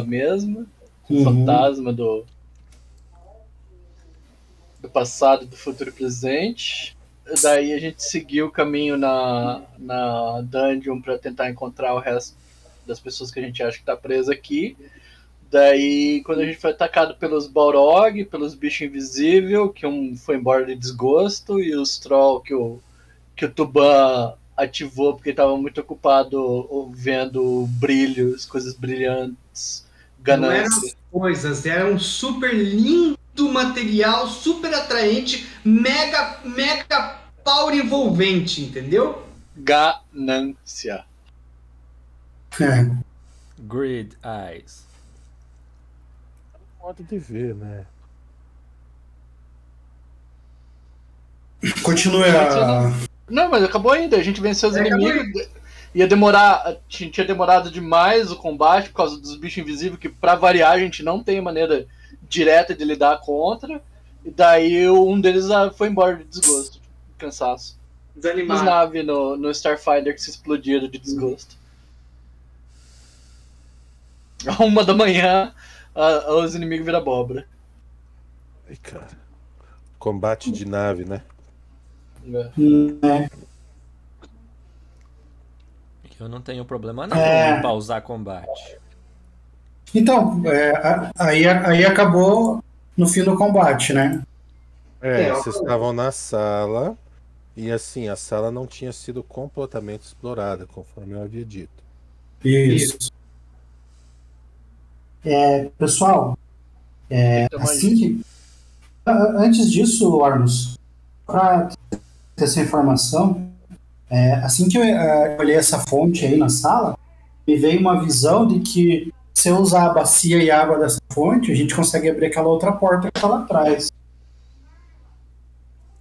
ela mesma, Uhum. fantasma do do passado, do futuro e presente. Daí a gente seguiu o caminho na, na dungeon para tentar encontrar o resto das pessoas que a gente acha que tá presa aqui. Daí, quando a gente foi atacado pelos Balrog, pelos bichos invisíveis, que um foi embora de desgosto, e os Troll que o, que o Tuban ativou porque estava muito ocupado vendo brilhos, coisas brilhantes, Não eram ganância. coisas, era um super lindo material, super atraente, mega, mega power envolvente, entendeu? Ganância. É. Grid Eyes. Modo de ver, né? Continue a. Não, mas acabou ainda. A gente venceu os É, acabou inimigos. Ia demorar. Tinha tinha demorado demais o combate por causa dos bichos invisíveis, que pra variar a gente não tem maneira direta de lidar contra. E daí um deles ah, foi embora de desgosto, de cansaço. As Desanimado. naves no, no Starfighter que se explodiram de desgosto. A uma da manhã, a- os inimigos viram abóbora. Ai, cara. Combate de nave, né? É. Eu não tenho problema não É. em pausar combate. Então, é, a- aí, aí acabou no fim do combate, né? É, É, vocês estavam na sala e assim, a sala não tinha sido completamente explorada, conforme eu havia dito. Isso. É, pessoal, é, Então, assim que. Antes disso, Ormus, para ter essa informação, é, assim que eu é, olhei essa fonte aí na sala, me veio uma visão de que se eu usar a bacia e a água dessa fonte, a gente consegue abrir aquela outra porta que tá lá atrás.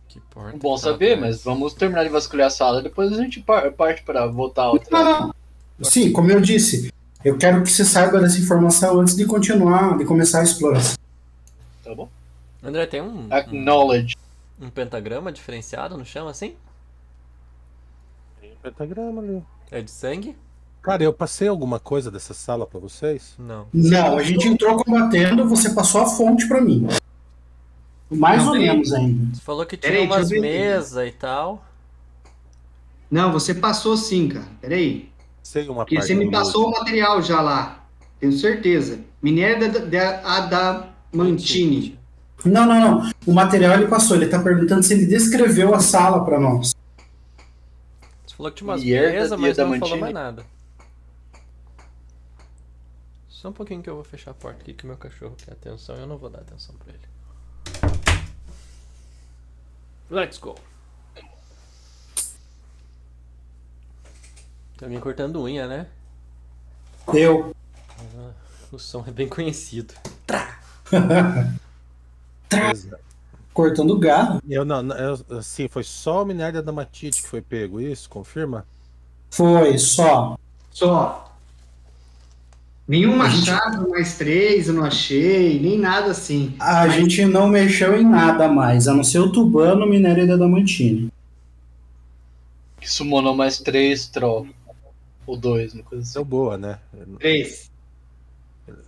Que porta. Bom que tá saber, atrás. mas vamos terminar de vasculhar a sala, depois a gente par- parte para voltar ao Não, não. Sim, como eu disse, eu quero que você saiba dessa informação antes de continuar, de começar a exploração. Tá bom? André, tem um, um, Acknowledge. um pentagrama diferenciado no chão assim? Pentagrama ali. É de sangue? Cara, eu passei alguma coisa dessa sala pra vocês? Não. Não, a gente entrou combatendo, você passou a fonte pra mim. Mais Não, ou menos ainda. Você falou que tinha Peraí, umas mesas e tal. Não, você passou sim, cara. Peraí. Sei uma Porque parte você me passou o material já lá. Tenho certeza. Minério da, da, Adamantine. Não, não, não. O material ele passou, ele tá perguntando se ele descreveu a sala pra nós. Falou que tinha umas Yerda mesas, mas não falou Diamantine. mais nada. Só um pouquinho que eu vou fechar a porta aqui que meu cachorro quer atenção e eu não vou dar atenção pra ele. Let's go. Tá me cortando unha, né? Eu. O som é bem conhecido. Exato. Cortando garra. Eu não, eu- assim, foi só o minério da Damatite que foi pego, isso? Confirma? Foi, só. Só. Nenhum A gente- machado mais três eu não achei, nem nada assim. A gente não mexeu em nada mais, a não ser o tubano, o minério da Damantine. Que summonou mais três troll. Ou dois, uma coisa Deu assim. boa, né? Três.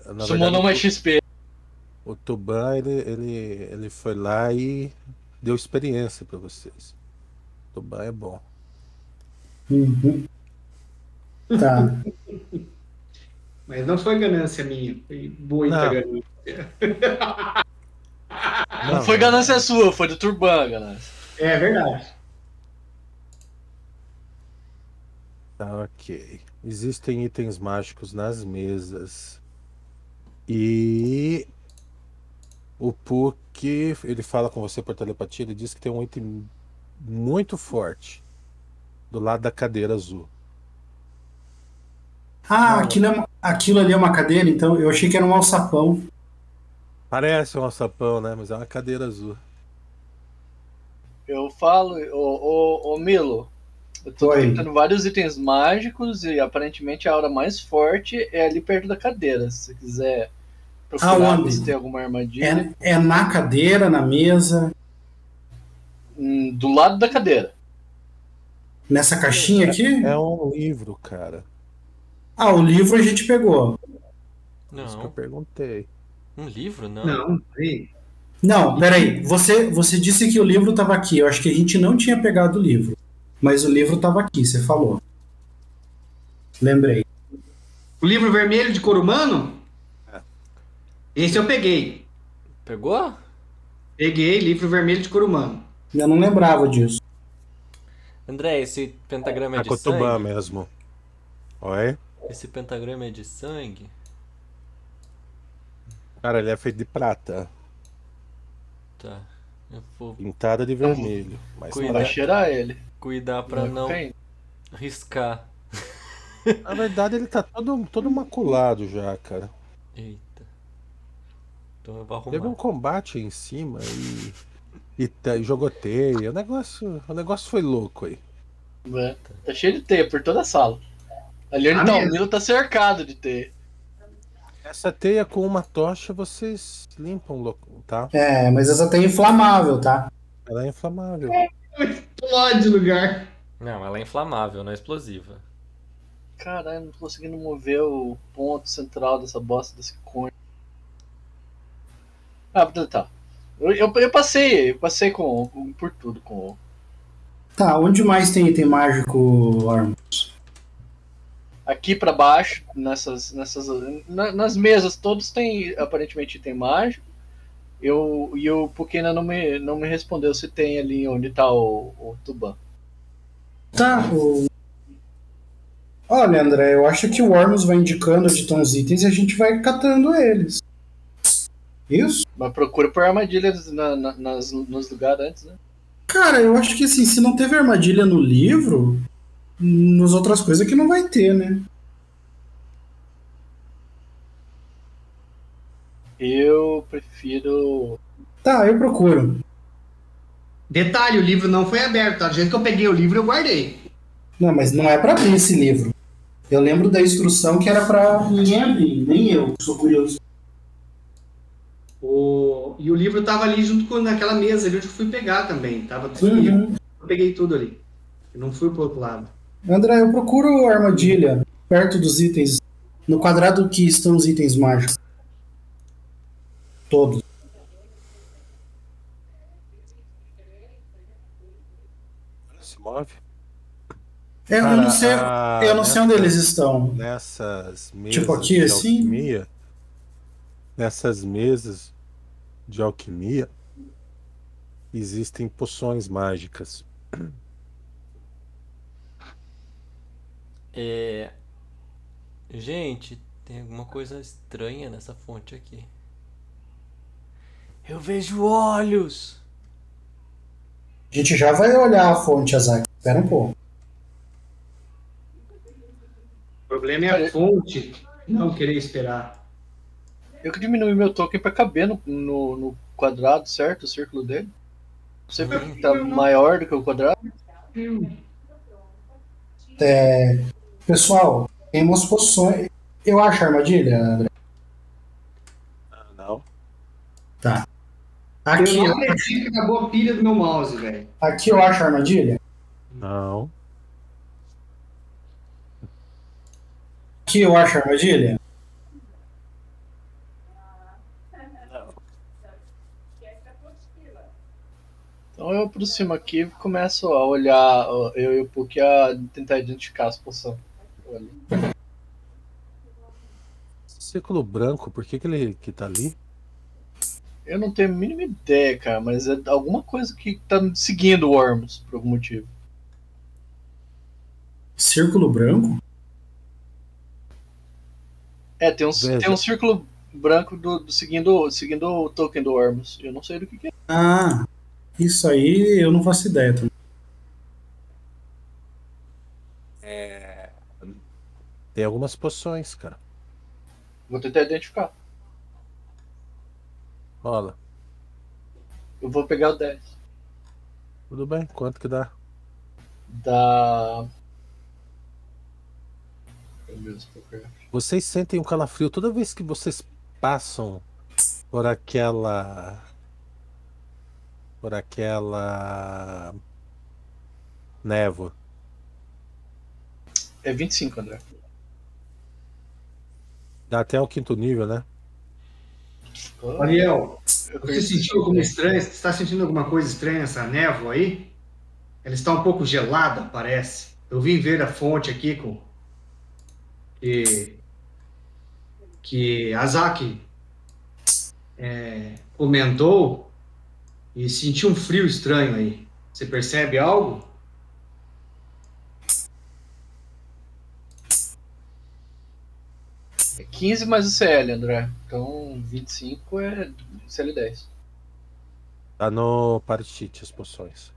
Na verdade, mais XP. O Tuban, ele, ele, ele foi lá e deu experiência pra vocês. O Tuban é bom. Uhum. Tá. Mas não foi ganância minha. Foi muita Não. ganância. Não, foi ganância sua, foi do Turban, ganância. É verdade. Tá, ok. Existem itens mágicos nas mesas. E o Puck, ele fala com você por telepatia, ele diz que tem um item muito forte do lado da cadeira azul. Ah, aquilo, é aquilo ali é uma cadeira, então eu achei que era um alçapão. Parece um alçapão, né? Mas é uma cadeira azul. Eu falo, ô, ô, ô Milo, eu tô Oi. tentando vários itens mágicos e aparentemente a aura mais forte é ali perto da cadeira. Se você quiser procurar Aonde? se tem alguma armadilha. É, é na cadeira, na mesa, Hum, do lado da cadeira. nessa caixinha aqui. É um livro, cara. Ah, o livro a gente pegou. Por Isso que eu Não. perguntei. Um livro? Não. Não, peraí. Não, peraí. Você, você disse que o livro estava aqui. Eu acho que a gente não tinha pegado o livro. Mas o livro estava aqui, você falou. Lembrei. O livro vermelho de Corumano? É. Esse eu peguei. Pegou? Peguei livro vermelho de Corumano. Eu não lembrava disso. André, esse pentagrama é A de Cotubã sangue? mesmo. Oi? Esse pentagrama é de sangue? Cara, ele é feito de prata, Tá. Eu vou pintada de vermelho. Mas Cuida. Vai cheirar ele. cuidar pra não ficar riscar. na verdade ele tá todo, todo maculado já, cara. Eita. Então eu vou Teve um arrumar. combate aí em cima e. E, tá- e jogou teia. O negócio, o negócio foi louco aí. É, Tá cheio de teia por toda a sala. Ali onde Ah, tá o mesmo? Milo tá cercado de teia. Essa teia com uma tocha vocês limpam, louco, tá? É, mas essa tem inflamável, tá? Ela é inflamável. Explode lugar. Não, ela é inflamável, não é explosiva. Caralho, não tô conseguindo mover o ponto central dessa bosta desse cone. Ah, tá. Eu, eu, eu passei, eu passei com, com- por tudo com. Tá, onde mais tem item mágico, Armus? Aqui pra baixo, nessas. nessas na- nas mesas, todos tem aparentemente item mágico. Eu, e o Pukina não me, não me respondeu se tem ali onde tá o, o Tuban. Tá, o... Olha, André, eu acho que o Armus vai indicando onde estão os itens e a gente vai catando eles. Isso? Mas procura por armadilhas na, na- nas, nos lugares antes, né? Cara, eu acho que assim, se não teve armadilha no livro, nas outras coisas que não vai ter, né? Eu prefiro. Tá, eu procuro. Detalhe, o livro não foi aberto, tá? Do jeito que eu peguei o livro, eu guardei. Não, mas não é pra abrir esse livro. Eu lembro da instrução que era pra ninguém abrir, nem eu, que sou curioso. O... E o livro tava ali junto com naquela mesa ali onde eu fui pegar também. Tava disponível. Uhum. Eu peguei tudo ali. Eu não fui pro outro lado. André, eu procuro armadilha perto dos itens, no quadrado que estão os itens mágicos. Todos. Se move. É, eu Cara, não sei, a- eu não sei onde eles estão. Nessas mesas Tipo aqui, de assim? alquimia. Nessas mesas de alquimia existem poções mágicas. É. Gente, tem alguma coisa estranha nessa fonte aqui. Eu vejo olhos! A gente já vai olhar a fonte, Azak. Espera um pouco. O problema é a fonte. Não querer esperar. Eu que diminui meu token pra caber no, no, no quadrado, certo? O círculo dele. Porque que tá maior do que o quadrado. É, pessoal, tem umas poções. Eu acho a armadilha, André. Ah, não. Aqui, Eu não acredito que acabou a pilha do meu mouse, velho. aqui eu acho a armadilha. Não. Aqui eu acho a armadilha. Então eu aproximo aqui e começo a olhar, eu e o Puck a tentar identificar as poções. Círculo branco, por que, que ele que tá ali? Eu não tenho a mínima ideia, cara, mas é alguma coisa que tá seguindo o Ormus, por algum motivo. Círculo branco? É, tem um, Veja. tem um círculo branco do, do- seguindo, seguindo o token do Ormus. Eu não sei do que, que é. Ah, isso aí eu não faço ideia também. Tem algumas poções, cara. Vou tentar identificar. Rola. Eu vou pegar o 10. Tudo bem, quanto que dá? Poker. Vocês sentem um calafrio toda vez que vocês passam por aquela. Por aquela. Névoa. É 25, André. Dá até o quinto nível, né? Ariel, Eu você sentiu alguma estranha? Você está sentindo alguma coisa estranha nessa névoa aí? Ela está um pouco gelada, parece. Eu vim ver a fonte aqui com que que Azaki é, comentou e senti um frio estranho aí. Você percebe algo? É 15 mais o CL, André. Então 25 é CL10. Tá no Parachite as poções.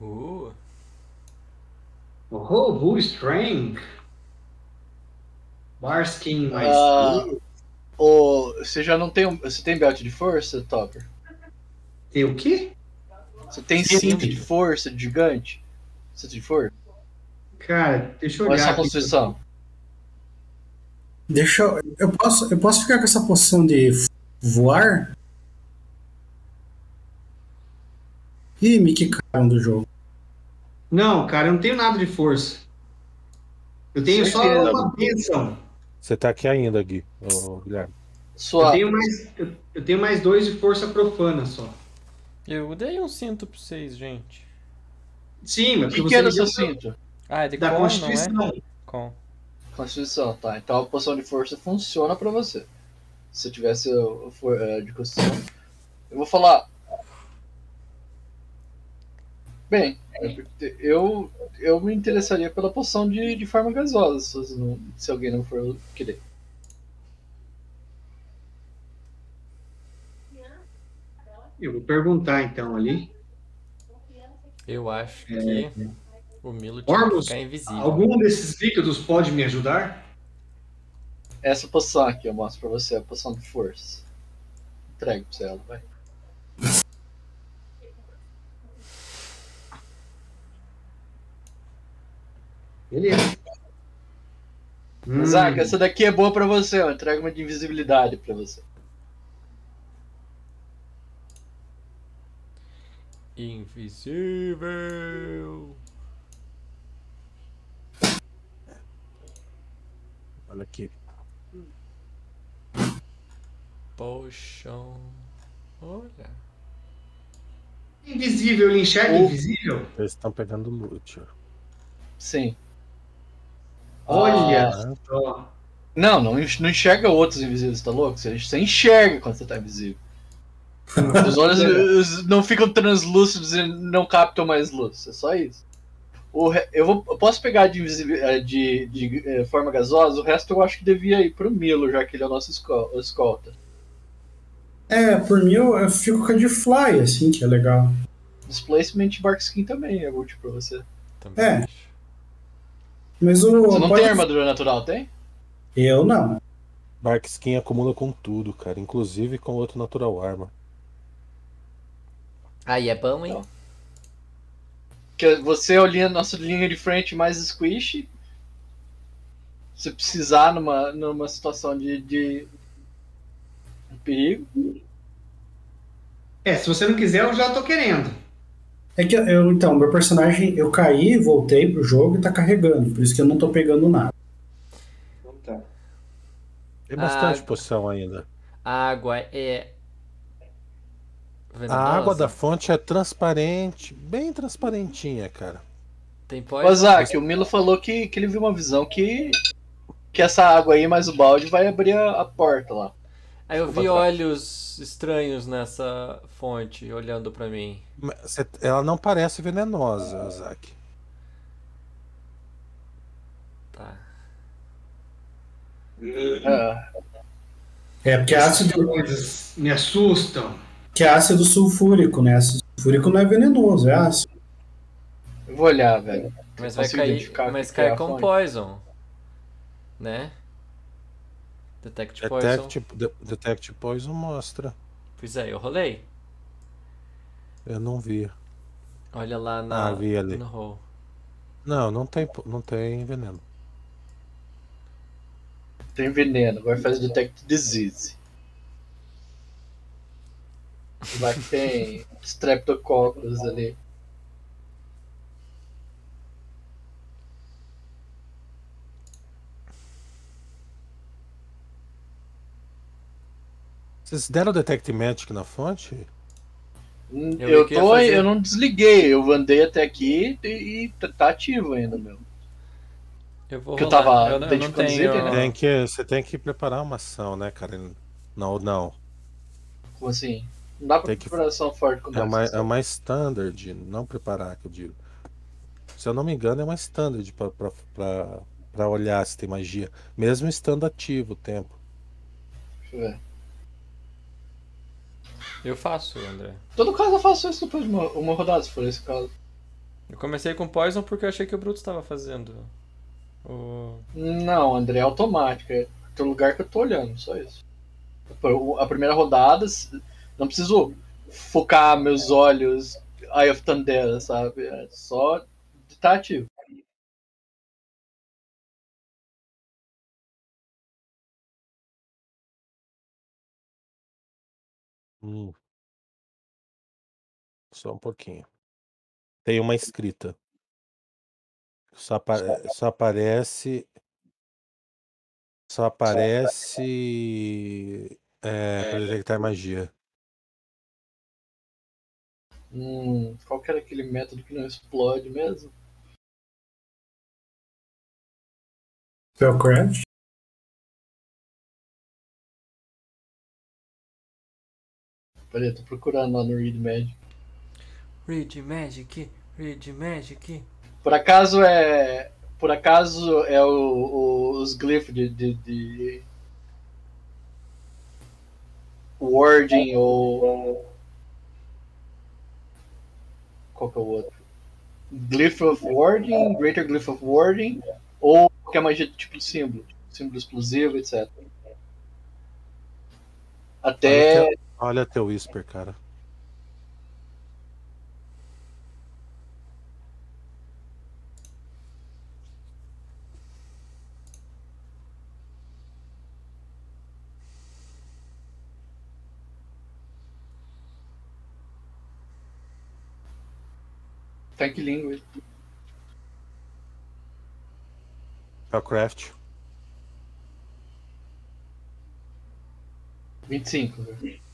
Uh, Oh, Bull Strength. Barskin mais três. Ô, você já não tem um, Você tem belt de força, Topper? Tem o quê? Você tem cinto de força de gigante? Cinto de força? Cara, deixa eu Ou é olhar. aqui. construção? Deixa eu. Eu posso, eu posso ficar com essa poção de voar? Ih, me quicaram do jogo. Não, cara, eu não tenho nada de força. Eu tenho só uma benção. Você tá aqui ainda, Gui, ô, Guilherme. Eu tenho, mais, eu, eu tenho mais dois de força profana só. eu dei um cinto pra vocês, gente. Sim, mas O que, é me do seu cinto? Ah, é de Da com, não é? Constituição. Com. Constituição, tá. Então a poção de força funciona pra você. Se eu tivesse uh, for- uh, de Constituição. Eu vou falar. Bem, eu, eu me interessaria pela poção de, de forma gasosa, se, não- se alguém não for querer. Eu vou perguntar então ali. Eu acho É. que o Milo tinha que Ormus, ficar invisível. Algum desses líquidos pode me ajudar? Essa poção aqui eu mostro pra você, a poção de força. Entregue pra você ela, vai. Beleza. Hum, Zack, essa daqui é boa pra você, eu entrego uma de invisibilidade pra você. Invisível. Olha aqui. Potion. Olha. Invisível, ele enxerga O- invisível? Eles estão pegando loot. Sim. Olha Ah, só. Não, não, não enxerga outros invisíveis, tá louco? Você, enxerga quando você tá invisível. Os olhos os- não ficam translúcidos e não captam mais luz. É só isso. Re- eu, vou, eu posso pegar de, eh, de, de, eh, forma gasosa, o resto eu acho que devia ir pro Milo, já que ele é o nosso esco- escolta. É, por mim eu, eu fico com a de fly, assim, que é legal. Displacement e Bark Skin também é útil pra você. Também É. Mas o. Você não pode- tem armadura natural, tem? Eu não. Bark Skin acumula com tudo, cara. Inclusive com outro Natural Armor. Aí é bom, hein? Não. Que você é a linha, nossa linha de frente mais squish. Se precisar numa, numa situação de, de perigo. É, se você não quiser, eu já tô querendo. É que eu, então, meu personagem, eu caí, voltei pro jogo e tá carregando, por isso que eu não tô pegando nada. Tem bastante Ah, poção ainda. A água é. Venenosa. A água da fonte é transparente, bem transparentinha, cara. Tem Ô, pode. Zac, o Milo falou que, que ele viu uma visão que, que essa água aí mais o balde vai abrir a, a porta lá. Aí eu vi olhos estranhos nessa fonte olhando pra mim. Cê- Ela não parece venenosa, Zack. Tá. Ah, É porque é ácido, Coisas me assustam. que é ácido sulfúrico, né? Ácido sulfúrico não é venenoso, é ácido. eu vou olhar, velho. Mas vai cair. Mas é cai com fonte. poison. Né? Detect poison. Detect, de- detect Poison mostra. Pois é, eu rolei. Eu não vi. Olha lá na, Ah, vi ali. no. Não, não tem, não tem veneno. Tem veneno, agora faz detect disease. Vai que tem Streptococcus ali. Vocês deram Detect Magic na fonte? Hum, Eu Eu, tô, fazer- eu não desliguei, eu andei até aqui e, e tá ativo ainda, meu. Eu vou Que eu tava eu, não- eu não tenho. ele, né? Tem que, você tem que preparar uma ação, né, cara? Não, não. Como assim? Não dá pra Tem que- preparação forte com É uma, é uma standard, não preparar, que eu digo. Se eu não me engano, é uma standard pra, pra, pra, pra olhar se tem magia. Mesmo estando ativo o tempo. Deixa eu ver. Eu faço, André. Todo caso, eu faço isso depois de uma, uma rodada, se for esse caso. Eu comecei com Poison porque eu achei que o Bruto estava fazendo. O... Não, André, é automático. É do lugar que eu tô olhando, só isso. A primeira rodada, não preciso focar meus olhos Eye of Thunder, sabe? É só de estar ativo. Hum. Só um pouquinho. Tem uma escrita. Só, apa- só aparece. Só aparece. É, para detectar magia. Hum, qual que era aquele método que não explode mesmo? Spellcraft. Peraí, eu tô procurando lá no Read Magic. Read Magic, Read Magic. Por acaso é. Por acaso é o, o- os glifos de, de, de wording ou. Qual que é o outro? Glyph of Wording, Greater Glyph of Wording, ou qualquer magia de tipo de símbolo, símbolo explosivo, etc. Até. Olha, teu, Whisper, cara. Tá em que língua? Spellcraft. 25. velho.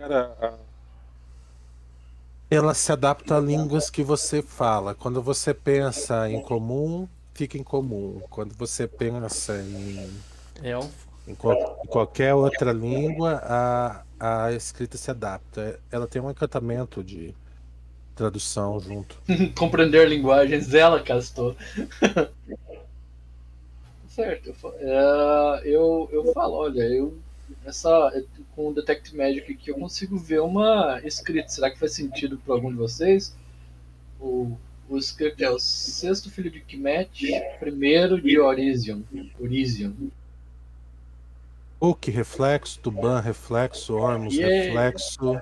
Cara, a- ela se adapta a línguas que você fala. Quando você pensa em comum, fica em comum. Quando você pensa em, Elfo. em, qual- em qualquer outra língua, a, a escrita se adapta. Ela tem um encantamento de tradução junto. Compreender linguagens, ela castou. certo, eu, é, eu, eu falo, olha, eu essa com o Detect Magic aqui eu consigo ver uma escrita. Será que faz sentido para algum de vocês? O, o script é o sexto filho de Kimet, primeiro de Orizion. Orizion. Hulk, reflexo, Tuban, reflexo, Ormus, Yeah. reflexo,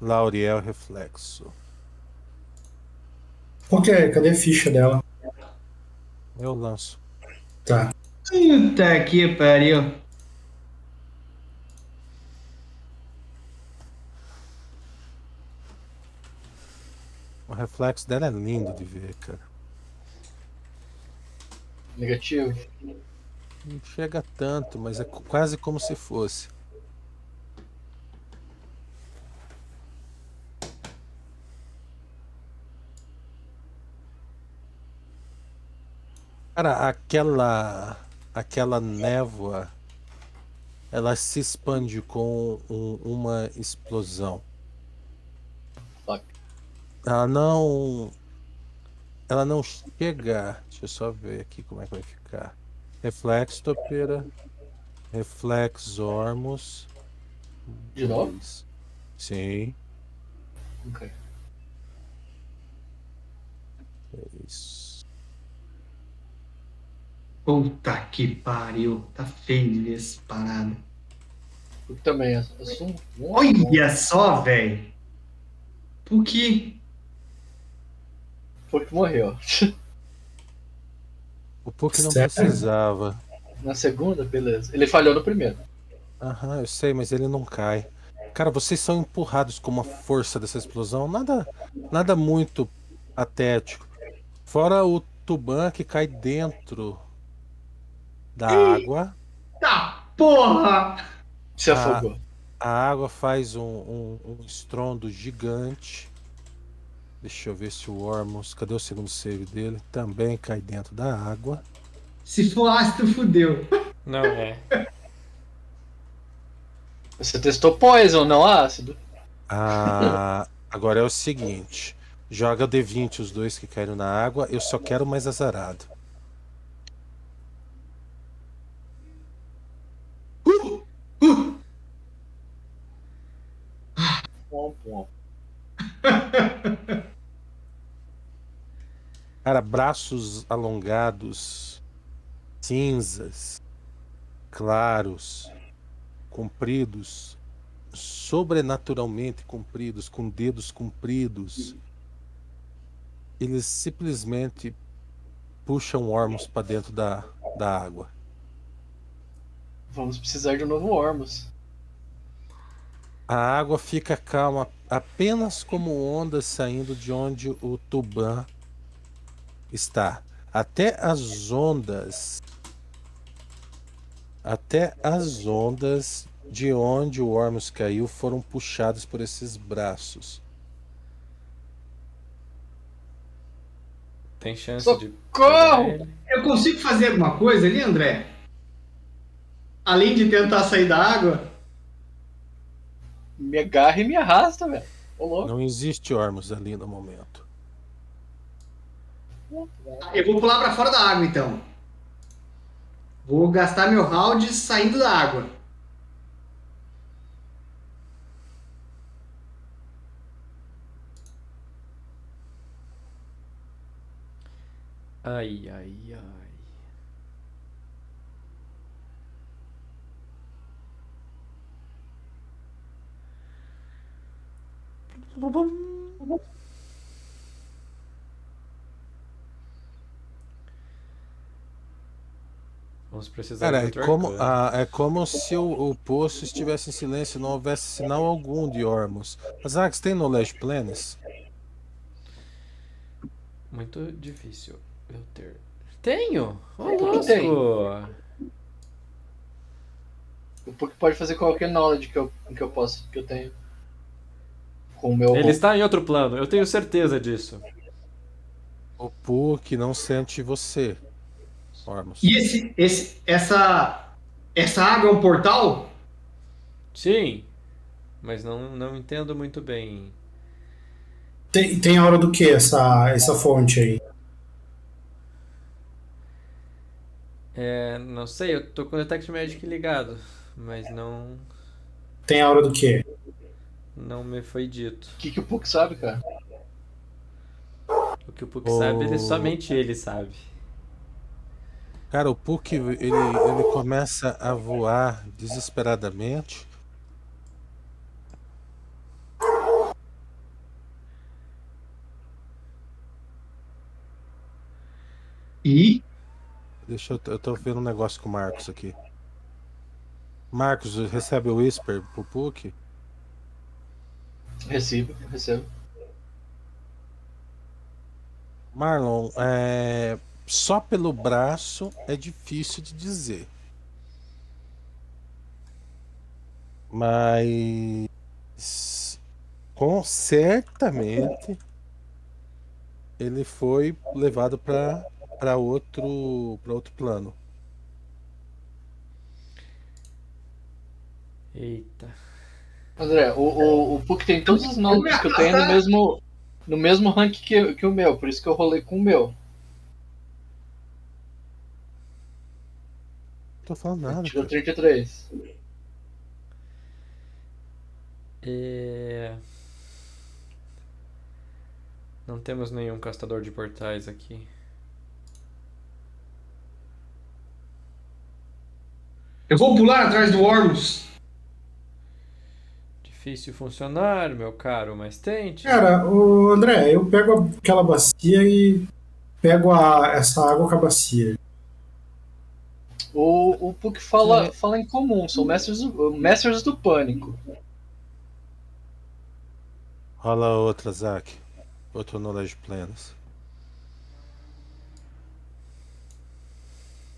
Lauriel, reflexo. Qual que é? Cadê a ficha dela? Eu lanço. Tá. Puta que pariu. Reflexo dela é lindo de ver, cara. Negativo. Não chega tanto, mas é qu- quase como se fosse. Cara, aquela aquela névoa ela se expande com um- uma explosão. Ela não ela não chega. Deixa eu só ver aqui como é que vai ficar. Reflexo topeira. Reflex Ormus. De novo? Sim. Ok. Isso. Puta que pariu. Tá feio esse parado. Eu também assumo. Olha só, velho. Por que? Porque morreu. O Puck não Sério? precisava. Na segunda, beleza. Ele falhou no primeiro. Aham, eu sei, mas ele não cai. Cara, vocês são empurrados com uma força dessa explosão. Nada, nada muito patético. Fora o Tuban que cai dentro da água. Tá, porra! Se afogou. A água faz um, um- um estrondo gigante. Deixa eu ver se o Ormus. Cadê o segundo save dele? Também cai dentro da água. Se for ácido, fudeu. Não é. Você testou Poison, não ácido? Ah, agora é o seguinte: joga o D20 os dois que caíram na água. Eu só quero mais azarado. Pom, pom. Cara, braços alongados, cinzas, claros, compridos, sobrenaturalmente compridos, com dedos compridos. Eles simplesmente puxam Ormus para dentro da, da água. Vamos precisar de um novo Ormus. A água fica calma apenas como ondas saindo de onde o Tuban está. Até as ondas. Até as ondas de onde o Ormus caiu foram puxadas por esses braços. Tem chance Socorro! de. ele? Eu consigo fazer alguma coisa ali, André? Além de tentar sair da água? Me agarra e me arrasta, velho. Não existe Ormus ali no momento. Eu vou pular pra fora da água, então. Vou gastar meu round saindo da água. Ai, ai, ai. Vamos precisar Cara, é de outro como, arcano. ah, é como se o, o poço estivesse em silêncio, não houvesse sinal algum de Ormus. Mas Ax, tem Knowledge Planes? Muito difícil eu ter. Tenho! Ô, lasco! tem? O Puck pode fazer qualquer knowledge que eu, que eu posso, que eu tenho. Com o meu. Ele está em outro plano, eu tenho certeza disso. O Puck não sente você, E esse, esse, essa, essa água é um portal? Sim, mas não, não entendo muito bem. Tem, tem aura do que essa, essa fonte aí? É, não sei, eu tô com o Detect Magic ligado, mas não, Tem aura do que? não me foi dito. O que, que o Puck sabe, cara? O que o Puck sabe, ele, Oh. somente ele sabe. Cara, o Puck ele, ele começa a voar desesperadamente. E Deixa eu, eu tô vendo um negócio com o Marcos aqui. Marcos, recebe o Whisper pro Puck? Recebo, recebo. Marlon, é, só pelo braço é difícil de dizer. Mas com certamente ele foi levado para para outro para outro plano. Eita. André, o, o, o Puck tem todos os knowledge que eu tenho no mesmo, no mesmo rank que, que o meu, por isso que eu rolei com o meu. Tô falando nada. Tirou cara. 33. É... Não temos nenhum castador de portais aqui. eu vou pular atrás do Ormus. Difícil funcionar, meu caro, mas tente. Cara, o André, eu pego aquela bacia e pego a, essa água com a bacia. O, o Puck fala, fala em comum, são mestres do, mestres do pânico. Rola outra, Zack. Outro Knowledge Planos.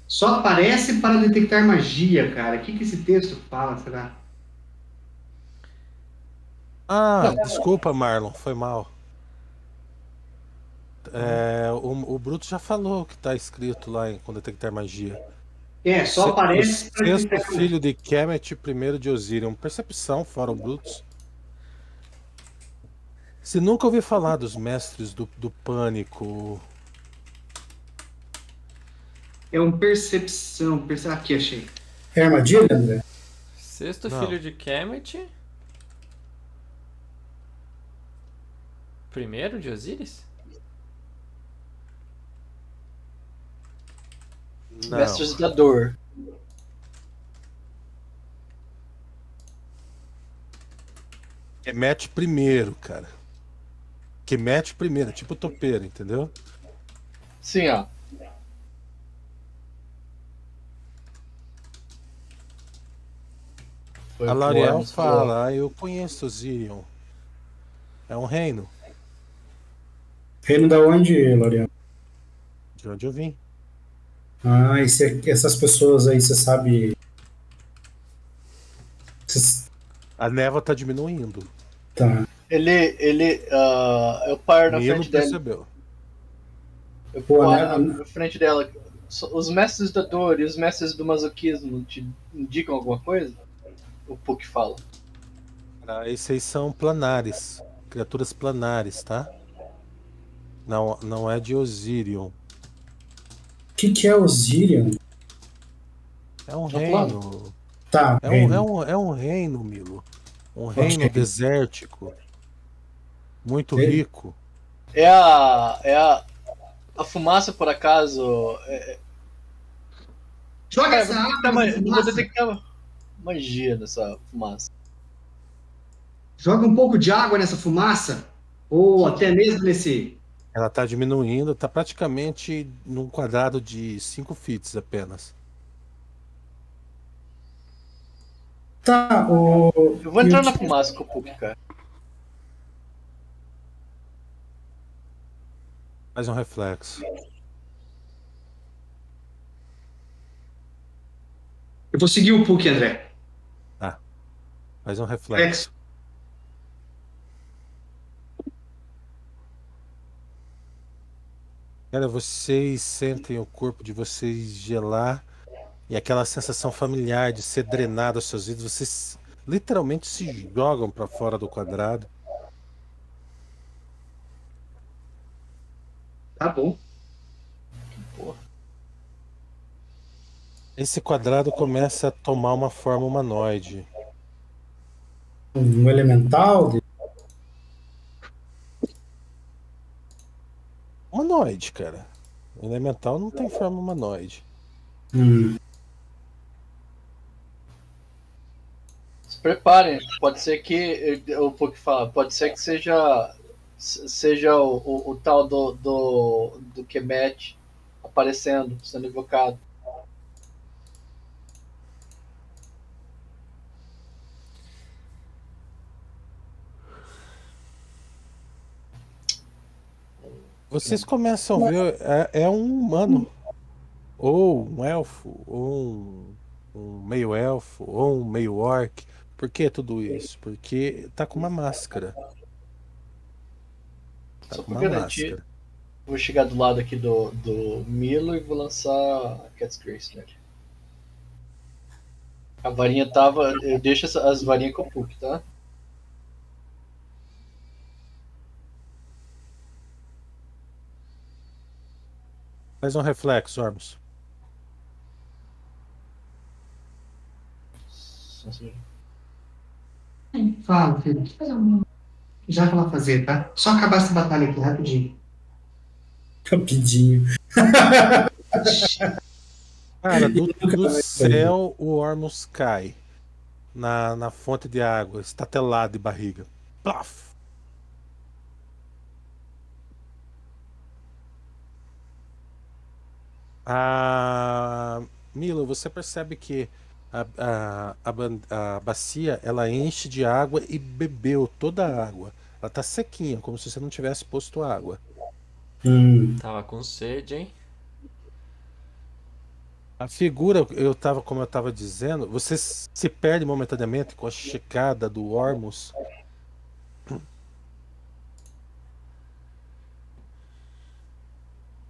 Só aparece para detectar magia, cara. O que, que esse texto fala, será? Ah, desculpa, Marlon, foi mal. É, o, o Bruto já falou que tá escrito lá em com detectar magia. É, só Se- aparece o para Sexto magia. filho de Kemet, primeiro de Osirion. Percepção, fora o Brutus. Se nunca ouviu falar dos mestres do, do pânico. É um percepção. perce- Aqui, achei. É armadilha, André? Sexto Não. filho de Kemet. Primeiro de Osíris? Não. Mestres da dor. Primeiro, cara. Kemet primeiro, tipo topeiro, entendeu? Sim, ó. Foi A que falou. fala, ah, eu conheço Osirion. É um reino, Reino da onde, Lorian? de onde eu vim. Ah, e cê- essas pessoas aí, você sabe. Cês- A névoa tá diminuindo. Tá. Ele, ele, ah, eu paro na Nilo frente dela. percebeu. Eu Pô, paro né? na frente dela. Os mestres da dor e os mestres do masoquismo te indicam alguma coisa? O Puck fala. Ah, esses aí são planares. Criaturas planares, tá? Não, não é de Osirion. O que, que é Osirion? É um Tá reino. Tá, É um, reino. é, um, é um reino, Milo. Um reino desértico. Muito Ei. rico. É a. É a. A fumaça, por acaso. É, Joga é, essa vou água. vou fumaça. detectar magia nessa fumaça. Joga um pouco de água nessa fumaça. Ou até mesmo nesse. Ela tá diminuindo, tá praticamente num quadrado de 5 fits apenas. Tá, o. Eu vou entrar na fumaça com o Puck, cara. Faz um reflexo. Eu vou seguir o Puck, André. Faz um reflexo. Cara, vocês sentem o corpo de vocês gelar e aquela sensação familiar de ser drenado aos seus vidros. Vocês literalmente se jogam pra fora do quadrado. Tá bom. Esse quadrado começa a tomar uma forma humanoide. Um elemental? de- Humanoide, cara. Elemental não tem forma humanoide. Hum, Se preparem, pode ser que. O Puck fala, pode ser que seja. Seja o, o, o tal do, do, do Kemet aparecendo, sendo invocado. Vocês começam a ver, é, é um humano, ou um elfo, ou um, um meio elfo, ou um meio orc. Por que tudo isso? Porque tá com uma máscara. Tá Só com pra uma garantir. máscara. Vou chegar do lado aqui do, do Milo e vou lançar Cat's Grace nele. A varinha tava. Eu deixo essa- as varinhas com o Puck, tá? Faz um reflexo, Ormus. Fala, filho. Já vai lá fazer, tá? Só acabar essa batalha aqui rapidinho. rapidinho. Cara, do, do céu o Ormus cai na, na fonte de água, estatelado de barriga. Plaf! A Milo, você percebe que a, a, a, a bacia ela enche de água e bebeu toda a água. Ela tá sequinha, como se você não tivesse posto água. Hum, Tava com sede, hein? A figura, eu tava, como eu tava dizendo, você se perde momentaneamente com a chegada do Ormus.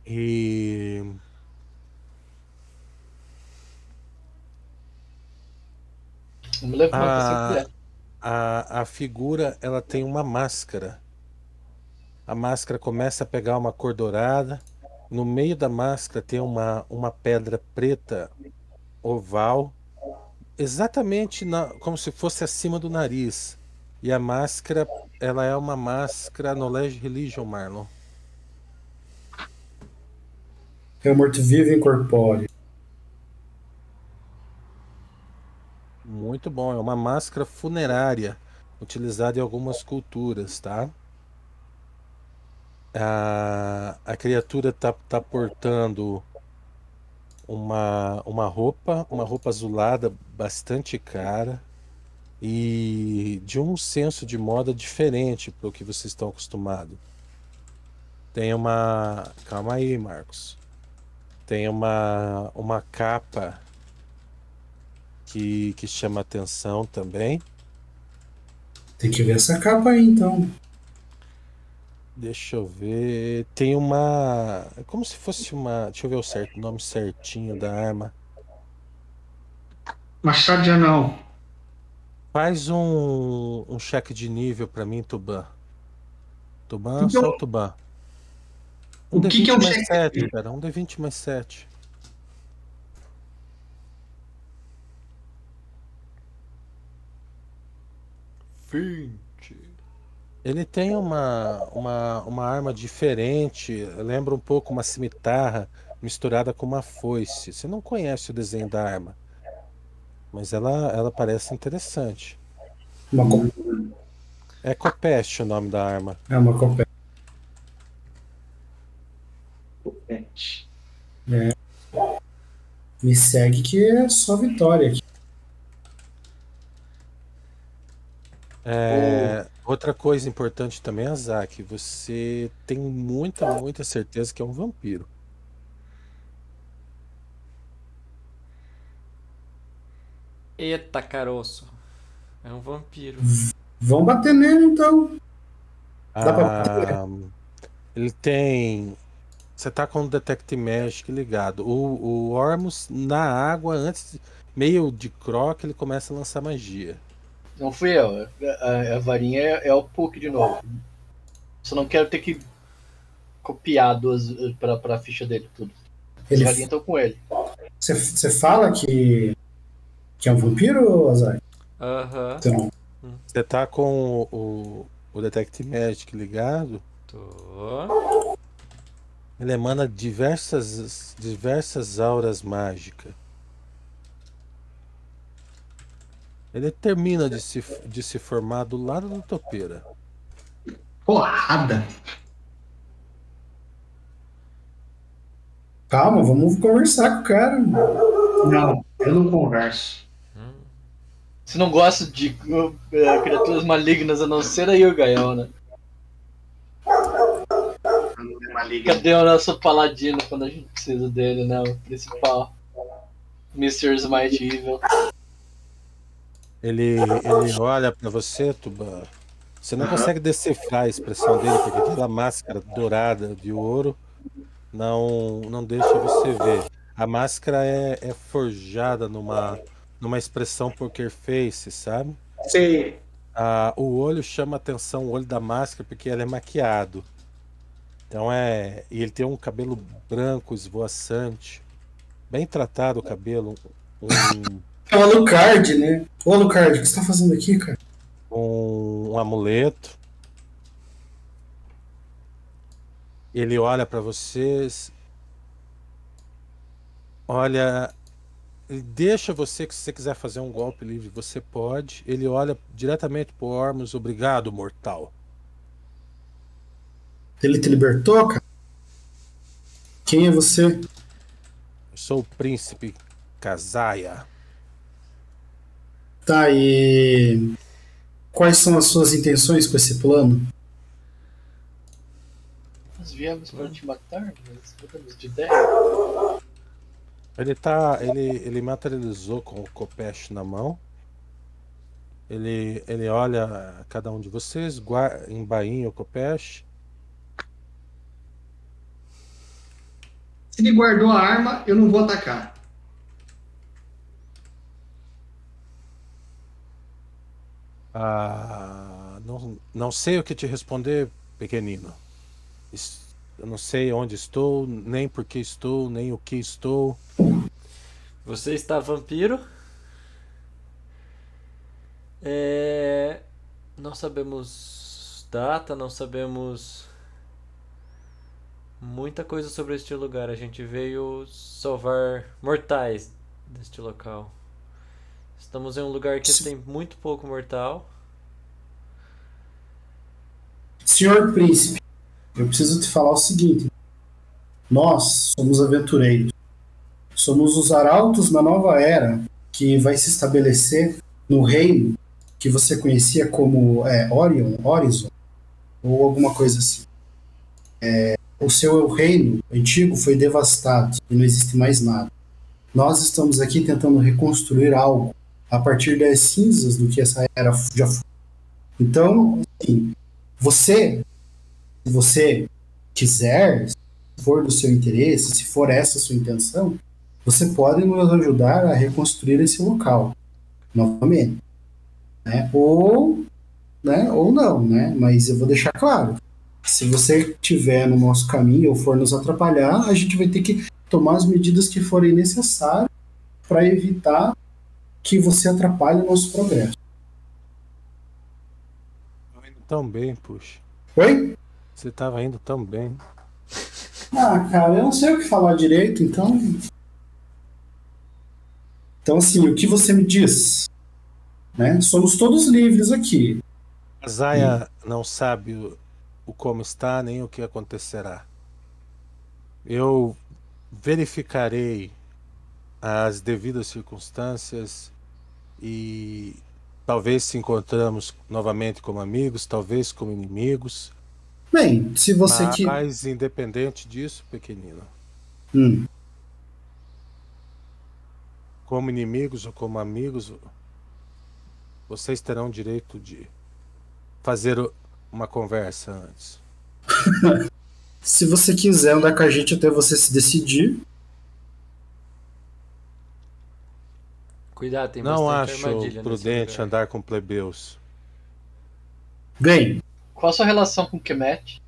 E Não me levanta Ah. se quiser. a, a figura ela tem uma máscara. A máscara começa a pegar uma cor dourada. No meio da máscara tem uma, uma pedra preta oval, exatamente na, como se fosse acima do nariz. E a máscara, ela é uma máscara Knowledge Religion, Marlon. é o morto-vivo incorpóreo. Muito bom, é uma máscara funerária utilizada em algumas culturas, tá? A, a criatura tá, tá portando uma, uma roupa, uma roupa azulada bastante cara e de um senso de moda diferente para o que vocês estão acostumados. Tem uma. Calma aí, Marcos. Tem uma, uma capa que, que chama atenção também. Tem que ver essa capa aí, então. Deixa eu ver. Tem uma. É como se fosse uma. Deixa eu ver o certo, o nome certinho da arma. Machado de anão. Faz um, um cheque de nível pra mim, Tuban. Tuban, Então, só o Tuban. o Um que D20 que é um mais cheque? 7, cara. Um D20 mais 7. Vinte. Ele tem uma, uma, uma arma diferente. Lembra um pouco uma cimitarra misturada com uma foice. Você não conhece o desenho da arma. Mas ela, ela parece interessante. Uma co- É Copeste o nome da arma. É uma copé. Pet. Me segue que é só vitória aqui. É, outra coisa importante também, Azak, você tem muita, muita certeza que é um vampiro. Eita, caroço. É um vampiro. Vamos bater nele, então. Dá pra Ah, ele tem. Você tá com o Detect Magic ligado. O, o Ormus na água, antes, de- meio de croc, ele começa a lançar magia. Não fui eu. A, a varinha é, é o Puck de novo. Só não quero ter que copiar duas pra, pra ficha dele tudo. As Ele, varinhas estão com ele. você, você fala que, que é um vampiro, Azar? Aham. Então, Você tá com o, o Detect Magic ligado. Tô. Ele emana diversas, diversas auras mágicas. Ele termina de se, de se formar do lado do topeira. Porrada. calma, vamos conversar com o cara. Não, eu não converso. Você não gosta de uh, uh, criaturas malignas a não ser aí o Gael, né? É. Cadê o nosso paladino quando a gente precisa dele, né? O principal. Mr. Smite Evil. Ele, ele olha pra você, Tuban. Você não consegue decifrar a expressão dele, porque aquela máscara dourada de ouro não, não deixa você ver. A máscara é, é forjada numa, numa expressão poker face, sabe? Sei. Ah, o olho chama atenção, o olho da máscara, porque ele é maquiado. Então é. E ele tem um cabelo branco, esvoaçante. Bem tratado o cabelo. Um, É o Alucard, né? Ô, Alucard, o que você tá fazendo aqui, cara? um, um amuleto. Ele olha pra vocês. Olha. Ele deixa você que se você quiser fazer um golpe livre, você pode. Ele olha diretamente pro Ormus. Obrigado, mortal. Ele te libertou, cara? Quem é você? Eu sou o príncipe Kazaia. Tá, e quais são as suas intenções com esse plano? Nós viemos para te matar, mas mudamos de ideia. Ele tá. Ele, ele materializou com o Kopesh na mão. Ele, ele olha cada um de vocês, embainha o Kopesh. Se ele guardou a arma, eu não vou atacar. Ah, não, não sei o que te responder, pequenino. Eu não sei onde estou, nem por que estou, nem o que estou. Você está vampiro? É... Não sabemos data, não sabemos muita coisa sobre este lugar. A gente veio salvar mortais deste local. Estamos em um lugar que tem muito pouco mortal. Senhor Príncipe, eu preciso te falar o seguinte: nós somos aventureiros. Somos os arautos da nova era que vai se estabelecer no reino que você conhecia como é, Orion, Horizon, ou alguma coisa assim. É, o seu reino antigo foi devastado e não existe mais nada. Nós estamos aqui tentando reconstruir algo a partir das cinzas do que essa era já foi. Então, assim, você se você quiser, se for do seu interesse, se for essa a sua intenção, você pode nos ajudar a reconstruir esse local novamente. Né? Ou, né? ou não, né? Mas eu vou deixar claro. Se você estiver no nosso caminho ou for nos atrapalhar, a gente vai ter que tomar as medidas que forem necessárias para evitar que você atrapalhe o nosso progresso. Tava indo tão bem, puxa. Oi? Você estava indo tão bem. Ah, cara, eu não sei o que falar direito, então. Então, assim, o que você me diz? Né? Somos todos livres aqui. A Zaya não sabe o, o como está nem o que acontecerá. Eu verificarei as devidas circunstâncias e talvez se encontramos novamente como amigos, talvez como inimigos. Bem, se você que. Mas independente disso, pequenino, Hum, como inimigos ou como amigos, vocês terão direito de fazer uma conversa antes. se você quiser andar com a gente até você se decidir. Cuidado, tem Não bastante acho prudente lugar. andar com plebeus. Bem, Qual a sua relação com Kemet?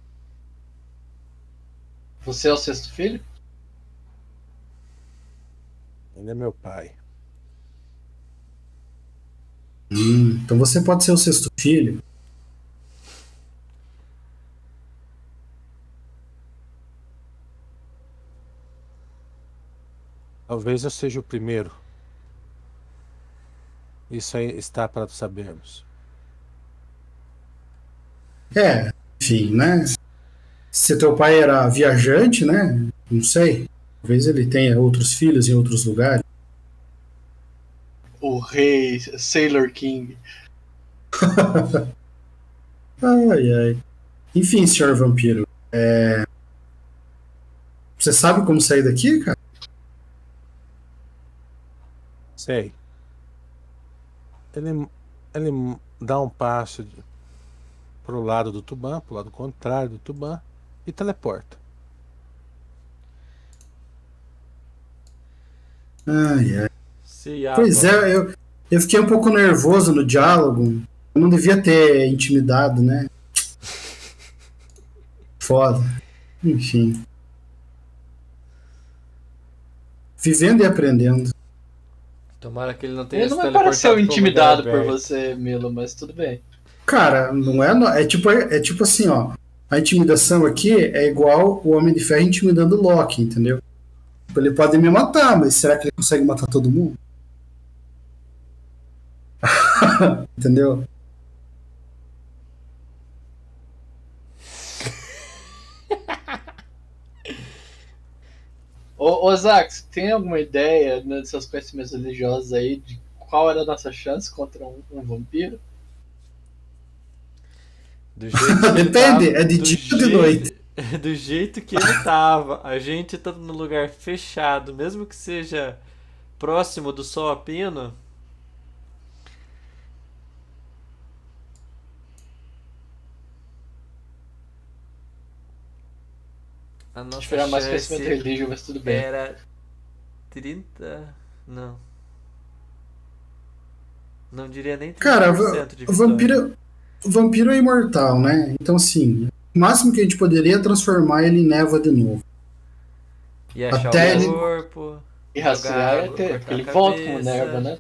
Você é o sexto filho? Ele é meu pai. hum, então você pode ser o sexto filho. Talvez eu seja o primeiro. Isso aí está para sabermos. É, enfim, né? Se teu pai era viajante, né? Não sei. Talvez ele tenha outros filhos em outros lugares. O rei Sailor King. Ai, ai. Enfim, senhor vampiro. É... Você sabe como sair daqui, cara? Sei. Ele, ele dá um passo de, pro lado do Tubã, pro lado contrário do Tubã, e teleporta. Ai, ai. Pois é, eu, eu fiquei um pouco nervoso no diálogo. Eu não devia ter intimidado, né? Foda. Enfim. Vivendo e aprendendo. Tomara que ele não tenha Ele não se me teleportado pareceu intimidado por você, Milo, mas tudo bem. Cara, não é. no- É tipo, é tipo assim, ó. A intimidação aqui é igual o Homem de Ferro intimidando o Loki, entendeu? Tipo, Ele pode me matar, mas será que ele consegue matar todo mundo? entendeu? Ô, ô Zax, tem alguma ideia nos seus conhecimentos religiosos aí de qual era a nossa chance contra um, um vampiro? Depende, tava- é de dia ou de noite? Do jeito que ele tava, a gente tá no lugar fechado, mesmo que seja próximo do sol a pino. A nossa Esperar mais chance conhecimento religioso, mas tudo bem. era 30. Não. Não diria nem 30% Cara, de o vitória. vampiro, o vampiro é imortal, né? Então, assim, o máximo que a gente poderia é transformar ele em névoa de novo. E achar até o ele- corpo. E rastrear Jogar é água, ter, cortar porque ele volta com. Nerva, né?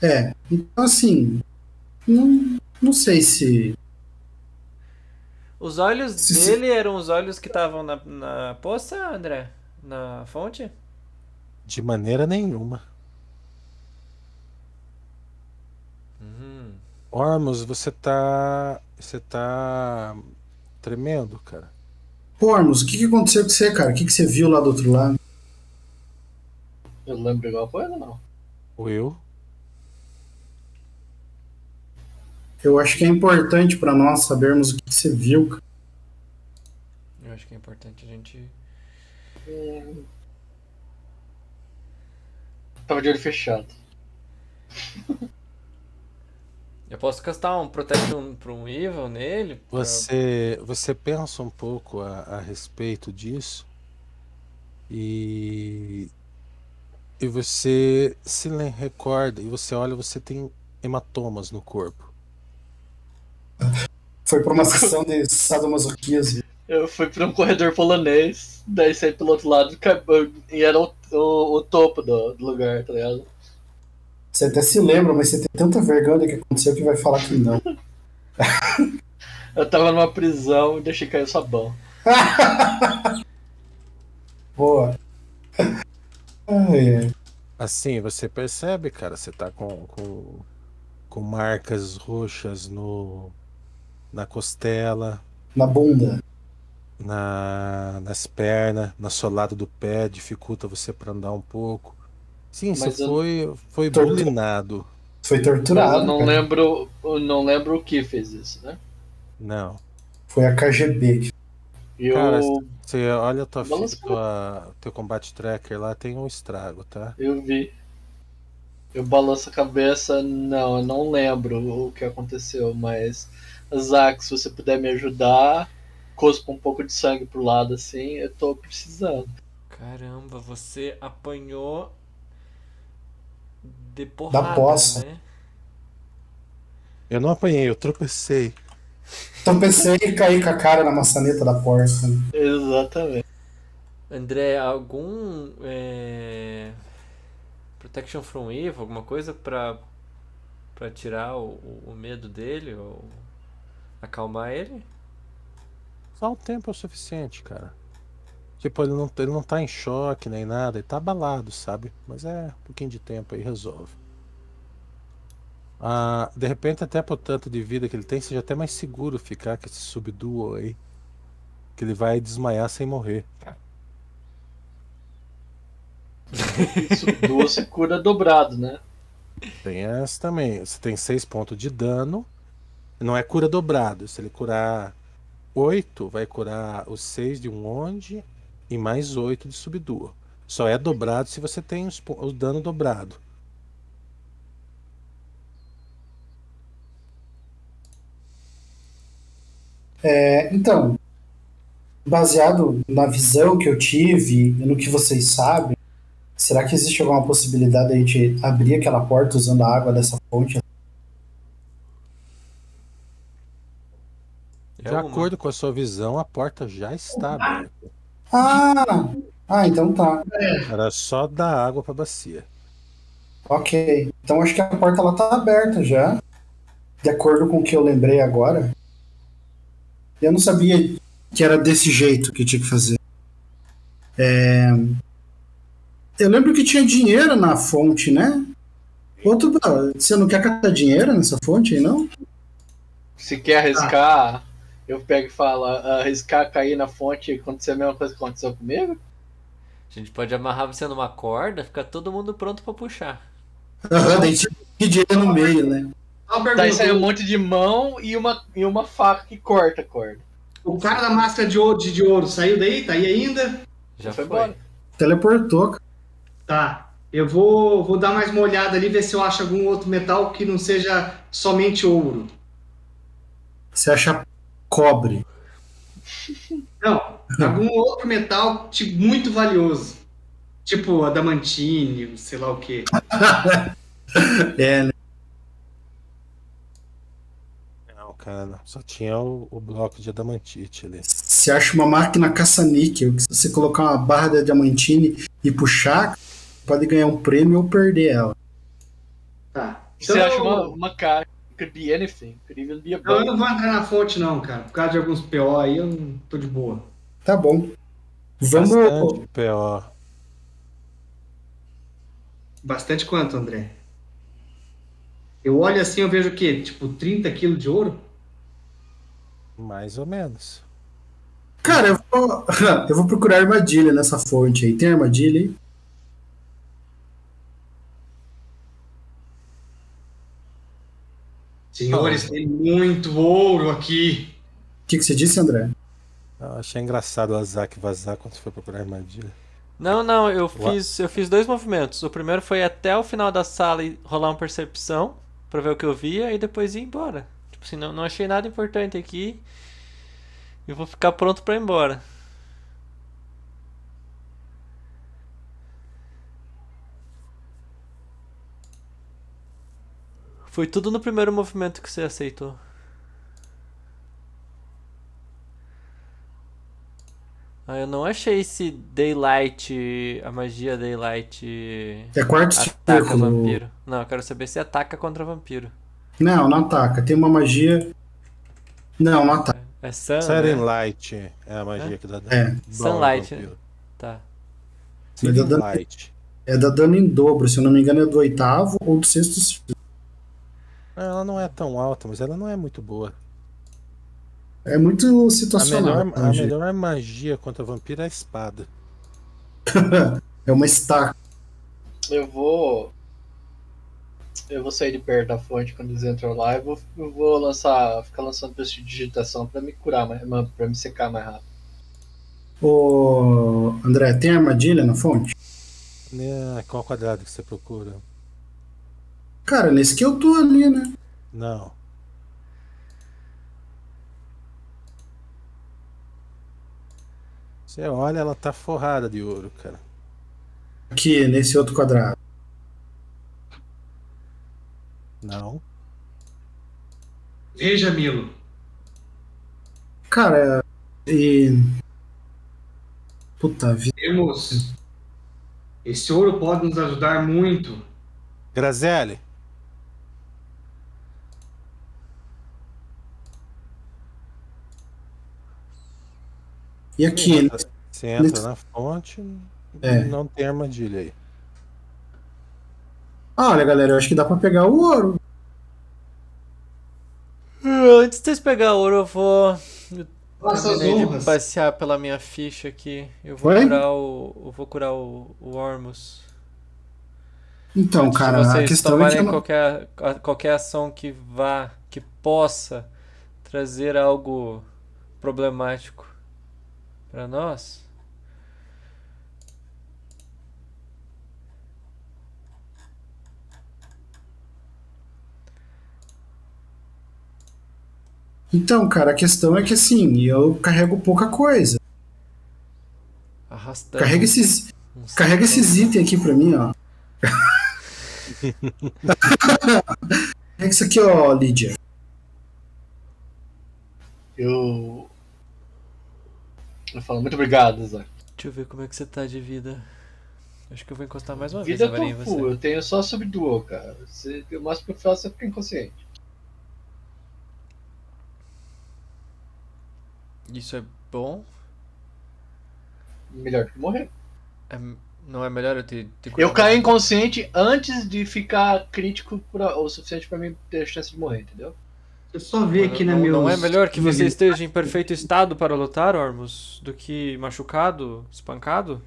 É, então, assim, não, não sei se. Os olhos Se- se- dele eram os olhos que estavam na, na poça, André? Na fonte? De maneira nenhuma. Uhum. Ormus, você tá. Você tá. tremendo, cara. Pô, Armus, o que, que aconteceu com você, cara? O que, que você viu lá do outro lado? Eu lembro igual coisa, não. Ou eu? Eu acho que é importante pra nós sabermos o que, você viu. Eu acho que é importante a gente. Tava de olho fechado. Eu posso castar um Protection para um Evil nele? pra- Você, você pensa um pouco a, a respeito disso e, e você se recorda e você olha, você tem hematomas no corpo. Foi pra uma sessão de sadomasoquismo. Eu fui pra um corredor polonês, daí saí pelo outro lado e era o, o, o topo do, do lugar, tá ligado? Você até se lembra, mas você tem tanta vergonha do que aconteceu que vai falar que não. Eu tava numa prisão e deixei cair o sabão. Boa. Ai, ai. Assim, você percebe, cara, você tá com, com, com marcas roxas no, na costela, Na bunda. na, nas pernas, na solada do pé, dificulta você pra andar um pouco. Sim, Mas você eu- foi, foi Tortura- bulinado. Foi Mas eu torturado. não cara. lembro. Eu não lembro o que fez isso, né? Não. Foi a KGB. E eu, Cara, Você olha a tua, Balança- tua teu combate tracker lá, tem um estrago, tá? eu vi. Eu balanço a cabeça, não, eu não lembro o que aconteceu, mas Zack, se você puder me ajudar, cospa um pouco de sangue pro lado assim, eu tô precisando. Caramba, você apanhou de porrada, poça. né? Eu não apanhei, eu tropecei. Pensei em cair com a cara na maçaneta da porta. Exatamente. André, algum é, Protection from Evil, alguma coisa pra, pra tirar o, o- o medo dele ou acalmar ele? Só o tempo é o suficiente, cara. Tipo, ele não, ele não tá em choque nem nada, ele tá abalado, sabe? Mas é um pouquinho de tempo aí resolve. Ah, de repente, até por tanto de vida que ele tem, seja até mais seguro ficar com esse subduo aí. Que ele vai desmaiar sem morrer. Isso duas se cura dobrado, né? Tem essa também. Você tem 6 pontos de dano. Não é cura dobrado. Se ele curar 8, vai curar os 6 de um onde e mais 8 de subduo. Só é dobrado se você tem os o dano dobrado. É, então, baseado na visão que eu tive e no que vocês sabem, será que existe alguma possibilidade de a gente abrir aquela porta usando a água dessa fonte? É De uma. acordo com a sua visão, a porta já está aberta. Ah, ah, então tá. Era só dar água para bacia. Ok. Então acho que a porta ela tá aberta já. De acordo com o que eu lembrei agora. Eu não sabia que era desse jeito que tinha que fazer. É, Eu lembro que tinha dinheiro na fonte, né? Outro, você não quer catar dinheiro nessa fonte aí, não? Se quer arriscar, eu pego e falo, arriscar cair na fonte e acontecer a mesma coisa que aconteceu comigo? A gente pode amarrar você numa corda, fica todo mundo pronto pra puxar. Aham, daí tinha que dinheiro no meio, né? Daí sai um monte de mão e uma, e uma faca que corta a corda. o cara da máscara de ouro, de, de ouro saiu daí? Tá aí ainda? Já foi foi. embora. Teleportou, cara. Tá. Eu vou, vou dar mais uma olhada ali, ver se eu acho algum outro metal que não seja somente ouro. Você acha cobre. Não, algum outro metal tipo, muito valioso. Tipo adamantine, sei lá o quê. É, né? Não, cara, só tinha o, o bloco de adamantite ali. Você acha uma máquina caça-níquel, que se você colocar uma barra de diamantine e puxar, pode ganhar um prêmio ou perder ela. Tá. Você Então, acha uma, uma caixa. Could be anything. Could even be a Não, eu bug. não vou entrar na fonte, não, cara. Por causa de alguns PO aí, eu não tô de boa. Tá bom. Vamos. Bastante PO. Bastante quanto, André? Eu olho assim, eu vejo o quê? Tipo, 30 quilos de ouro? Mais ou menos. Cara, eu vou, eu vou procurar armadilha nessa fonte aí. Tem armadilha aí? Senhores, tem muito ouro aqui. O que, que você disse, André? Eu achei engraçado o Azak vazar quando foi procurar armadilha. Não, não, eu fiz, eu fiz dois movimentos. O primeiro foi até o final da sala e rolar uma percepção pra ver o que eu via e depois ir embora. Tipo assim, não, não achei nada importante aqui. Eu vou ficar pronto pra ir embora. Foi tudo no primeiro movimento que você aceitou. Ah, eu não achei esse Daylight, a magia Daylight É quarto ataca círculo. vampiro. Não, eu quero saber se ataca contra vampiro. Não, não ataca. Tem uma magia. Não, não ataca. É Sun, Siren né? Light é a magia que dá dano. É. Sunlight, vampiro. Tá. É da dano em dobro, se eu não me engano, é do oitavo ou do sexto círculo. Ela não é tão alta, mas ela não é muito boa. É muito A situacional. melhor, a a magia. melhor magia contra vampiro é a espada. É uma estaca. Eu vou. Eu vou sair de perto da fonte quando eles entram lá e vou, eu vou lançar. ficar lançando digitação pra me curar, mais, pra me secar mais rápido. Ô, André, tem armadilha na fonte? Né, Qual quadrado que você procura? Cara, nesse que eu tô ali, né? Não. Você olha, ela tá forrada de ouro, cara. Aqui, nesse outro quadrado. Não. Veja, Milo. Cara, e. Puta vida. Temos. Esse ouro pode nos ajudar muito. Grazelli, E aqui, você entra na fonte É. não tem armadilha aí. Ah, olha, galera, eu acho que dá pra pegar o ouro. Ah, Antes de vocês pegar ouro, eu vou. eu terminei de passear pela minha ficha aqui. Eu vou curar o. Eu vou curar o, o Ormus. Então, Antes cara, a vocês questão é que. tomarem eu não- qualquer, a- qualquer ação que vá, que possa trazer algo problemático pra nós. Então, cara, a questão é que assim, eu carrego pouca coisa. Arrastando. Carrega esses, um carrega esses itens aqui pra mim, ó. Carrega isso aqui, ó, Lídia. Eu. Eu falo, muito obrigado, Zé. Deixa eu ver como é que você tá de vida. Acho que eu vou encostar mais uma Vida vez eu tô você. full, eu tenho só subdual, cara. Se, o máximo que eu faço é ficar inconsciente. Isso é bom? Melhor que morrer. É- não é melhor eu ter, ter Eu mais? inconsciente antes de ficar crítico pra- o suficiente pra mim ter chance de morrer, entendeu? Eu só ver aqui na não, meus... não é melhor que você esteja em perfeito estado para lutar, Ormus, do que machucado, espancado?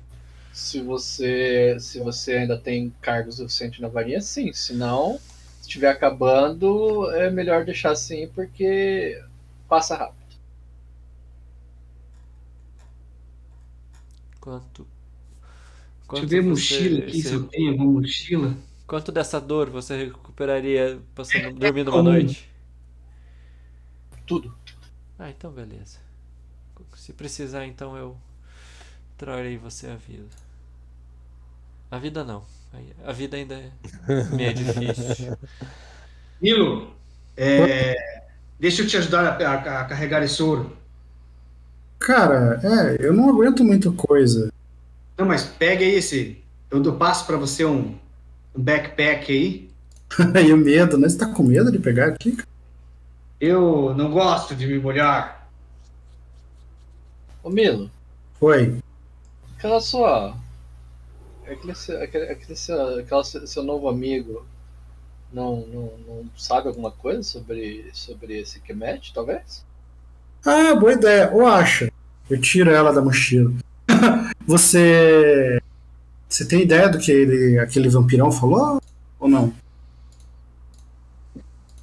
Se você, se você ainda tem cargo suficiente na varinha, sim. Se não, se estiver acabando, é melhor deixar assim porque passa rápido. Quanto. Deixa eu ver mochila aqui, se eu tenho alguma mochila. Quanto dessa dor você recuperaria passando, dormindo uma comum. noite? Tudo. Ah, então beleza. Se precisar, então eu trarei você a vida. A vida não. A vida ainda é meio difícil. Nilo, é, deixa eu te ajudar a, a- a carregar esse ouro. Cara, é, eu não aguento muita coisa. Não, mas pega aí esse. Eu dou- passo pra você um, um backpack aí. e o medo, né? Você tá com medo de pegar aqui? cara? Eu não gosto de me molhar. Ô Milo, Oi. aquela sua. Aquele, seu- aquele, aquele seu, aquela seu, seu novo amigo não, não, não sabe alguma coisa sobre, sobre esse Kemet, talvez? Ah, boa ideia. Ou acha? Eu tiro ela da mochila. você. Você tem ideia do que ele, aquele vampirão falou? Ou não?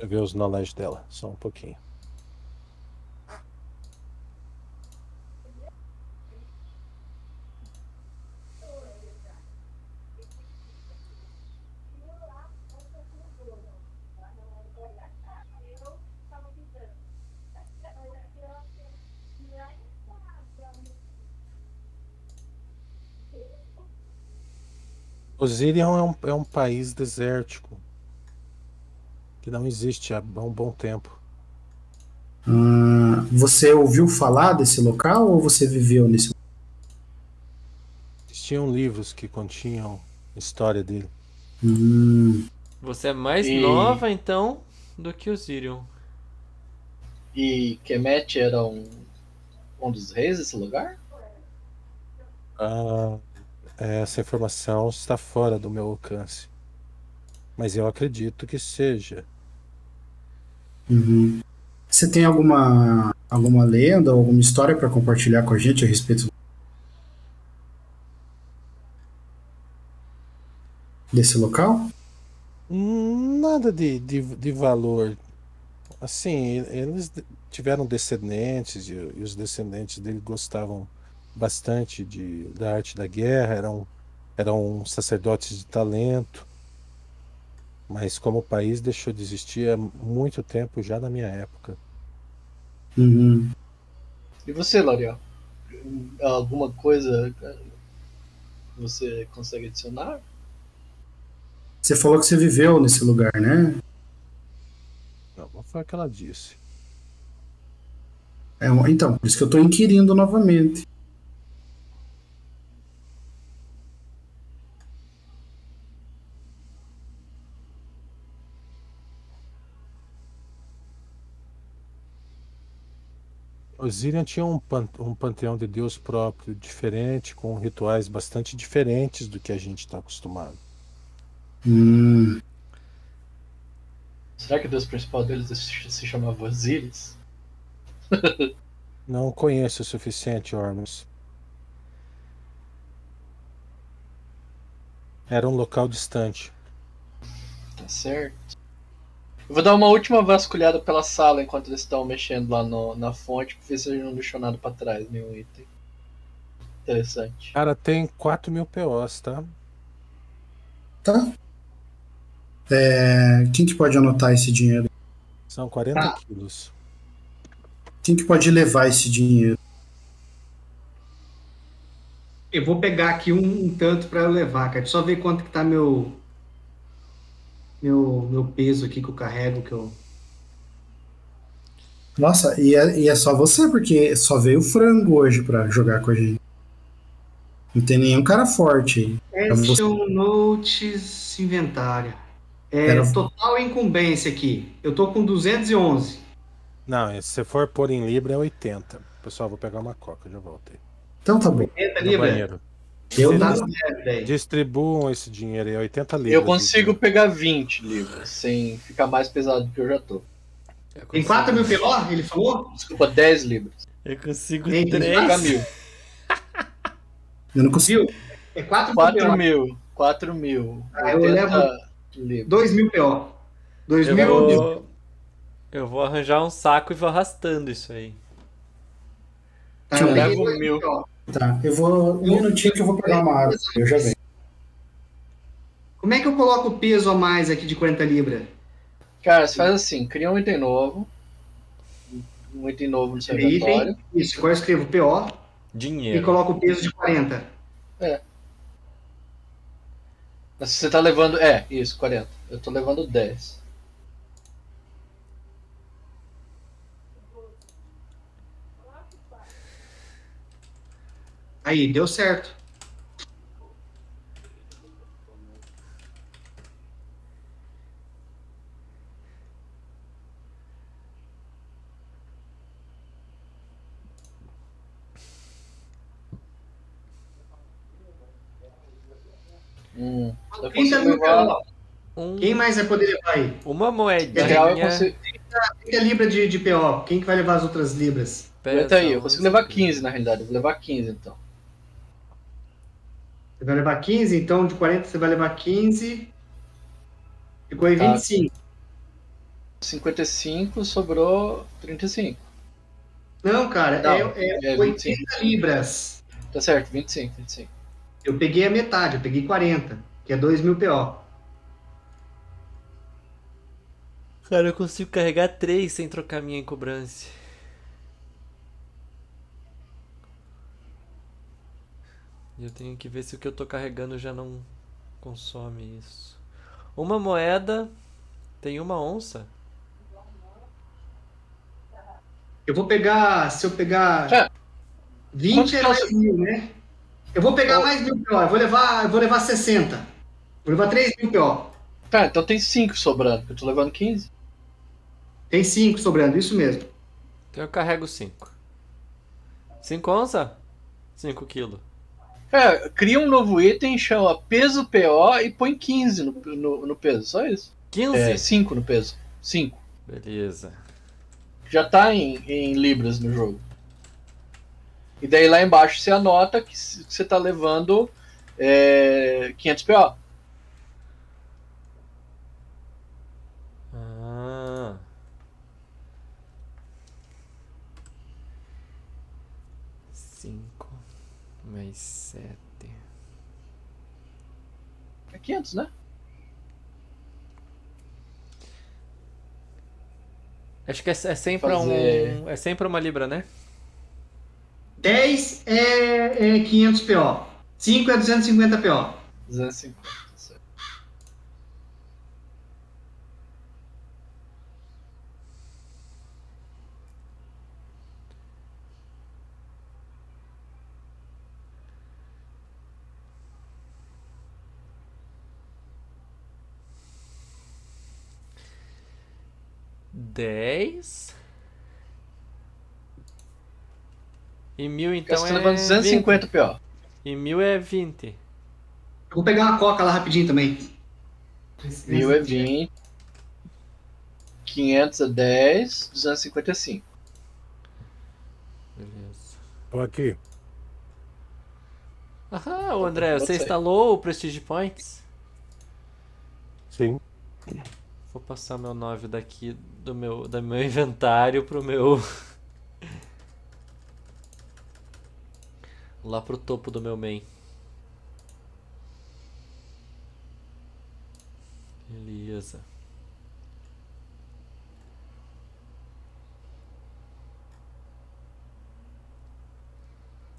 Deixa eu ver os knowledge dela, só um pouquinho. Osirion é um, é um país desértico que não existe há um bom tempo. Ah, você ouviu falar desse local ou você viveu nesse Existiam livros que continham a história dele. Hum, Você é mais E- nova, então, do que o Zirion. E Kemet era um, um dos reis desse lugar? Ah, essa informação está fora do meu alcance. Mas eu acredito que seja. uhum. Você tem alguma alguma lenda alguma história para compartilhar com a gente a respeito desse local? Nada de, de, de valor. Assim, eles tiveram descendentes e, e os descendentes dele gostavam bastante de, da arte da guerra, eram, eram sacerdotes de talento. Mas como o país deixou de existir há muito tempo, já na minha época. Uhum. E você, L'Oreal? Alguma coisa você consegue adicionar? Você falou que você viveu nesse lugar, né? Não, não foi o que ela disse. É, um- então, por isso que eu estou inquirindo novamente. Osirian tinha um, pan- um panteão de Deus próprio, diferente, com rituais bastante diferentes do que a gente está acostumado. Hum, Será que o deus principal deles se chamava Osiris? Não conheço o suficiente, Ormus. Era um local distante. Tá certo. Eu vou dar uma última vasculhada pela sala enquanto eles estão mexendo lá no- na fonte pra ver se eles não deixou nada pra trás, nenhum item. Interessante. Cara, tem 4 mil POs, tá? tá. É, quem que pode anotar esse dinheiro? São 40 Tá. quilos. Quem que pode levar esse dinheiro? Eu vou pegar aqui um, um tanto para eu levar, cara. Deixa eu só ver quanto que tá meu meu meu peso aqui que eu carrego que eu Nossa, e é, e é só você, porque só veio o frango hoje pra jogar com a gente. Não tem nenhum cara forte aí. você. Action Notes inventário. É, Era- total incumbência aqui. Eu tô com 211. Não, se você for pôr em Libra é 80. Pessoal, vou pegar uma coca, já voltei. Então tá bom. 80 No libras. banheiro. Eu, Tá certo. Distribuam esse dinheiro aí, 80 libras. Eu consigo pegar 20 livros, sem ficar mais pesado do que eu já tô. Eu Tem consigo- 4 mil PO? Ele falou? Desculpa, 10 livros. Eu consigo Ei, Tem que pagar três. mil. eu não consigo. Viu? É 4 4 mil. 4 mil. Ah, eu 80 levo- libras. 2 mil PO. 2 Eu mil. vou, eu vou arranjar um saco e vou arrastando isso aí. Tá, Eu eu levo mil. PO. Tá, eu vou. Um minutinho que eu vou pegar uma água. Eu já venho. Como é que eu coloco o peso a mais aqui de 40 libras? Cara, você faz assim, cria um item novo. Um item novo no seu inventório. isso, agora eu escrevo PO e Dinheiro. coloco o peso de 40. Mas Você tá levando. É, isso, 40. Eu tô levando 10. Aí, deu certo. Hum. 30 levar. PO. Um- Quem mais vai poder levar aí? uma real, eu consigo. 30 libras de, de PO. Quem que vai levar as outras libras? Aguenta aí, eu consigo 11 levar 15 na realidade. Eu vou levar 15 então. Você vai levar 15, então de 40 você vai levar 15. Ficou aí Tá. 25. 55 sobrou 35. Não, cara, Não, é, é é 80 libras. Tá certo, 25, 25. Eu peguei a metade, eu peguei 40, que é 2 mil PO. Cara, eu consigo carregar três sem trocar minha encobrança. Eu tenho que ver se o que eu tô carregando já não consome isso. Uma moeda tem uma onça. Eu vou pegar, se eu pegar. 20 Quanto é que é o mais mil, né? Eu vou pegar Qual- mais mil PO, eu vou levar, eu vou levar 60. Vou levar 3 mil PO. Tá, então tem 5 sobrando, porque eu tô levando 15. Tem 5 sobrando, isso mesmo. Então eu carrego cinco. Cinco onça? Cinco quilos. É, cria um novo item, chama peso PO e põe 15 no, no, no peso, só isso. Quinze? É, 5 no peso. 5. Beleza. Já tá em, em libras no jogo. E daí lá embaixo você anota que você tá levando é, 500 PO. Ah. Cinco mais sete. É 500, né? Acho que é, é sempre Fazer- um. É sempre uma libra, né? 10 é, é 500 PO. 5 é 250 PO. 250. Tá certo. Dez. E mil então você é. tá levando 250 PO. 20. E mil é 20. Eu vou pegar uma coca lá rapidinho também. 1000 é 20. 500 é 10. 255. Beleza. Tô aqui. Ah, ô André, Pode você instalou o Prestige Points? Sim. Vou passar meu 9 daqui do meu, do meu inventário pro meu. Lá pro topo do meu main. Beleza.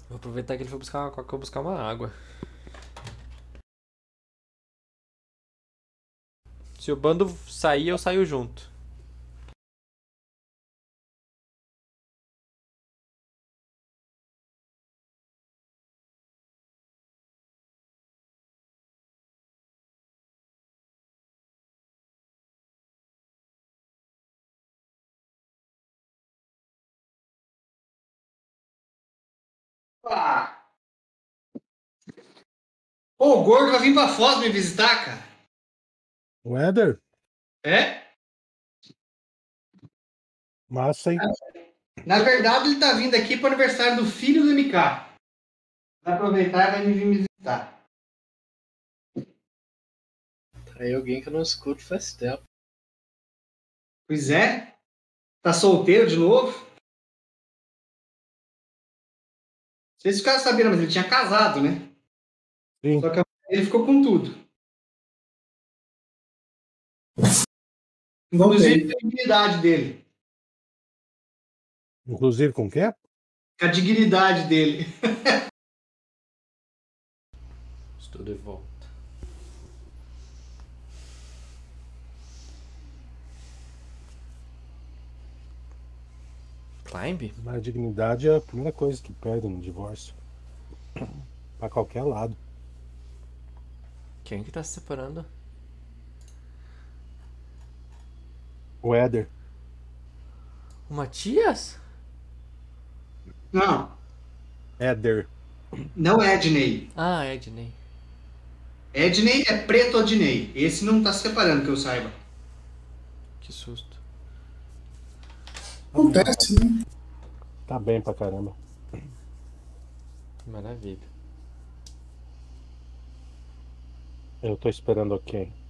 Vou aproveitar que ele foi buscar uma coca, eu vou buscar uma água. Se o bando sair, eu saio junto. Ah. Pô, o gordo vai vir pra Foz me visitar, cara. O Éder? É? Massa, hein? Na verdade, ele tá vindo aqui pro aniversário do filho do MK. Vai aproveitar e vai me vir visitar. Aí alguém que eu não escuto faz tempo. Pois é. Tá solteiro de novo? Vocês ficaram sabendo, mas ele tinha casado, né? Sim. Só que a mulher dele ficou com tudo. Inclusive com a dignidade dele. Inclusive com o quê? Com a dignidade dele. Estou de volta. Climb? A dignidade é a primeira coisa que perde no divórcio. Pra qualquer lado. Quem que tá se separando? O Éder. O Matias? Não, Éder. não é Ednei. Ah, Edney. Ednei é preto Adnei. Esse não tá se separando, que eu saiba. Que susto. Acontece, né? Tá bem pra caramba. Maravilha. Eu tô esperando quem?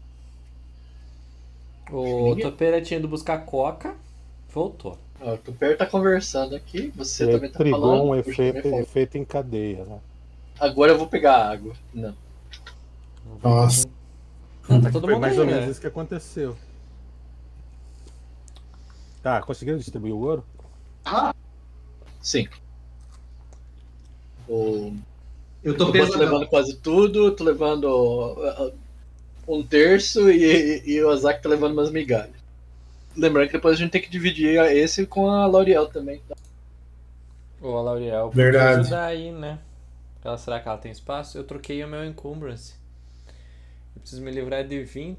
O Topeira tinha ido buscar coca. Voltou. O Tuper tá conversando aqui, você Ele também tá falando. um efeito, efeito em cadeia, né? Agora eu vou pegar água. Não. Nossa. Não, tá todo Foi mundo mais aí, ou menos né? isso que aconteceu. Tá, conseguiram distribuir o ouro? Sim. O... Eu tô Eu tô levando quase tudo, tô levando uh, uh, um terço e, e o Azak tá levando umas migalhas. Lembrando que depois a gente tem que dividir esse com a L'Oreal também. tá? Ô, a pode Verdade. ajudar aí, né? Ela, será que ela tem espaço? Eu troquei o meu encumbrance. Eu preciso me livrar de 20.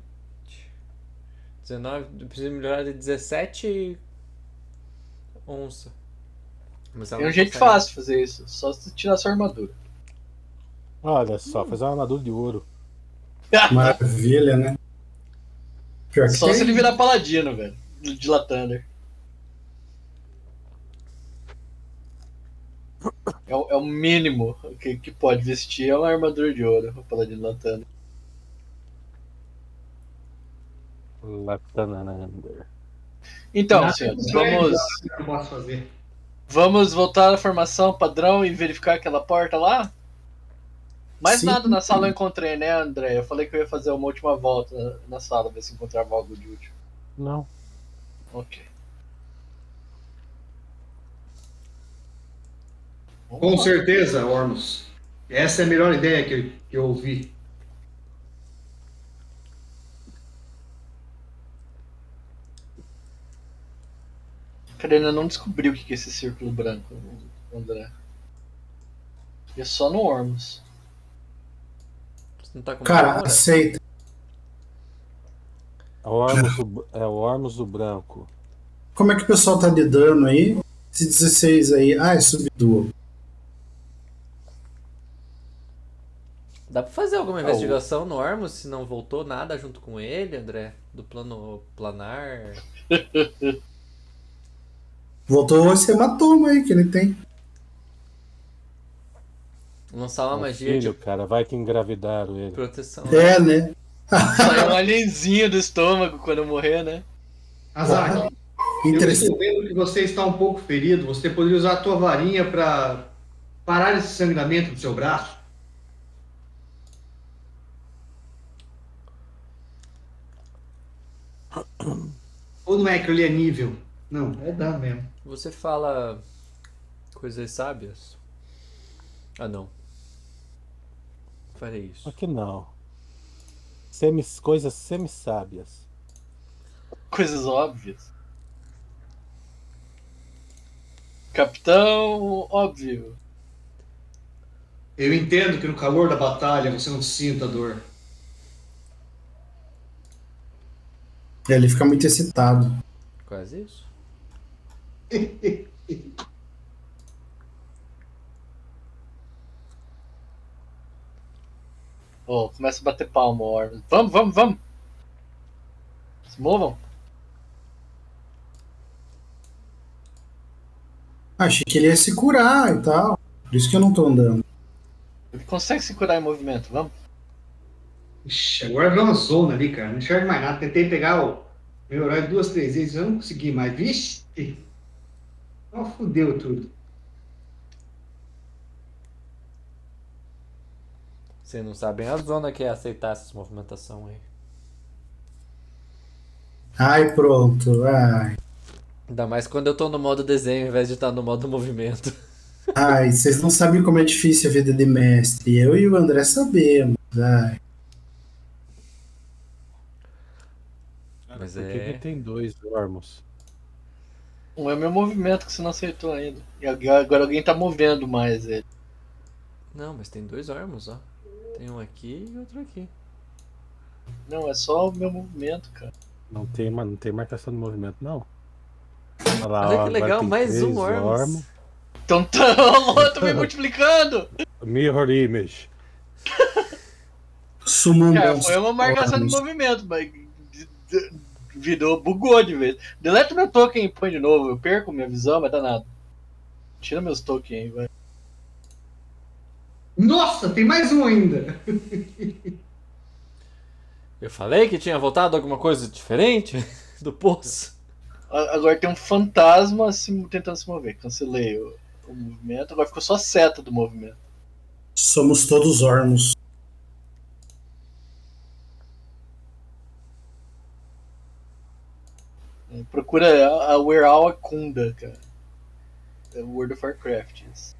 19. Eu preciso me livrar de 17 onça. Mas Tem um jeito consegue. fácil de fazer isso, só se tirar sua armadura. Olha só, fazer uma armadura de ouro. Maravilha, né? Pior que Só se ele virar paladino, velho. De Latander. É, o- é o mínimo que, que pode vestir é uma armadura de ouro, o paladino de Latander. Latanander. Então, Nada senhores, vamos, vamos voltar à formação padrão e verificar aquela porta lá? Mais Sim. nada na sala eu encontrei, né, André? Eu falei que eu ia fazer uma última volta na, sala, ver se encontrava algo de útil. Não. Ok. Vamos Com lá. certeza, Ormus. Essa é a melhor ideia que, que eu ouvi. Cara, ainda não descobriu o que que é esse círculo branco, André. E é só no Ormus. Não tá com Cara, aceita. É o Ormus do, é o Ormus do branco. Como é que o pessoal tá lidando aí? Esse 16 aí. Ah, é subduo. Dá pra fazer alguma Ah, investigação no Ormus se não voltou nada junto com ele, André? Do plano planar? Voltou esse hematoma aí que ele tem. Lançar uma Meu magia filho, de cara, vai que engravidaram ele. proteção. É, né? Sai um alienzinho do estômago quando eu morrer, né? Azak, eu Interessante. estou vendo que você está um pouco ferido. Você poderia usar a tua varinha para parar esse sangramento do seu braço? Ou não é que ele é nível? Não, é dano mesmo. Você fala coisas sábias? Ah, não. Farei isso. Só que não. Semis, coisas semi-sábias. Coisas óbvias. Capitão, óbvio. Eu entendo que no calor da batalha você não sinta dor. Ele fica muito excitado. Quase isso. Ó, começa a bater palma, Ormus. Vamos, vamos, vamos! Se movam. Achei que ele ia se curar e tal. Por isso que eu não tô andando. Ele consegue se curar em movimento, vamos. Ixi, agora virou uma zona ali, cara. Não enxergo mais nada. Tentei pegar o meu herói duas, três vezes, eu não consegui mais. Vixe! Oh, fudeu tudo. Vocês não sabem a zona que é aceitar essas movimentação aí. Ai, pronto. Ai, Ainda mais quando eu tô no modo desenho ao invés de estar no modo movimento. ai, vocês não sabem como é difícil a vida de mestre. Eu e o André sabemos. Ai. Mas por que é- que tem dois Ormos? Um é meu movimento que você não aceitou ainda. E agora agora alguém tá movendo mais ele. Não, mas tem dois ormos, ó. Tem um aqui e outro aqui. Não, é só o meu movimento, cara. Não tem, não tem marcação de movimento, não. Olha lá, Olha que legal, mais um. Ormo. Então tá, tô me multiplicando! Mirror Image. Sumam Cara, foi uma marcação de movimento, mas virou, bugou de vez. Deleta meu token e põe de novo. Eu perco minha visão, mas dá nada. Tira meus tokens aí, vai. Nossa, tem mais um ainda. Eu falei que tinha voltado alguma coisa diferente do poço. Agora tem um fantasma se- tentando se mover. Cancelei o, o movimento, agora ficou só a seta do movimento. Somos todos ormos. É, Procura a, a Weral Akunda, cara. É World of Warcraft. isso.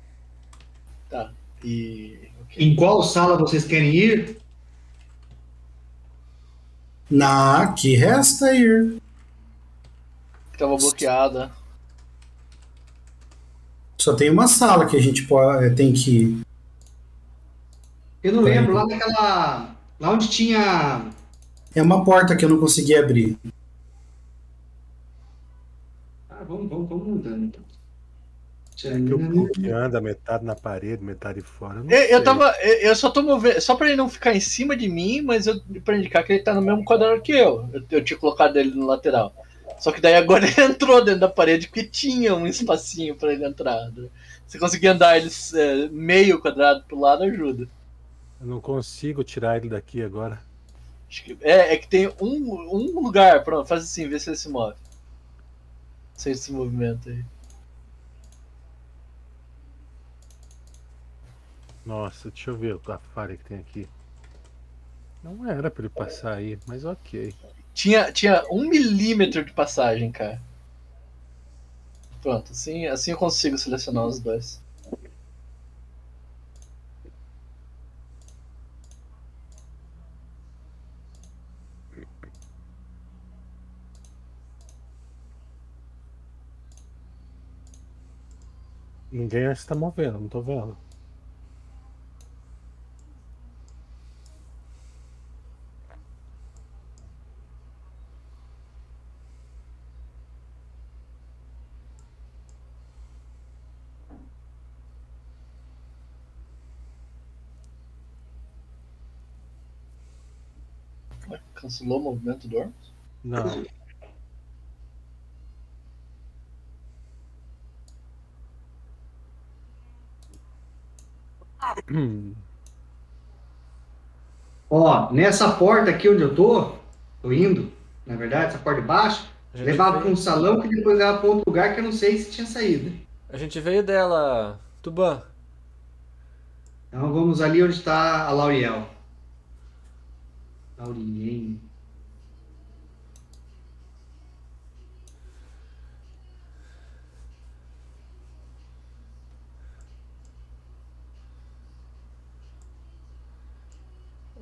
Tá. E. Em qual sala vocês querem ir? Na que resta ir. Que tava bloqueada. Só tem uma sala que a gente pode, tem que ir. Eu não lembro, lá naquela. Lá onde tinha. É uma porta que eu não consegui abrir. Ah, vamos, vamos, vamos mudando então. Que o Cook anda metade na parede, metade fora. Eu, eu tava. Eu eu só tô movendo. Só pra ele não ficar em cima de mim, mas eu, pra indicar que ele tá no mesmo quadrado que eu. Eu, eu tinha colocado ele no lateral. Só que daí agora ele entrou dentro da parede porque tinha um espacinho pra ele entrar. né? Se conseguir andar ele é, meio quadrado pro lado, ajuda. Eu não consigo tirar ele daqui agora. Acho que- é, é que tem um, um lugar. Pronto, faz assim, vê se ele se move. Sem esse movimento aí. Nossa, deixa eu ver a falha que tem aqui. Não era pra ele passar aí, mas ok. Tinha, tinha um milímetro de passagem, cara. Pronto, assim, assim eu consigo selecionar os dois. Ninguém se tá movendo, não tô vendo. O movimento do Ormus? Não. Hum, Ó, nessa porta aqui onde eu tô, tô indo, na verdade, essa porta de baixo, levava para um salão que depois levava para outro lugar que eu não sei se tinha saído. a gente veio dela, Tuban. Então vamos ali onde está a Lauriel. Lauriel.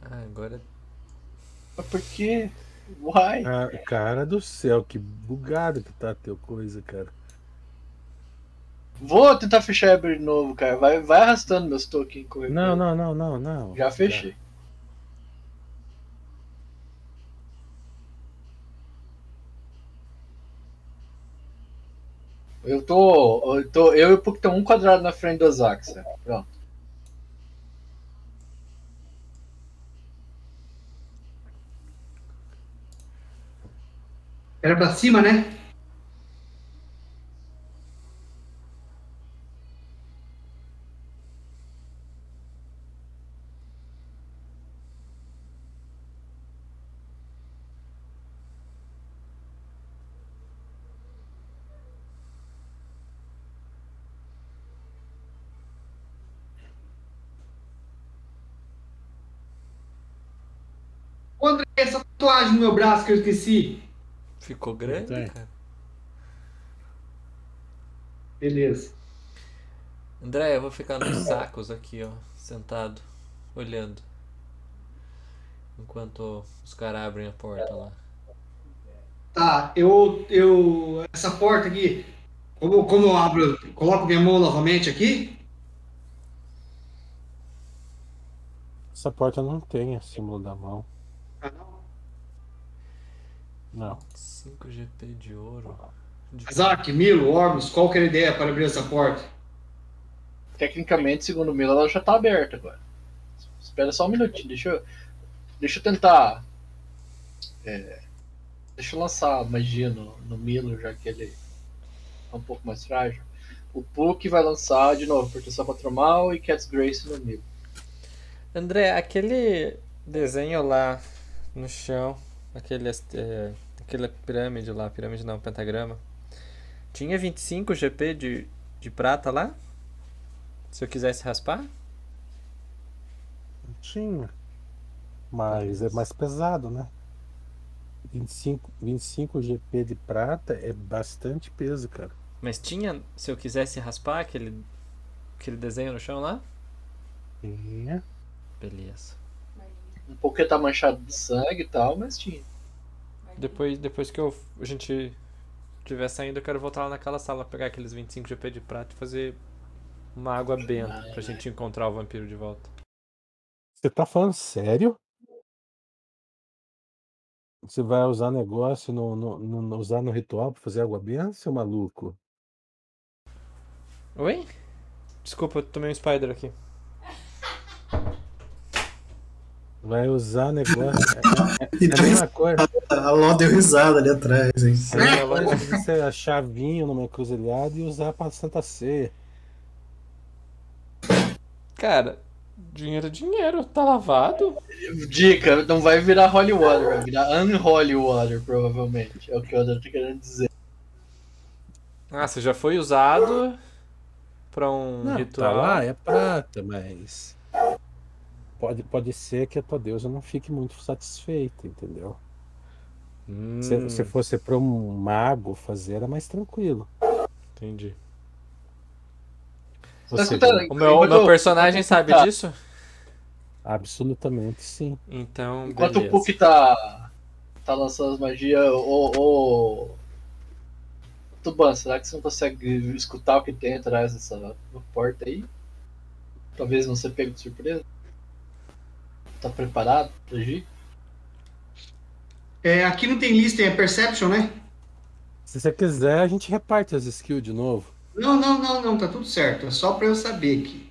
Ah, agora. Mas por quê? Why? ah, cara do céu, que bugado que tá teu coisa, cara. Vou tentar fechar a Eber de novo, cara. Vai, vai arrastando meus tokens. Não, não, não, não, não. Já fechei. Eu tô. Eu, tô, eu e o Puck estão um quadrado na frente do Azaxa. Pronto. Era para cima, né? André, essa tatuagem no meu braço que eu esqueci. Ficou grande, Tem. cara. Beleza. André, eu vou ficar nos sacos aqui, ó, sentado, olhando. Enquanto os caras abrem a porta lá. Tá, eu. eu essa porta aqui. Como, como eu abro. Coloco minha mão novamente aqui? Essa porta não tem símbolo da mão. Ah, não. Não. 5 GP de ouro. De- Isaac, Milo, Ormus, qual que era a ideia para abrir essa porta? Tecnicamente, segundo o Mila, ela já tá aberta agora. Espera só um minutinho, deixa eu, deixa eu tentar. é, deixa eu lançar a magia no, no Milo, já que ele é um pouco mais frágil. O Puck vai lançar de novo Proteção contra o Mal e Cat's Grace no Milo. André, aquele desenho lá no chão, aquele, é, aquela pirâmide lá, pirâmide não, pentagrama, tinha 25 GP de, de prata lá? Se eu quisesse raspar? Não tinha. Mas é mais pesado, né? 25, 25 GP de prata é bastante peso, cara. Mas tinha, se eu quisesse raspar aquele, aquele desenho no chão lá? Tinha. Beleza. Um pouco tá manchado de sangue e tal, mas tinha. Depois, depois que eu, a gente estiver saindo, eu quero voltar lá naquela sala, pegar aqueles 25 GP de prata e fazer uma água benta pra gente encontrar o vampiro de volta. Você tá falando sério? Você vai usar negócio no, no, no- no- usar no ritual pra fazer água benta, seu maluco? Oi? Desculpa, eu tomei um spider aqui. Vai usar negócio. É, é- E é a mesma coisa. a Ló deu risada ali atrás, hein? É a você achar vinho numa encruzilhada e usar pra Santa Ceia. Cara, dinheiro é dinheiro, tá lavado? Dica, não vai virar holy water, vai virar unholy water, provavelmente. É o que o André tá querendo dizer. Ah, você já foi usado pra um Não, ritual. tá lá, é prata, mas. Pode, pode ser que a tua deusa não fique muito satisfeita, entendeu? Hum, Se, se fosse para um mago fazer, era mais tranquilo. entendi. Você? O meu, o meu personagem sabe Tá. disso? Absolutamente sim. Então, Enquanto o beleza. Puck tá, tá lançando as magias, ô, ô. Tuban, será que você não consegue escutar o que tem atrás dessa porta aí? Talvez não ser pego de surpresa? Tá preparado agir? É, aqui não tem lista, é Perception, né? Se você quiser, a gente reparte as skills de novo. Não, não, não, não, tá tudo certo. É só pra eu saber aqui.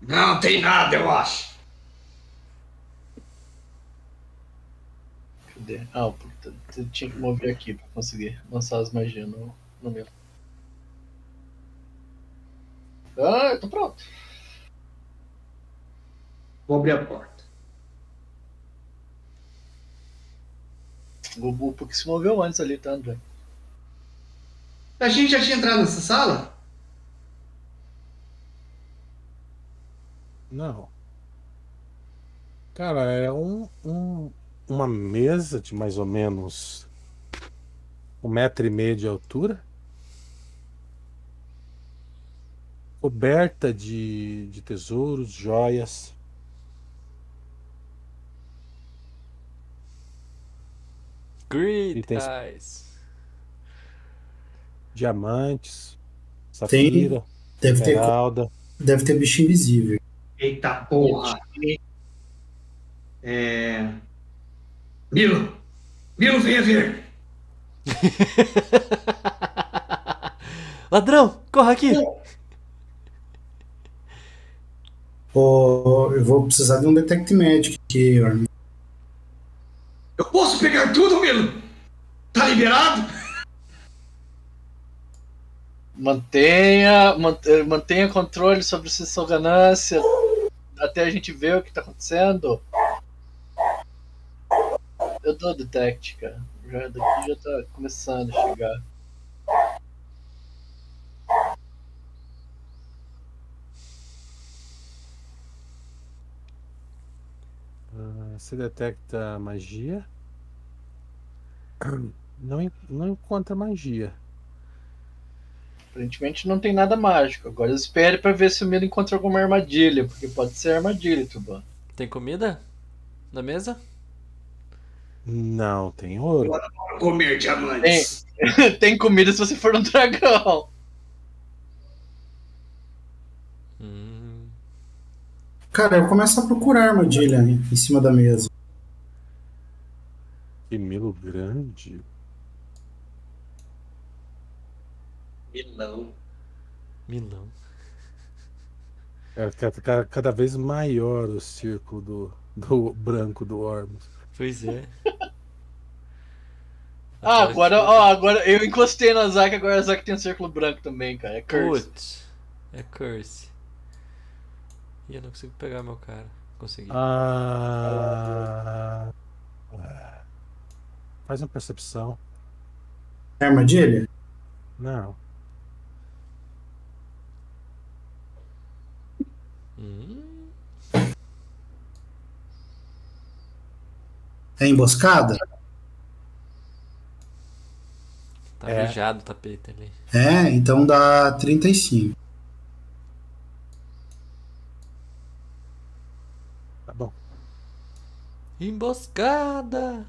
Não tem nada, eu acho. Cadê? Ah, tá- você tinha que mover aqui pra conseguir lançar as magias no, no meu. Ah, eu tô pronto. Vou abrir a porta. O, o Puck se moveu antes ali, tá, André? A gente já tinha entrado nessa sala? Não. Cara, é um, um- uma mesa de mais ou menos um metro e meio de altura. Coberta de, de tesouros, joias. E Eyes. diamantes, safira, Deve ter, esmeralda. deve ter bicho invisível. Eita porra. É... Milo! Milo, venha ver! Ladrão, corra aqui! Ô, eu vou precisar de um Detect Magic aqui, Orm. Eu posso pegar tudo, Milo? Tá liberado? Mantenha, mant- eh, mantenha controle sobre sua ganância até a gente ver o que tá acontecendo. Eu dou detect, cara. Já, daqui já tá começando a chegar. Você detecta magia. Não, não encontra magia. Aparentemente não tem nada mágico. Agora espere pra ver se o Miro encontra alguma armadilha, porque pode ser armadilha, Tuban. Tem comida? Na mesa? Não, tem ouro. Comer diamantes. tem comida se você for um dragão. Hum. Cara, eu começo a procurar armadilha em cima da mesa. Que milo grande. Milão. Milão. É, ca- ca- cada vez maior o círculo do, do branco do Ormus. Pois é. Ah, agora, ó, agora eu encostei na Zack, agora a Zack tem um círculo branco também, cara. É curse. Putz. É curse. Ih, eu não consigo pegar meu cara. Consegui. Ah. Faz uma percepção. É armadilha? Não. Hum. É emboscada? Tá É. mijado o tapete ali. É, então dá 35. Tá bom. Emboscada!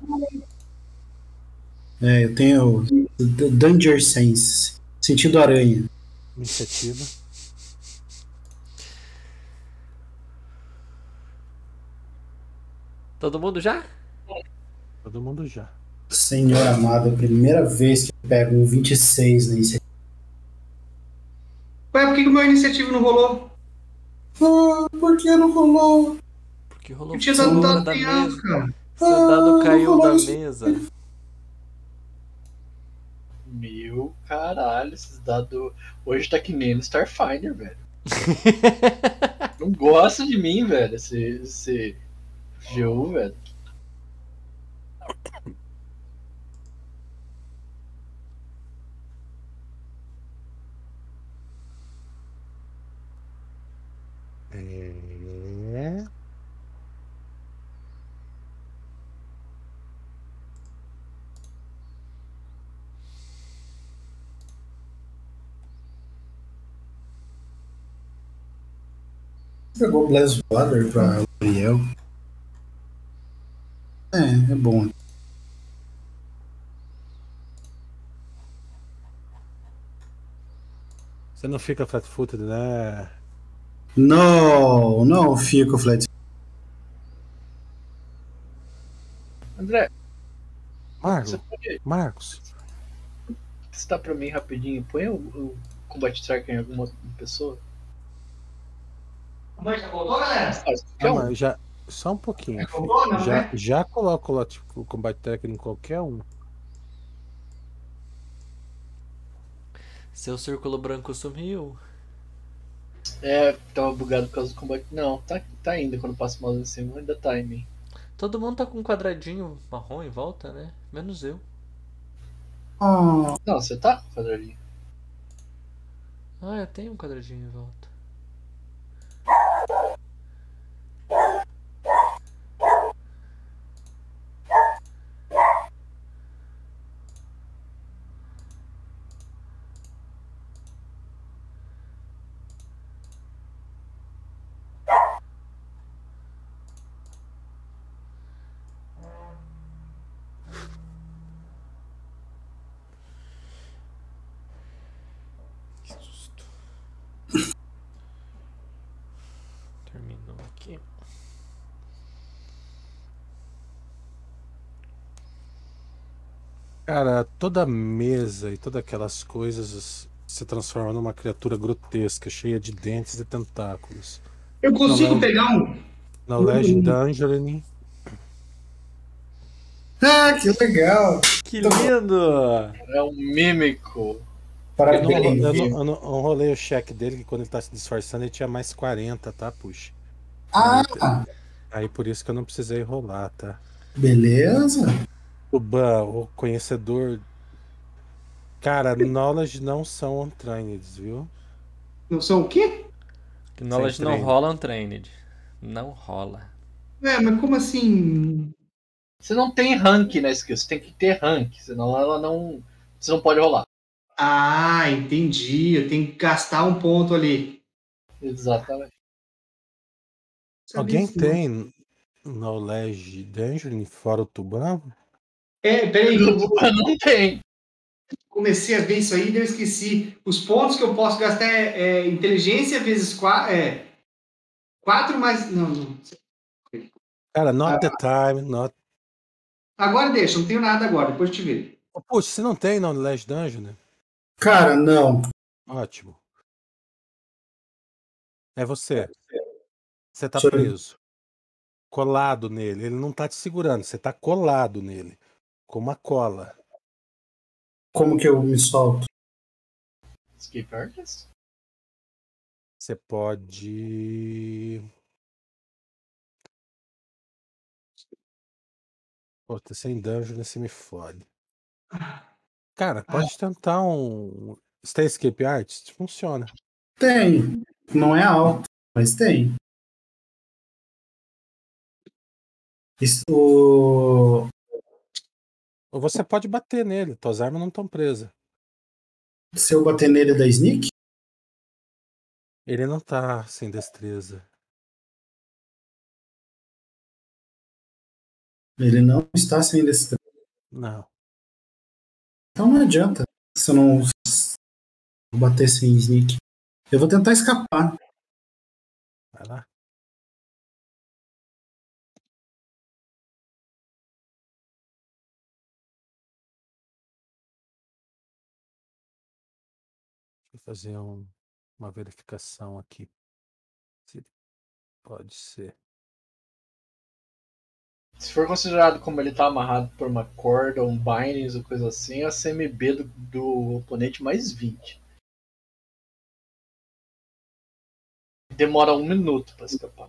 É, eu tenho Danger Sense. Sentido aranha. Iniciativa. Todo mundo já? Todo mundo já. Senhor amado, é a primeira vez que eu pego um 26 na iniciativa. Ué, por que que o meu iniciativa não rolou? Ah, por que não rolou? Porque rolou Eu tinha dado um da alto, mesa. cara. Seu dado Ah, caiu da isso. mesa. Meu caralho, esses dados. Hoje tá que nem no Starfinder, velho. Não gosta de mim, velho, esse, esse GU, velho. Pegou Bless Water pra Ariel. É, é bom. Você não fica flat-footed, né? Não, não fico flat. André, Marcos, você pode Marcos, citar pra mim rapidinho? Põe o, o Combat Tracker em alguma pessoa? Mas já voltou, galera? Ah, calma, já, só um pouquinho. Já voltou, não, Já, né? já coloca o lot- o Combat Tracker em qualquer um. Seu círculo branco sumiu. É, tava bugado por causa do combate. Não, tá, tá ainda quando passa o mouse em cima, ainda tá em mim. Todo mundo tá com um quadradinho marrom em volta, né? Menos eu. Ah, Não, você tá com o quadradinho. Ah, eu tenho um quadradinho em volta. Que susto. Terminou aqui. Cara, toda a mesa e todas aquelas coisas se transforma numa criatura grotesca, cheia de dentes e tentáculos. Eu consigo pegar um. Knowledge Dungeoning. ah, que legal. Que lindo! É um mímico. Eu não, Parabéns. eu, não, eu não- eu não rolei o cheque dele, que quando ele tá se disfarçando, ele tinha mais 40, tá? Puxa. Ah, Aí por isso que eu não precisei rolar, tá? beleza. O Ban, o conhecedor. Cara, knowledge não são untrained, viu? Não sou o quê? Knowledge não rola untrained. Não rola. É, mas como assim? Você não tem rank na skill, você tem que ter rank, senão ela não. Você não pode rolar. Ah, entendi. Eu tenho que gastar um ponto ali. Exatamente. Alguém tem Knowledge Dungeon fora o Tuban? É, peraí, vou- Não tem. comecei a ver isso aí e eu esqueci. Os pontos que eu posso gastar é, é inteligência vezes 4. É 4 mais. Não, não. Cara, not Ah. the time, not. Agora deixa, não tenho nada agora, depois eu te ver. Oh, Puxa, você não tem Knowledge Dungeon, né? Cara, não. Ótimo. É você. Você tá Sou eu. preso. Colado nele. Ele não tá te segurando, você tá colado nele. Com uma cola. Como que eu me solto? Escape Artist? Você pode. Pô, tá sem dungeon, você me fode. Cara, pode tentar um. Você tem Escape Artist? Funciona. Tem. Não é alto, mas tem. Isso, o- Ou você pode bater nele, tuas armas não estão presas. se eu bater nele da sneak, Ele não tá sem destreza. ele não está sem destreza. Não. Então não adianta se eu não bater sem sneak. Eu vou tentar escapar. Vai lá. Fazer um- uma verificação aqui. Se pode ser. Se for considerado como ele tá amarrado por uma corda, um bindings ou coisa assim, é a CMB do, do oponente mais 20. Demora um minuto pra escapar.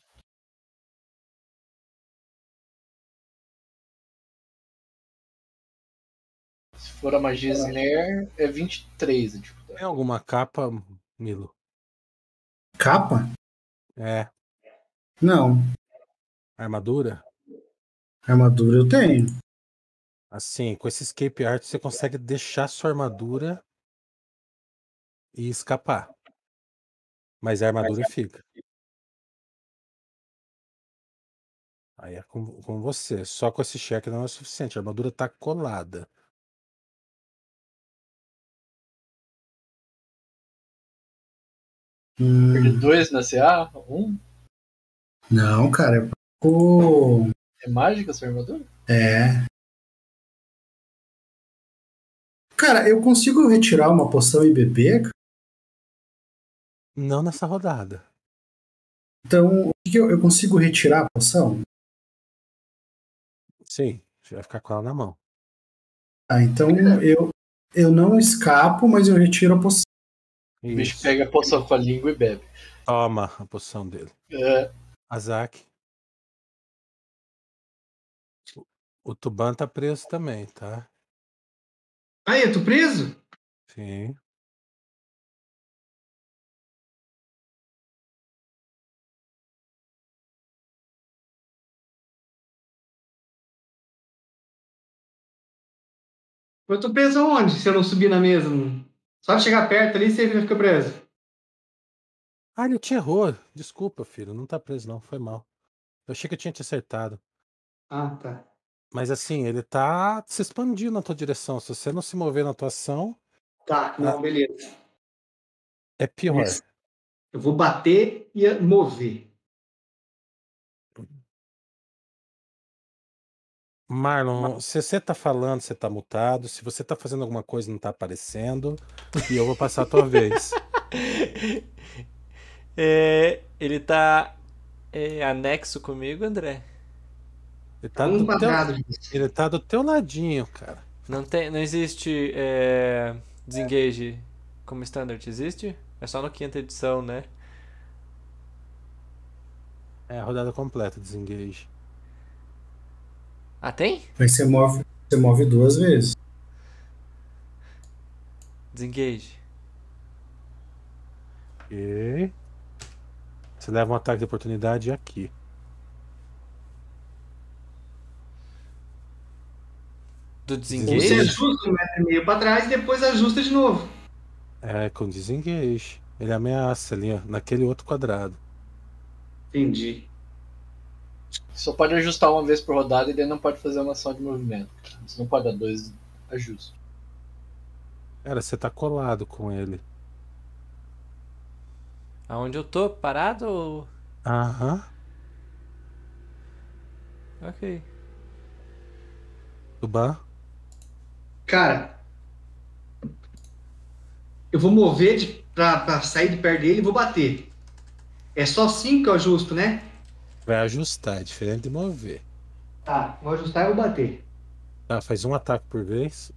Se for a magia Snare, é 23 a dificuldade. Tem alguma capa, Milo? Capa? É. Não. Armadura? Armadura eu tenho. Assim, com esse escape art você consegue deixar sua armadura e escapar. Mas a armadura fica. Aí é com, com você. Só com esse cheque não é suficiente. A armadura tá colada. Hum, Perdi 2 na CA, 1. Um. não, cara. É pouco. É mágica sua armadura? É. Cara, eu consigo retirar uma poção e beber? Não nessa rodada. Então, o eu, eu consigo retirar a poção? Sim, você vai ficar com ela na mão. Ah, então eu, eu não escapo, mas eu retiro a poção. O bicho Isso. pega a poção com a língua e bebe. Toma a poção dele. É, Azak. O- Tuban tá preso também, tá? Aí, eu tô preso? Sim. Eu tô preso aonde? Se eu não subir na mesa? não? Só chegar perto ali você fica preso. Ah, ele te errou. Desculpa, filho. Não tá preso, não. Foi mal. Eu achei que eu tinha te acertado. Ah, tá. Mas assim, ele tá se expandindo na tua direção. Se você não se mover na tua ação, Tá, não, beleza. é pior. Eu vou bater e mover. Marlon, se você tá falando, você tá mutado. Se você tá fazendo alguma coisa, não tá aparecendo. E eu vou passar a tua vez. É, ele tá é, anexo comigo, André? Ele tá, um do teu, quadrado. ele tá do teu ladinho, cara. Não, tem, não existe é, desengage como standard, existe? É só na quinta edição, né? É a rodada completa, desengage. Ah, tem? Mas você move, você move duas vezes. Desengage. E... Você leva um ataque de oportunidade aqui. Do desengage? Você ajusta um metro e meio pra trás e depois ajusta de novo. É, com desengage. Ele ameaça ali, ó, naquele outro quadrado. Entendi. Só pode ajustar uma vez por rodada e daí não pode fazer uma ação de movimento. Você não pode dar dois ajustes. Cara, você tá colado com ele. Aonde eu tô? Parado ou. Aham. Ok. Tuban. Cara, eu vou mover de, pra, pra sair de perto dele e vou bater. É só 5 que eu ajusto, né? Vai ajustar, é diferente de mover. Tá, vou ajustar e vou bater. Tá, faz um ataque por vez.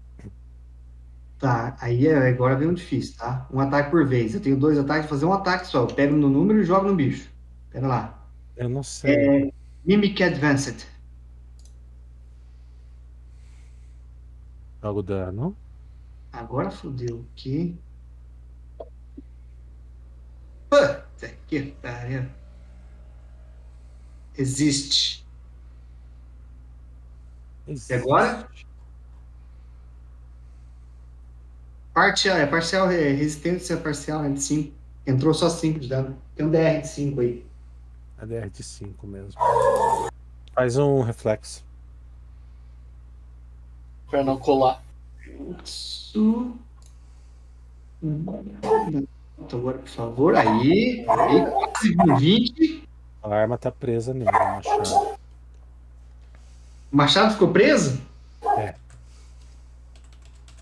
Tá, aí é- agora vem um difícil, tá? Um ataque por vez. Eu tenho dois ataques, vou fazer um ataque só. Eu pego no número e jogo no bicho. Pera lá. Eu não sei. Mimic Advanced. Jogo dano. Agora fodeu. Que. Puta que pariu. Existe. Existe. agora? Parcial, é parcial, é resistência parcial, né? De 5. Entrou só 5 de dano. Tem um DR de 5 aí. A DR de 5 mesmo. Faz um reflexo. Pra não colar. Isso. Então, agora, por favor. Aí. Aí, quase um 20. A arma tá presa nele, o machado. O machado ficou preso? É.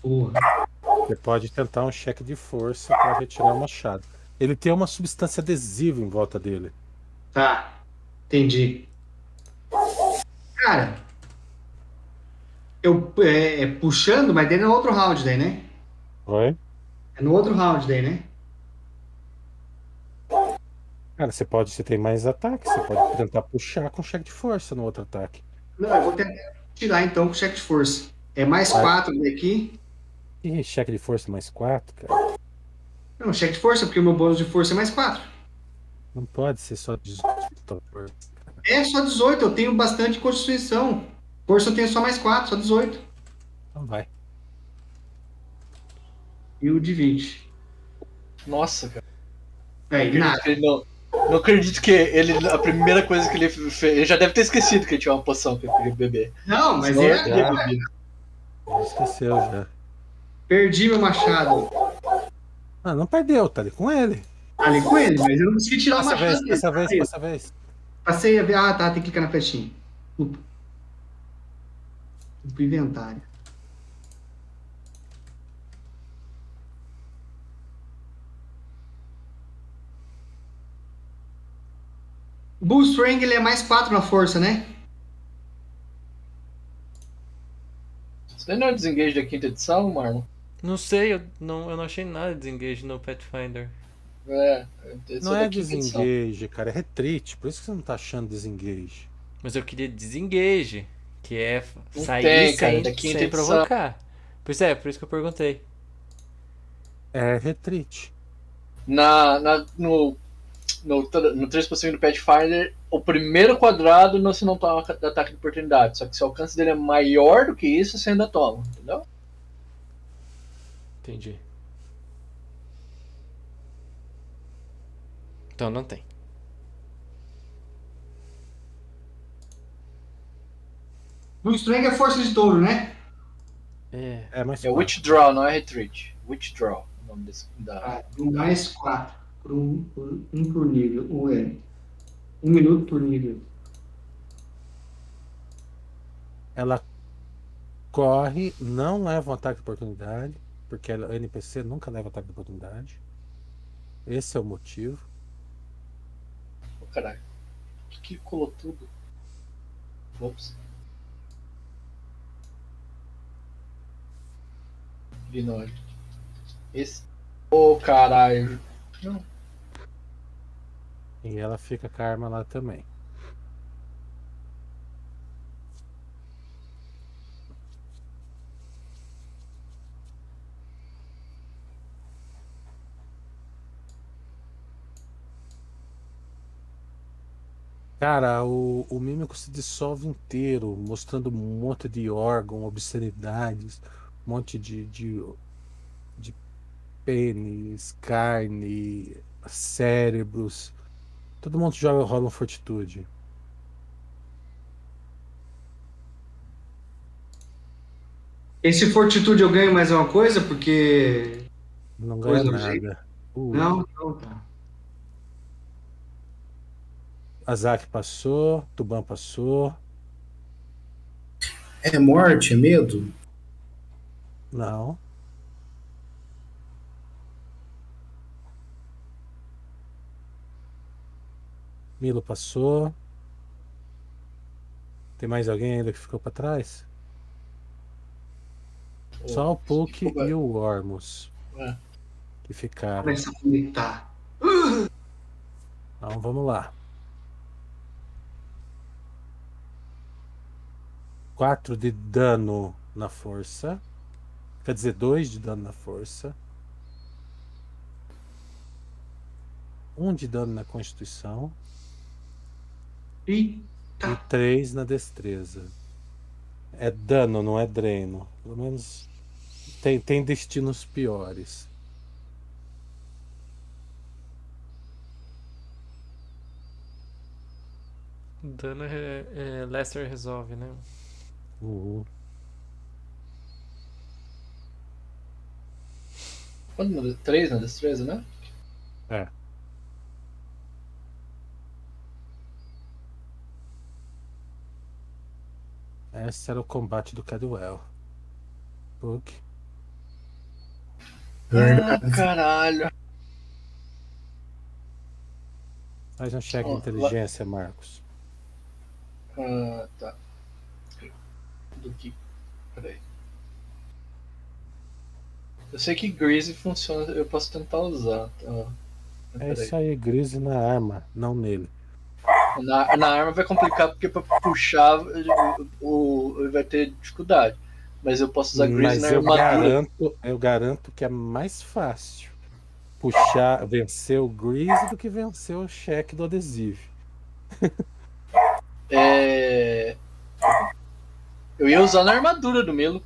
Porra. Você pode tentar um cheque de força para retirar o machado. Ele tem uma substância adesiva em volta dele. Tá. Entendi. Cara. Eu é, é puxando, mas daí no outro round daí, né? Oi? É no outro round daí, né? Cara, você pode, você tem mais ataque, você pode tentar puxar com cheque de força no outro ataque. Não, eu vou tentar tirar então com cheque de força. É mais Vai. 4 daqui. Ih, cheque de força mais 4, cara. Não, cheque de força, porque o meu bônus de força é mais 4. Não pode ser só 18 de força. É só 18, eu tenho bastante constituição. Força eu tenho só mais 4, só 18. Então vai. E o de 20. Nossa, cara. É, nada. Ele não, não acredito que ele. A primeira coisa que ele fez. Ele já deve ter esquecido que ele tinha uma poção que ele queria beber. Não, mas Senão é, ele teria bebido. Esqueceu já. perdi meu machado. Ah, não perdeu, tá ali com ele. Ali com ele, mas eu não consegui tirar o Passa a machado vez, dele. passa a vez, Passei. passa a vez. Passei a ver. Ah, tá, tem que clicar na flechinha. Desculpa. Fui pro inventário. Bull Strang ele é mais 4 na força, né? Daí não é o desengage da quinta edição, Marlon? Não sei, eu não, eu não achei nada de desengage no Pathfinder. É. Não é edição. desengage, cara, é retreat. Por isso que você não tá achando desengage. Mas eu queria desengage, que é sair tem, cara, sem, da quinta sem edição. provocar. Pois é, por isso que eu perguntei. É retreat. Na, na, no, no, no 3 por 5 do Pathfinder, o primeiro quadrado não, você não toma ca- ataque de oportunidade. Só que se o alcance dele é maior do que isso, você ainda toma, entendeu? Entendi. Então não tem. Bull Strang é força de touro, né? É. É mais É quatro. Withdraw, não é Retreat. Withdraw, o nome desse, da. Ah, um mais 4. Por um, por, um por nível. Um, é. Um minuto por nível. Ela corre, não leva um ataque de oportunidade, porque ela- a NPC nunca leva ataque de oportunidade. Esse é o motivo. Oh, caralho. Que colou tudo. Ops. Ignore. Esse. Ô oh, caralho. E ela fica com a arma lá também. Cara, o, o mímico se dissolve inteiro, mostrando um monte de órgão, obscenidades, um monte de, de, de pênis, carne, cérebros. Todo mundo joga rola um fortitude. Esse fortitude eu ganho mais uma coisa, porque. Não ganha nada. Uh, Não, não tá. Azak passou, Tuban passou. É morte, é medo? Não. Milo passou. Tem mais alguém ainda que ficou pra trás? Só o Puck e o Ormus É. que ficaram. Começa a vomitar. Então vamos lá. Quatro de dano na força. Quer dizer, dois de dano na força. Um de dano na constituição. Ih, E três na destreza. É dano, não é dreno. Pelo menos tem, tem destinos piores. Dano é, é Lester resolve, né? Uhum. Quanto na de- Três na destreza, né? É. Esse era o combate do Cadwell. Puck. Ah, caralho. Faz um cheque de inteligência, Marcos. Ah, tá. Do que. Peraí. Eu sei que Greasy funciona, eu posso tentar usar. Tá? É Peraí. isso aí, Grise na arma, não nele. Na, na arma vai complicar porque pra puxar o, o- vai ter dificuldade. Mas eu posso usar Greasy Mas na eu armadura. garanto, eu garanto que é mais fácil puxar, vencer o Grease do que vencer o cheque do adesivo. É... Eu ia usar na armadura do Milo.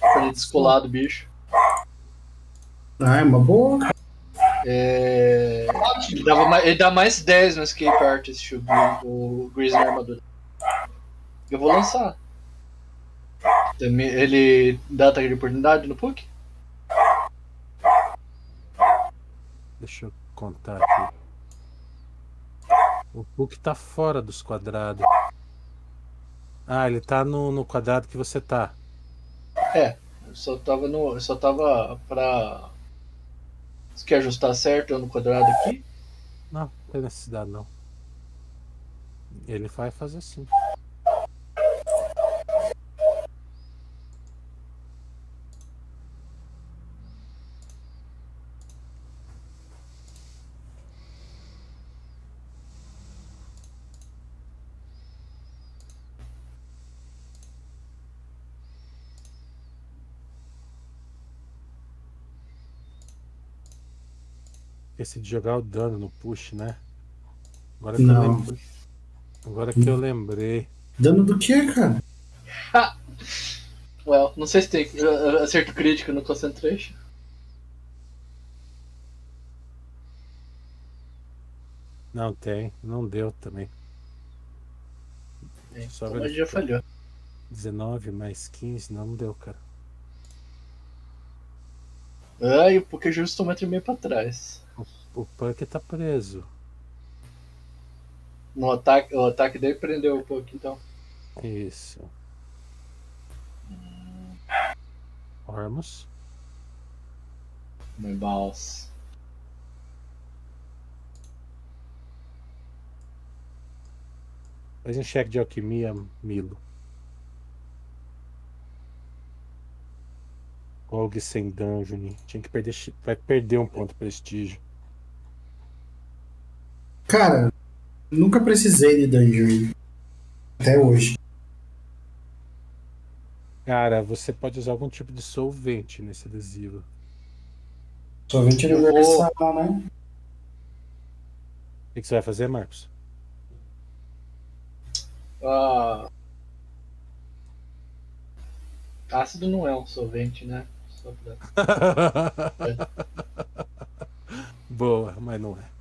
Pra ele descolar do bicho. Ah, é uma boa. É... Ele, dava mais, ele dá mais 10 no Escape Artist, o, o na armadura. Eu vou lançar. Ele dá ataque de oportunidade no Puck? Deixa eu contar aqui. O Puck tá fora dos quadrados. Ah, ele tá no, no quadrado que você tá. Eu só tava no. eu só tava pra. Você quer ajustar certo no quadrado aqui? Não, não tem necessidade não. Ele vai fazer assim. Esse de jogar o dano no push, né? Agora que, eu, Não. lembrei, agora que eu lembrei. Dano do que, cara? Well, não sei se tem acerto crítico no Concentration. Não tem, não deu também. É, Só então já falhou. 19 mais 15, não, não deu, cara. Ai, o Puck ajustou um metro e meio pra trás. O Punk tá preso. No ataque, o ataque dele prendeu o Puck, então. Isso. Ormus. Meu boss. Faz um cheque de alquimia, Milo. Rogue sem dungeon. Tinha que perder. Vai perder um ponto de prestígio. Cara, nunca precisei de dungeon. Até hoje. Cara, você pode usar algum tipo de solvente nesse adesivo. Vou- universal, né? O que que você vai fazer, Marcos? Ah, ácido não é um solvente, né? Só pra- Boa, mas não é.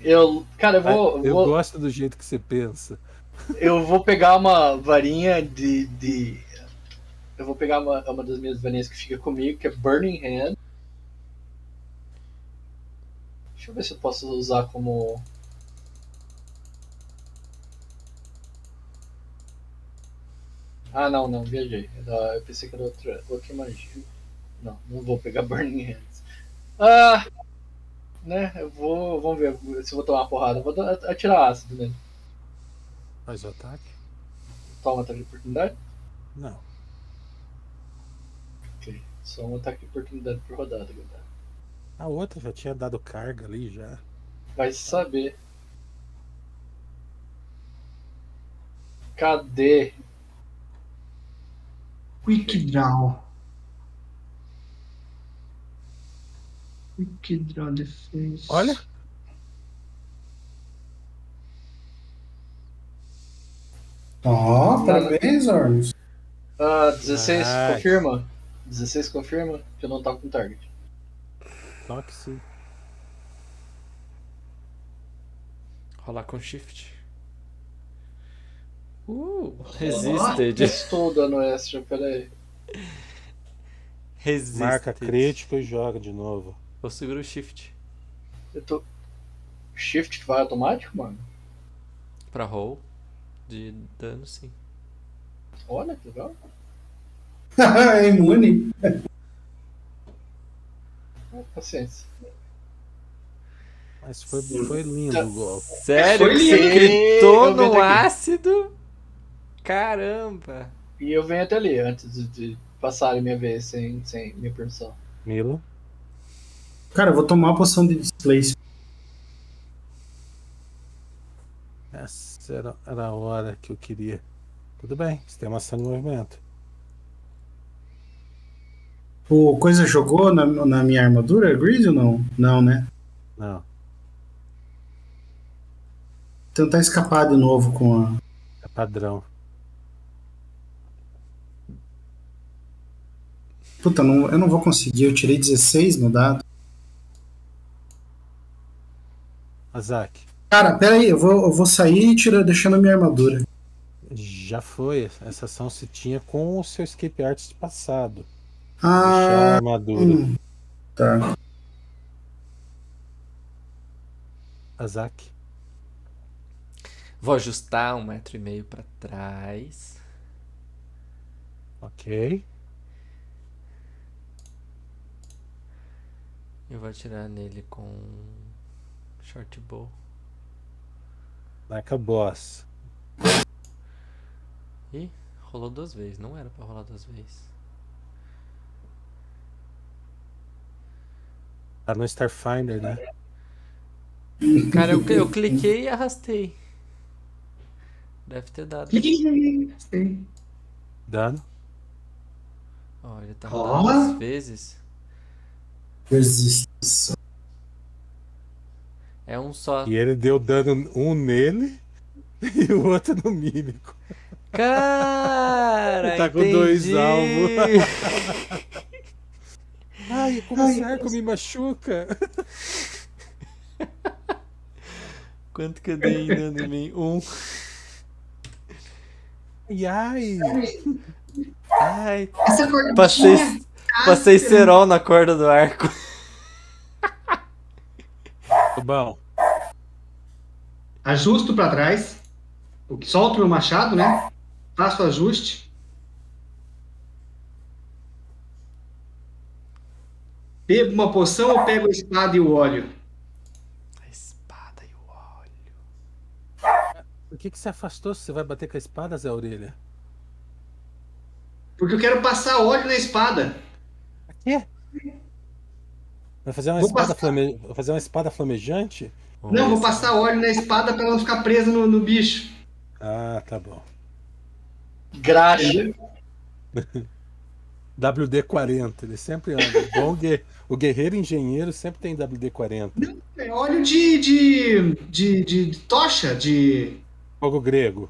Eu, cara, eu vou, eu vou, gosto do jeito que você pensa. eu vou pegar uma varinha de, de. Eu vou pegar uma, uma das minhas varinhas que fica comigo, que é Burning Hand. Deixa eu ver se eu posso usar como. Ah, não, não, viajei. Eu pensei que era outra, outra magia. Não, não vou pegar Burning Hands. Ah! Né, eu vou. Vamos ver se eu vou tomar uma porrada. Eu vou atirar ácido nele. Faz o ataque? Toma ataque de oportunidade? Não. Ok. Só um ataque de oportunidade por rodada, galera. A outra já tinha dado carga ali já. Vai saber. Cadê? Quick Draw. Quick Draw Defense. Olha. Ó, parabéns, Ormus. Ah, 16 Nice. confirma? 16 confirma que eu não tava com target. Só que sim. Rolar com shift. Uh, resisted. Estou dando extra, peraí. Resisted. Marca crítico e joga de novo. Eu seguro o shift Eu tô. Shift vai automático, mano? pra roll de dano, sim. Olha que legal. é imune. Ah, Paciência. Mas foi, foi lindo o golpe. Sério Foi que você lindo. gritou no ácido? Caramba. E eu venho até ali antes de, de passarem minha vez sem, sem minha permissão. Milo. Cara, eu vou tomar uma poção de displace. Essa era, era a hora que eu queria. Tudo bem, você tem uma ação de movimento. O Coisa jogou na, na minha armadura, Grease ou não? Não, né? Não, Tentar escapar de novo com a. é padrão. Puta, não, eu não vou conseguir. Eu tirei 16 no dado. Azak, Cara, pera aí, eu vou, eu vou sair tira, deixando a minha armadura. já foi. Essa ação se tinha com o seu escape artist passado. Deixar a Ah, armadura. hum, tá. Azak. Vou ajustar um metro e meio pra trás. Ok. Eu vou atirar nele com short bow. Like a boss. Ih, rolou duas vezes. Não era pra rolar duas vezes. Tá no Starfinder, né? Cara, eu, eu cliquei e arrastei. Deve ter dado. Clique. Sim. Dano. Ó, ele tá rolando duas vezes. Resistência. É um só. E ele deu dano um nele e o outro no mímico. Cara, Tá com dois entendi. alvos. Ai, como esse arco me machuca. Quanto que eu dei em dano em mim? Um. Ai, ai. Ai, Essa passei, passei cerol na corda do arco. Bom, Ajusto pra trás. O- Solto meu machado, né? Faço o ajuste. Bebo uma poção ou pego a espada e o óleo? A espada e o óleo. por que, que você afastou se você vai bater com a espada, Zé Orelha? Porque eu quero passar óleo na espada. Quê? Vai fazer uma Vou espada, passar. flame... vai fazer uma espada flamejante? Não, vou passar óleo na espada pra ela não ficar presa no, no bicho. Ah, tá bom. Graxa. WD-40, ele sempre anda. Bom, o guerreiro engenheiro sempre tem WD-40. É óleo de, de, de, de, de tocha, de, Fogo grego.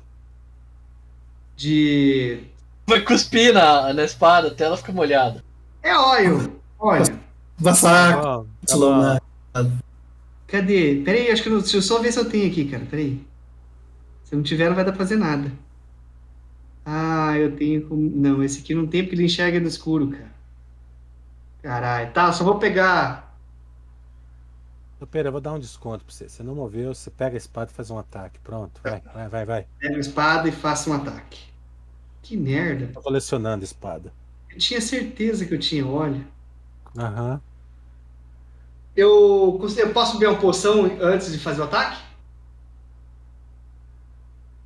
de. Vai cuspir na, na espada até ela ficar molhada. É óleo. Óleo. Slow, ó, né? Cadê? Peraí, acho que eu não, deixa eu só ver se eu tenho aqui, cara. Peraí. Se não tiver, não vai dar pra fazer nada. Ah, eu tenho. como- Não, esse aqui não tem porque ele enxerga no escuro, cara. Caralho. Tá, só vou pegar. Pera, eu vou dar um desconto pra você. Você não moveu, você pega a espada e faz um ataque. Pronto, vai, vai, vai, vai. Pego a espada e faço um ataque. Que merda. Tô colecionando espada. Eu tinha certeza que eu tinha óleo. Aham. Eu, eu posso beber uma poção antes de fazer o ataque?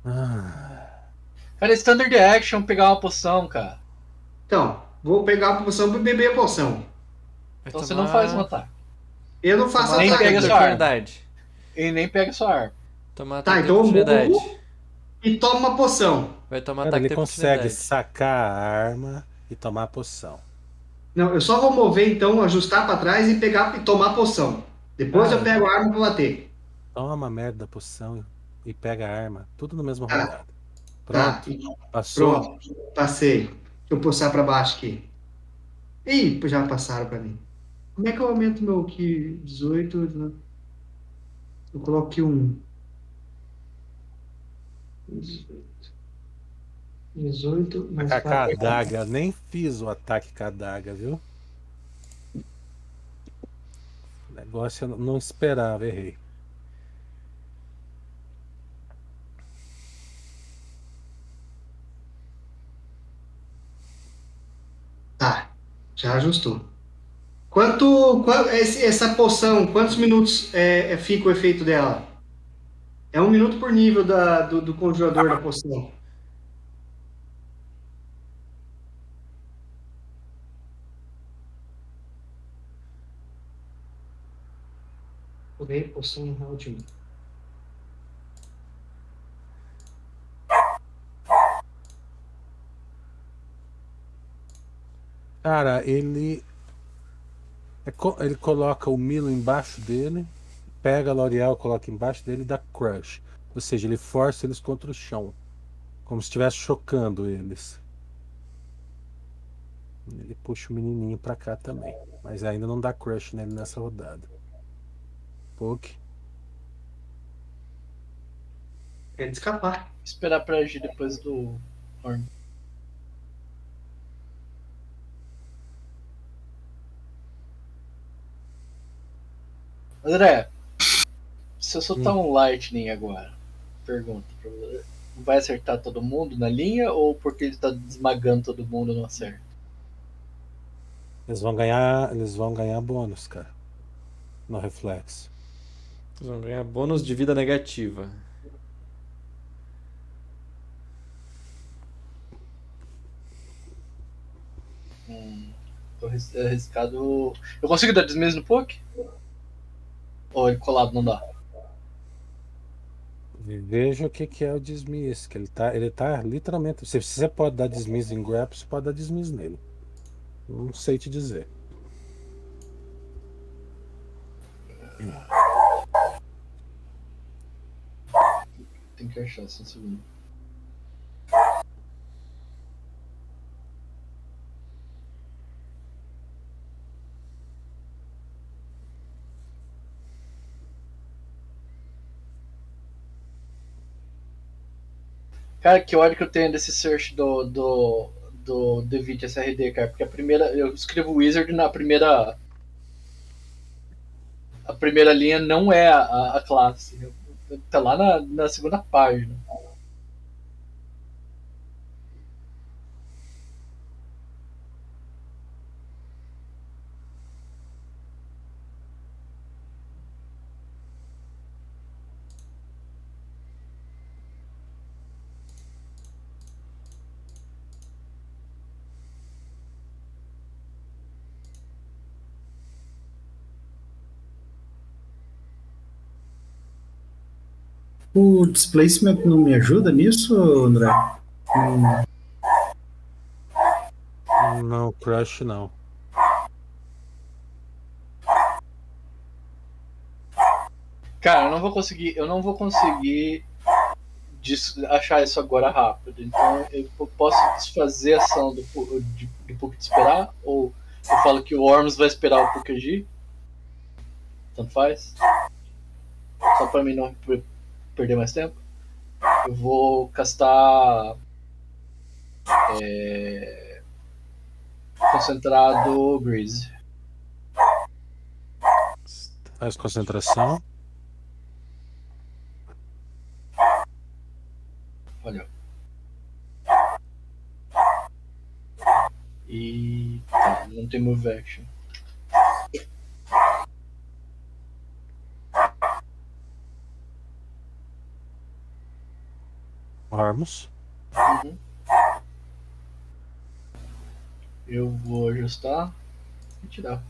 Ah, Cara, é standard action pegar uma poção, cara. Então, vou pegar a poção e beber a poção. Vai Então você tomar- não faz um ataque. Eu não faço Nem ataque. pega sua arma. oportunidade. E nem pega sua arma. Tomar Tá, ataque então eu de oportunidade. movo. E toma uma poção. Vai tomar cara, ataque ele de consegue oportunidade. sacar a arma e tomar a poção. Não, eu só vou mover então, ajustar pra trás e pegar e tomar a poção. Depois Ah, eu pego a arma pra bater. Toma a merda da poção e pega a arma. Tudo no mesmo Tá. rodada. Tá, Pronto, passou. pronto. Passei. Deixa eu puxar pra baixo aqui. Ih, já passaram pra mim. Como é que eu aumento meu aqui? 18. né? Eu coloco aqui um. 18. 18 mais Com a quatro. adaga, nem fiz o ataque com a adaga, viu? O negócio eu não esperava, errei. Tá, já ajustou. Quanto, qua- esse- essa poção, quantos minutos é, é- fica o efeito dela? É um minuto por nível da, do, do conjurador da poção. Poção no round 1. Cara, ele. é ele coloca o Milo embaixo dele, pega a L'Oreal, coloca embaixo dele e dá crush. Ou seja, ele força eles contra o chão. Como se estivesse chocando eles. Ele puxa o menininho pra cá também. Mas ainda não dá crush nele nessa rodada. Poke. É de escapar. Esperar pra agir depois do Horn. André, se eu soltar um Lightning agora, pergunta pra você. Vai acertar todo mundo na linha ou porque ele tá desmagando todo mundo não acerta? Eles vão ganhar. Eles vão ganhar bônus, cara. No reflexo. Vocês vão ganhar bônus de vida negativa. Hum, tô arris- arriscado. Eu consigo dar desmesmo no poke? Ou ele colado não dá? Veja o que, que é o dismiss. Que ele tá, ele tá literalmente. Se você pode dar dismiss em grab, você pode dar dismiss nele. Não sei te dizer. Tem que achar, só segundo. Cara, que ódio que eu tenho desse search do, do, do D20 SRD, cara. Porque a primeira. Eu escrevo Wizard na primeira. A primeira linha não é a, a, classe. Tá lá na, na segunda página. O displacement não me ajuda nisso, André? Hum. Não, crash não. Cara, eu não vou conseguir, eu não vou conseguir achar isso agora rápido. Então eu posso desfazer a ação do, pouco Puck de esperar? Ou eu falo que o Orms vai esperar o Puck agir? Tanto faz? Só pra mim não perder mais tempo, eu vou castar. É, concentrado Breeze. Faz concentração. Olha. E. Tá, não tem move action. armos Uhum. Eu vou ajustar e tirar.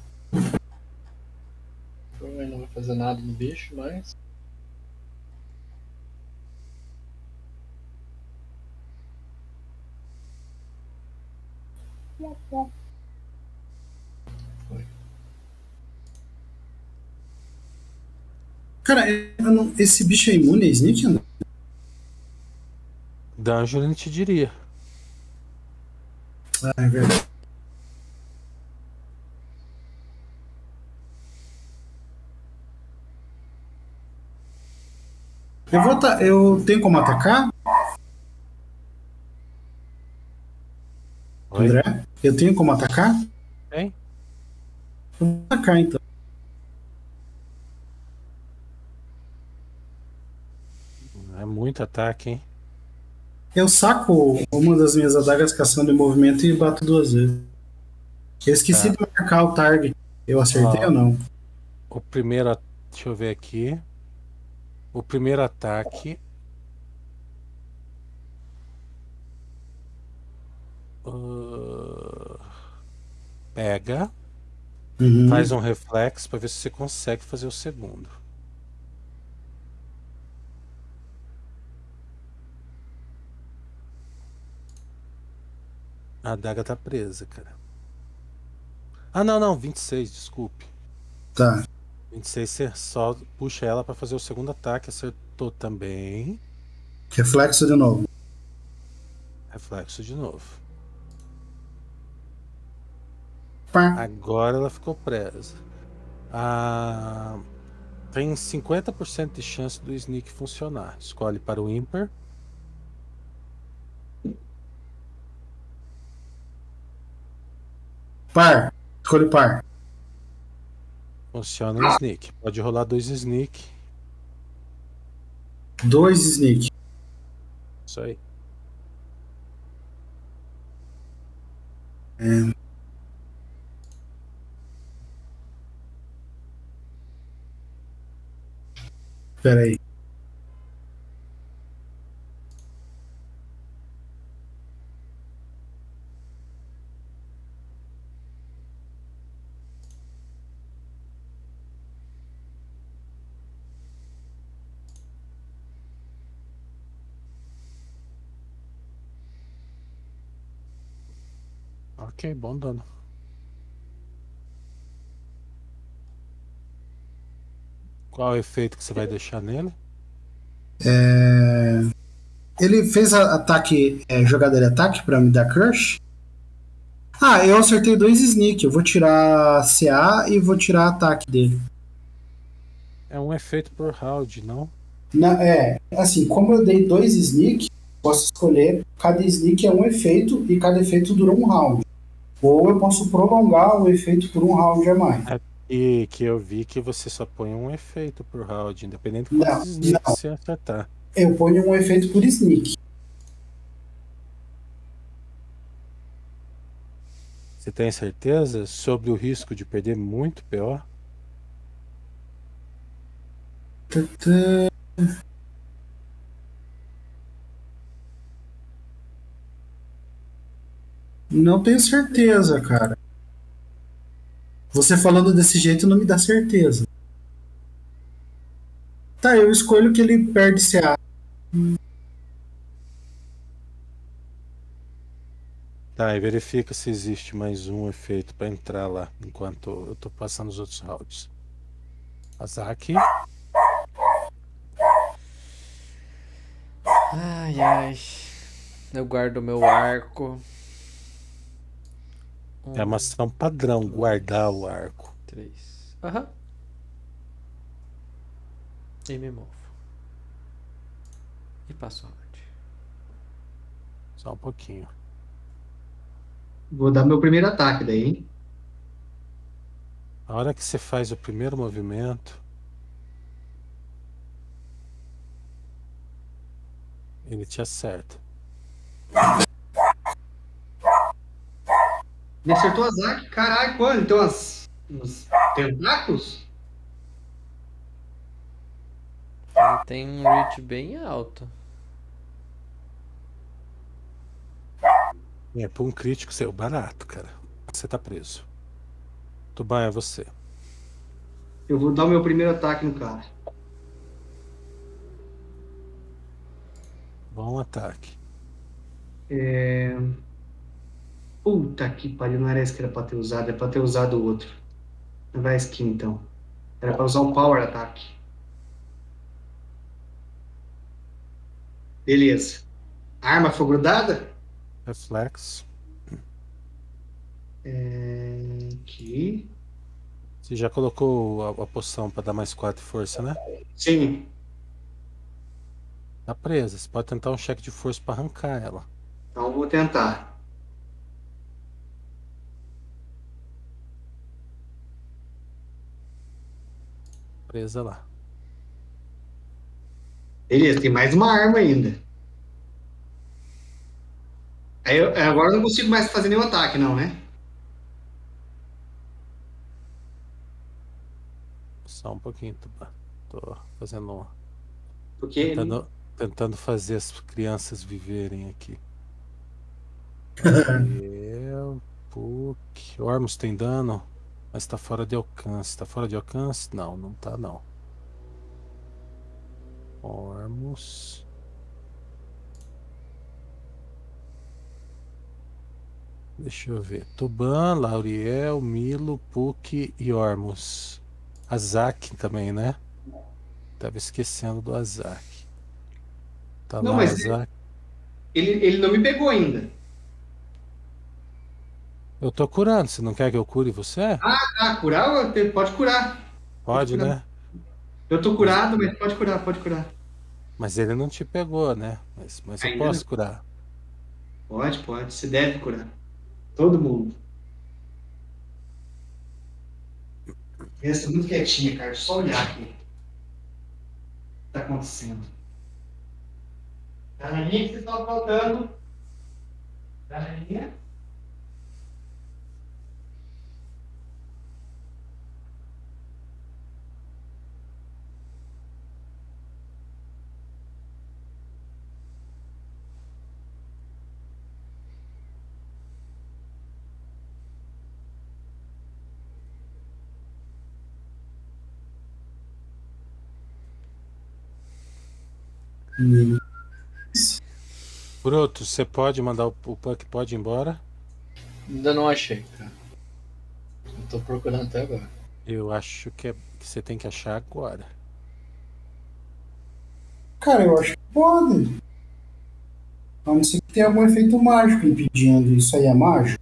Provavelmente não vai fazer nada no bicho, mas. Cara, não... esse bicho é imune a é? Dungeon te diria. Ah, é verdade. Eu vou eu tenho como atacar? Oi? André, eu tenho como atacar? Tem. Vou atacar então. É muito ataque, hein? Eu saco uma das minhas adagas caçando em movimento e bato duas vezes. Eu esqueci tá. de marcar o target. Eu acertei ah, ou não? O primeiro. Deixa eu ver aqui. O primeiro ataque. Uh, pega. Uhum. Faz um reflexo para ver se você consegue fazer o segundo. A adaga tá presa, cara. Ah, não, não, 26, desculpe. Tá. 26 você só puxa ela para fazer o segundo ataque, acertou também. Reflexo de novo. Reflexo de novo. Pá. Agora ela ficou presa. Ah, tem 50% de chance do sneak funcionar. Escolhe para o ímpar. Par. escolhe par. Funciona um sneak. Pode rolar dois sneak. Dois sneak. Isso aí. É... Pera aí. Ok, bom dano. Qual é o efeito que você vai deixar nele? É... Ele fez ataque, é, jogada de ataque para me dar crush. Ah, eu acertei dois sneak. Eu vou tirar CA e vou tirar ataque dele. É um efeito por round, não? Na, é, assim, como eu dei dois sneak, posso escolher. Cada sneak é um efeito e cada efeito dura um round. Ou eu posso prolongar o efeito por um round a mais. É e que eu vi que você só põe um efeito por round, independente do que você acertar. Eu ponho um efeito por sneak. Você tem certeza sobre o risco de perder muito pior Tadã. Não tenho certeza, cara. Você falando desse jeito não me dá certeza. Tá, eu escolho que ele perde CA. Tá, e verifica se existe mais um efeito para entrar lá, enquanto eu tô passando os outros rounds. Azaki. Ai, ai. Eu guardo meu arco. Um, é uma ação padrão guardar o arco. três. Aham. E me movo. E passo round. Só um pouquinho. Vou dar meu primeiro ataque daí, hein? A hora que você faz o primeiro movimento, ele te acerta. Me acertou a Zack. Caralho, quando? Então, as, uns tentáculos? Ele tem um reach bem alto. É, pra um crítico seu barato, cara. Você tá preso. Tuban é você. Eu vou dar o meu primeiro ataque no cara. Bom ataque. É... Puta que pariu, não era esse que era pra ter usado, é pra ter usado o outro. Não vai skin então. Era pra usar o Power Attack. Beleza. A arma foi grudada? Reflexo. É... Aqui. Você já colocou a, a poção pra dar mais 4 de força, né? Sim. Tá presa. Você pode tentar um cheque de força pra arrancar ela. Então eu vou tentar. Presa lá. Beleza, tem mais uma arma ainda. Aí eu- agora eu não consigo mais fazer nenhum ataque, não, né? Só um pouquinho, Tuban. Tô fazendo. um- Porque Tentando, tentando fazer as crianças viverem aqui. Eu, Puck. Ormus tem dano, mas tá fora de alcance. Tá fora de alcance? Não, não tá não. Ormus. Deixa eu ver. Tuban, Lauriel, Milo, Puck e Ormus. Azak também, né? Tava esquecendo do Azak. Tá Não, lá, mas- Azak. ele, ele não me pegou ainda. Eu tô curando. Você não quer que eu cure você? Ah, curar? Você Pode curar. Pode, curar. né? Eu tô curado, mas pode curar, pode curar. Mas ele não te pegou, né? Mas, mas eu posso não. curar. Pode, pode. Você deve curar. Todo mundo. Essa muito quietinha, cara. Só olhar aqui. O que tá acontecendo? Galerinha, que vocês estão faltando? Galerinha? Bruto, você pode mandar o, o Puck pode ir embora? Ainda não achei, cara. Eu tô procurando até agora. Eu acho que, é, que você tem que achar agora. Cara, eu acho que pode. A não ser que tenha algum efeito mágico impedindo. Isso aí é mágico?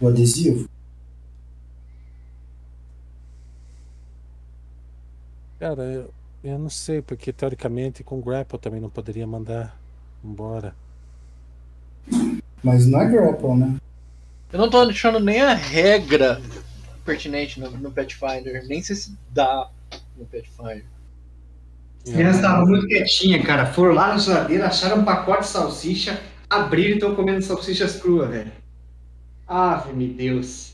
O adesivo? Cara, eu, eu não sei, porque teoricamente com grapple também não poderia mandar embora. Mas não é grapple, né? Eu não tô achando nem a regra pertinente no, no Pathfinder. Nem sei se dá no Pathfinder. As crianças estavam muito quietinhas, cara. Foram lá na geladeira, acharam um pacote de salsicha, abriram e estão comendo salsichas cruas, velho. Ave, meu Deus.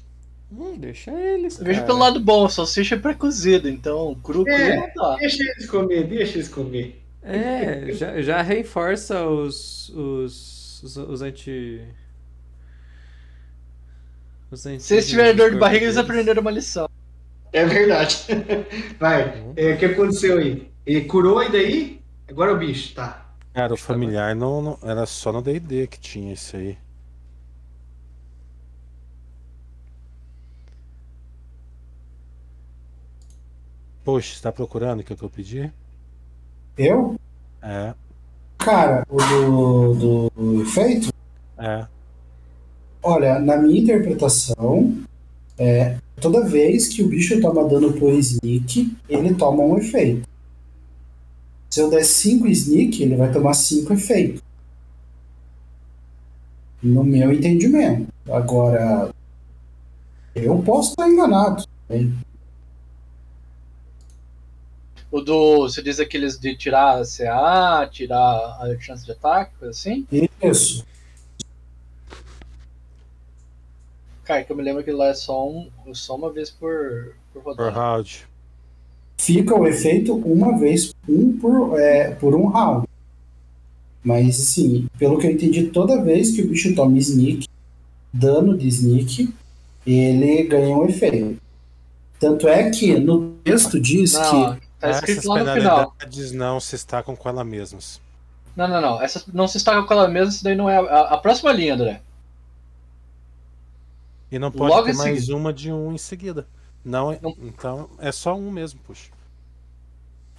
Hum, deixa eles. Eu vejo cara. pelo lado bom, salsicha é pré-cozida, então cru cru É. não dá. Deixa eles comer, deixa eles comer. É, já, já reforça os. os. os, os anti. Os anti Se eles tiverem dor de barriga, eles aprenderam uma lição. É verdade. Vai, é, o que aconteceu aí? Ele curou e daí? Agora o bicho, tá. Cara, o familiar não, não- era só no D&D que tinha isso aí. Poxa, você tá procurando o que eu pedi? Eu? É, Cara, o do, do, efeito? é. Olha, na minha interpretação, é, toda vez que o bicho toma dano por sneak, ele toma um efeito. Se eu der 5 sneak, ele vai tomar 5 efeitos. No meu entendimento. Agora, eu posso estar enganado. né? O do. Você diz aqueles de tirar a CA, tirar a chance de ataque, coisa assim? Isso. Cara, que eu me lembro que lá é só, um, só uma vez por, por Por rodada. round. Fica o efeito uma vez um por, é, por um round. Mas assim, pelo que eu entendi, toda vez que o bicho toma sneak, dano de sneak, ele ganha um efeito. Tanto é que no texto diz Não, que. Tá escrito Essas lá no final. penalidades não se estacam com ela mesmas. Não, não, não. Essa não se estaca com ela mesma, isso daí não é a, a- a próxima linha, André. E não pode Logo ter em mais seguida. uma de um em seguida. Não, é- Não. Então é só um mesmo, puxa.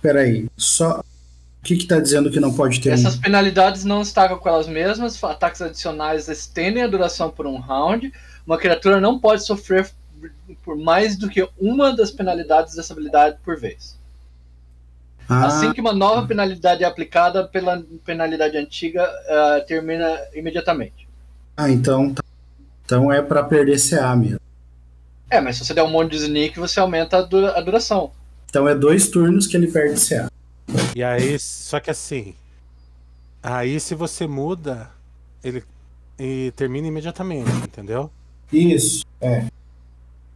Peraí, só. O que que tá dizendo que não pode ter Essas um? penalidades não se estacam com elas mesmas, ataques adicionais estendem a duração por um round. Uma criatura não pode sofrer por mais do que uma das penalidades dessa habilidade por vez. Ah, Assim que uma nova penalidade é aplicada, pela penalidade antiga ah, termina imediatamente. ah, então. tá. Então é pra perder CA mesmo. É, mas se você der um monte de sneak, você aumenta a, dura- a duração. Então é dois turnos que ele perde CA. E aí, só que assim. Aí se você muda, ele e termina imediatamente, entendeu? Isso, é.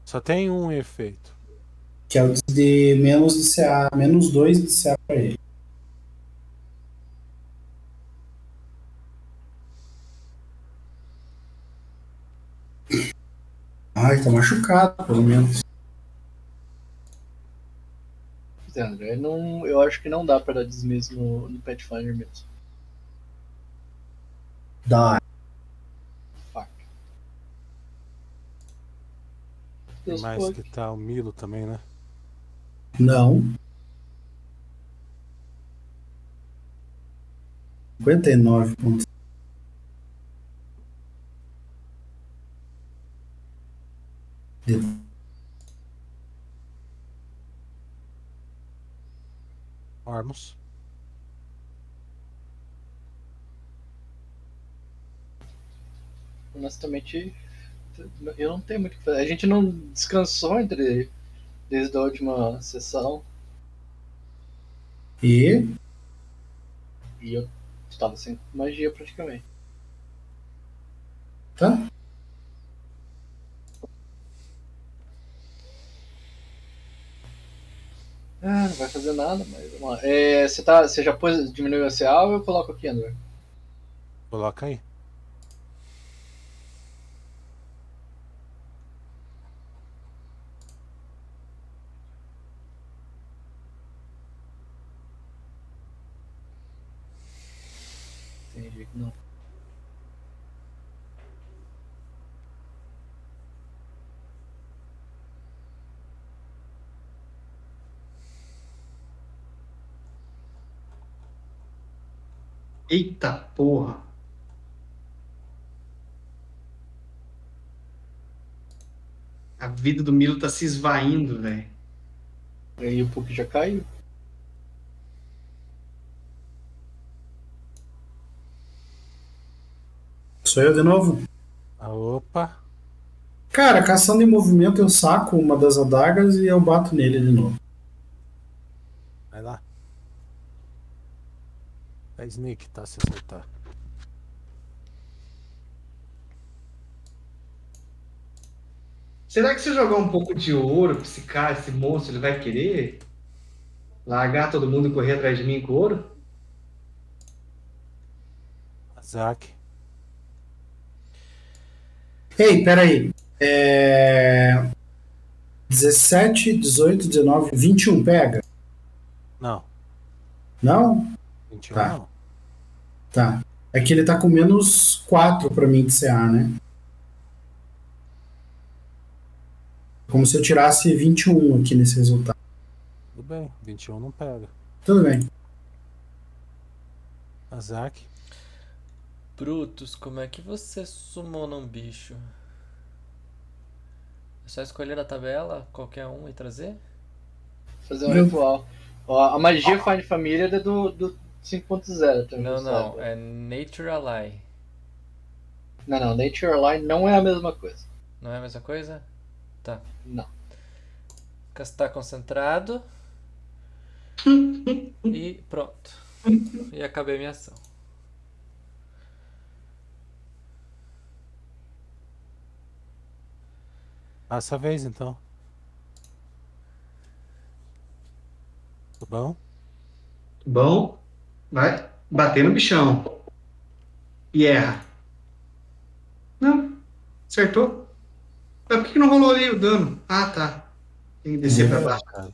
Só tem um efeito. Que é o de menos de CA, menos dois de CA pra ele. Ai, tá machucado, pelo menos. André, não, eu acho que não dá pra dar dismiss no, no Pathfinder mesmo. Dá. Fuck. Deus mais pode. que tá o Milo também, né? Não. 59 pontos. Ormus. Honestamente, eu não tenho muito o que fazer. A gente não descansou entre desde a última sessão E e eu estava sem magia praticamente. tá? Ah, não vai fazer nada, mas vamos lá. É, você, tá, você já pôs, diminuiu a CA ou eu coloco aqui, André? Coloca aí. Entendi que não. Eita porra. A vida do Milo tá se esvaindo, velho. Aí o Puck já caiu. Sou eu de novo? Ah, opa. Cara, caçando em movimento eu saco uma das adagas e eu bato nele de novo. Vai lá. É Sneak, tá? Se acertar. Será que se eu jogar um pouco de ouro pra esse cara, esse monstro, ele vai querer largar todo mundo e correr atrás de mim com ouro? Azak. Ei, peraí. É... 17, 18, 19, 21 pega? Não. Não? 21 Tá. não. Tá. É que ele tá com menos 4 pra mim de CA, né? Como se eu tirasse 21 aqui nesse resultado. Tudo bem, 21 não pega. Tudo bem. Azak, Brutus, como é que você sumou um bicho? É só escolher na tabela qualquer um e trazer? Fazer um ritual. Ó, a magia Find Família é do, do 5.0 também. Não, não, é Nature Ally. Não, não. Nature Line não é a mesma coisa. Não é a mesma coisa? Tá. Não. Castar concentrado. e pronto. E acabei minha ação. passa a vez então. Tudo bom? Bom, vai bater no bichão. E erra. Não, acertou. Mas por que não rolou ali o dano? Ah, tá. Tem que descer pra baixo. Cara,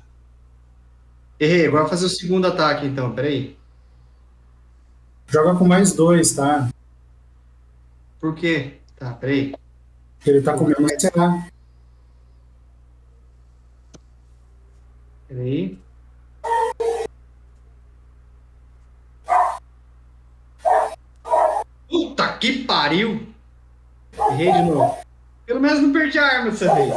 Errei, agora vou fazer o segundo ataque então, peraí. Joga com mais dois, tá? Por quê? Tá, peraí. Ele tá comendo CA. Peraí. Puta que pariu! Errei de novo. Pelo menos não perdi a arma dessa vez.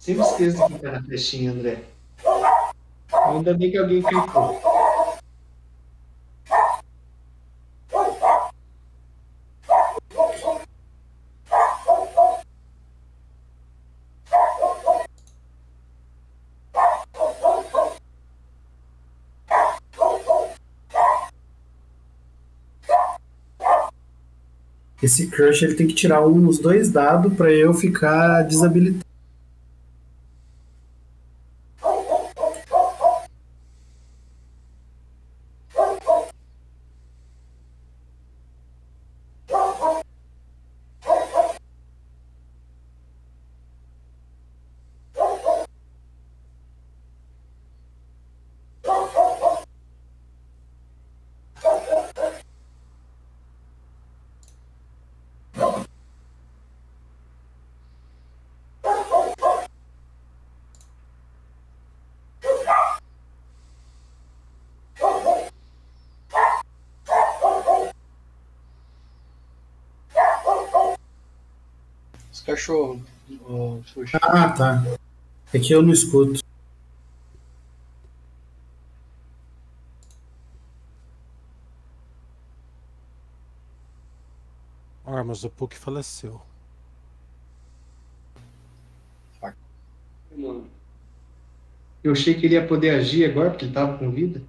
Sempre esqueço de clicar na flechinha, André. Ainda bem que alguém clicou. Esse crush ele tem que tirar um dos dois dados pra eu ficar desabilitado. Ô, Xuxa. Ah, tá. É que eu não escuto. Armas, o Puck faleceu. Eu achei que ele ia poder agir agora, porque ele tava com vida.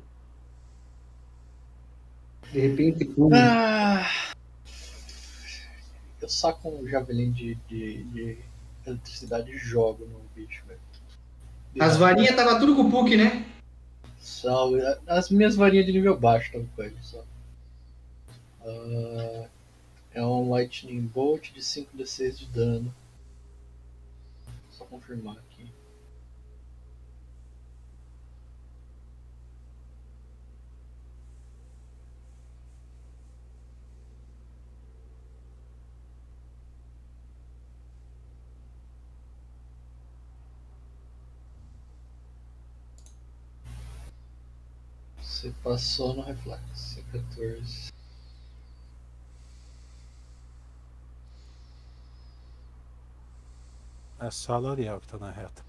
De repente, pum. Ah, eu saco um javelin de, de, de eletricidade e jogo no bicho, velho. As varinhas tava tudo com o Puck, né? Salve. As minhas varinhas de nível baixo estão com ele só. Ah, é um Lightning Bolt de 5d6 de dano. Só confirmar aqui. Você passou no reflexo. 14. É só a L'Oreal que tá na reta.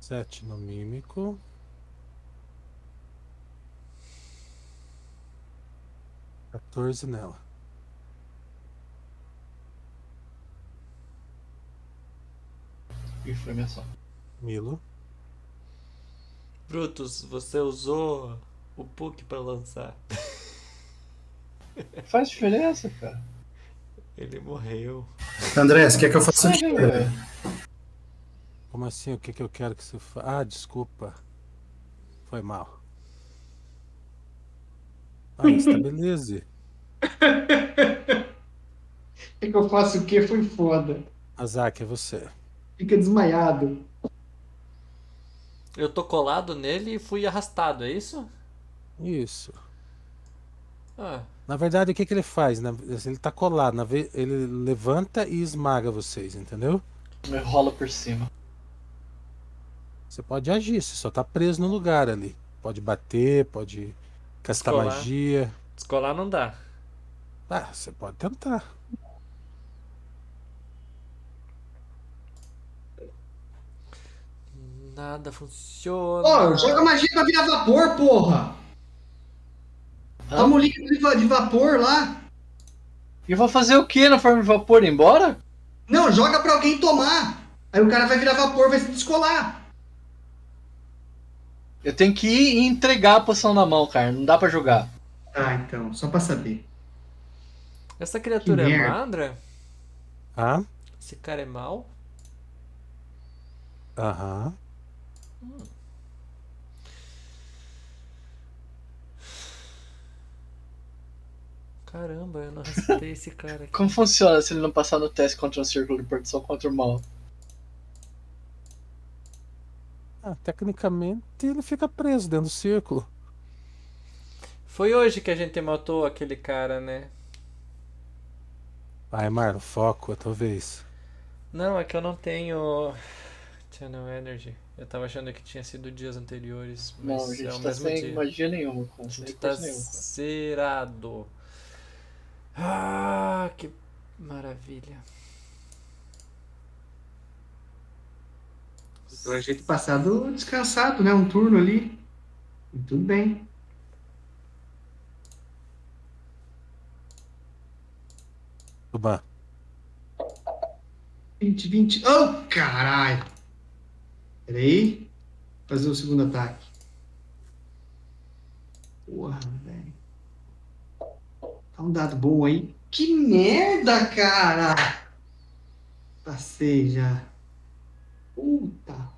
Sete no mímico. Quatorze nela. E foi minha ação. Milo. Brutus, você usou o Puck pra lançar. Faz diferença, cara. Ele morreu. André, você quer que eu faça o quê? Como assim? O que, que eu quero que você faça? Ah, desculpa. Foi mal. Ah, estabilize. O que, que eu faço o quê? Foi foda. Azak, é você. Fica desmaiado. Eu tô colado nele e fui arrastado, é isso? Isso. Ah, Na verdade, o que, que ele faz? né? Ele tá colado, ele levanta e esmaga vocês, entendeu? Rola por cima. Você pode agir, você só tá preso no lugar ali. Pode bater, pode castar Descolar. magia. descolar não dá. Ah, você pode tentar. Nada funciona. Ó, joga magia pra virar vapor, porra! Toma um líquido de va- de vapor lá. E eu vou fazer o que na forma de vapor? Ir embora? Não, joga pra alguém tomar. Aí o cara vai virar vapor, vai se descolar. Eu tenho que ir e entregar a poção na mão, cara. Não dá pra jogar. Ah, então, só pra saber. Essa criatura Que é merda. má, André? Ah, Esse cara é mau? aham. Caramba, eu não arrastei esse cara aqui. Como funciona se ele não passar no teste contra um círculo de proteção contra o mal? Ah, tecnicamente ele fica preso dentro do círculo. Foi hoje que a gente matou aquele cara, né? Vai, Marlon, foco, a tua vez. Não, é que eu não tenho Channel Energy. Eu tava achando que tinha sido dias anteriores, mas Não, a é gente o tá mesmo sem dia. magia nenhuma, A cara. Sem gente tá recurso nenhum. cara. zerado. Ah, que maravilha. Então a gente passado descansado, né? Um turno ali. E tudo bem. Tuban. 20, 20. Oh, caralho! Peraí. Fazer o segundo ataque. Porra, velho. Tá um dado bom aí. Que merda, cara! Passei já. Puta.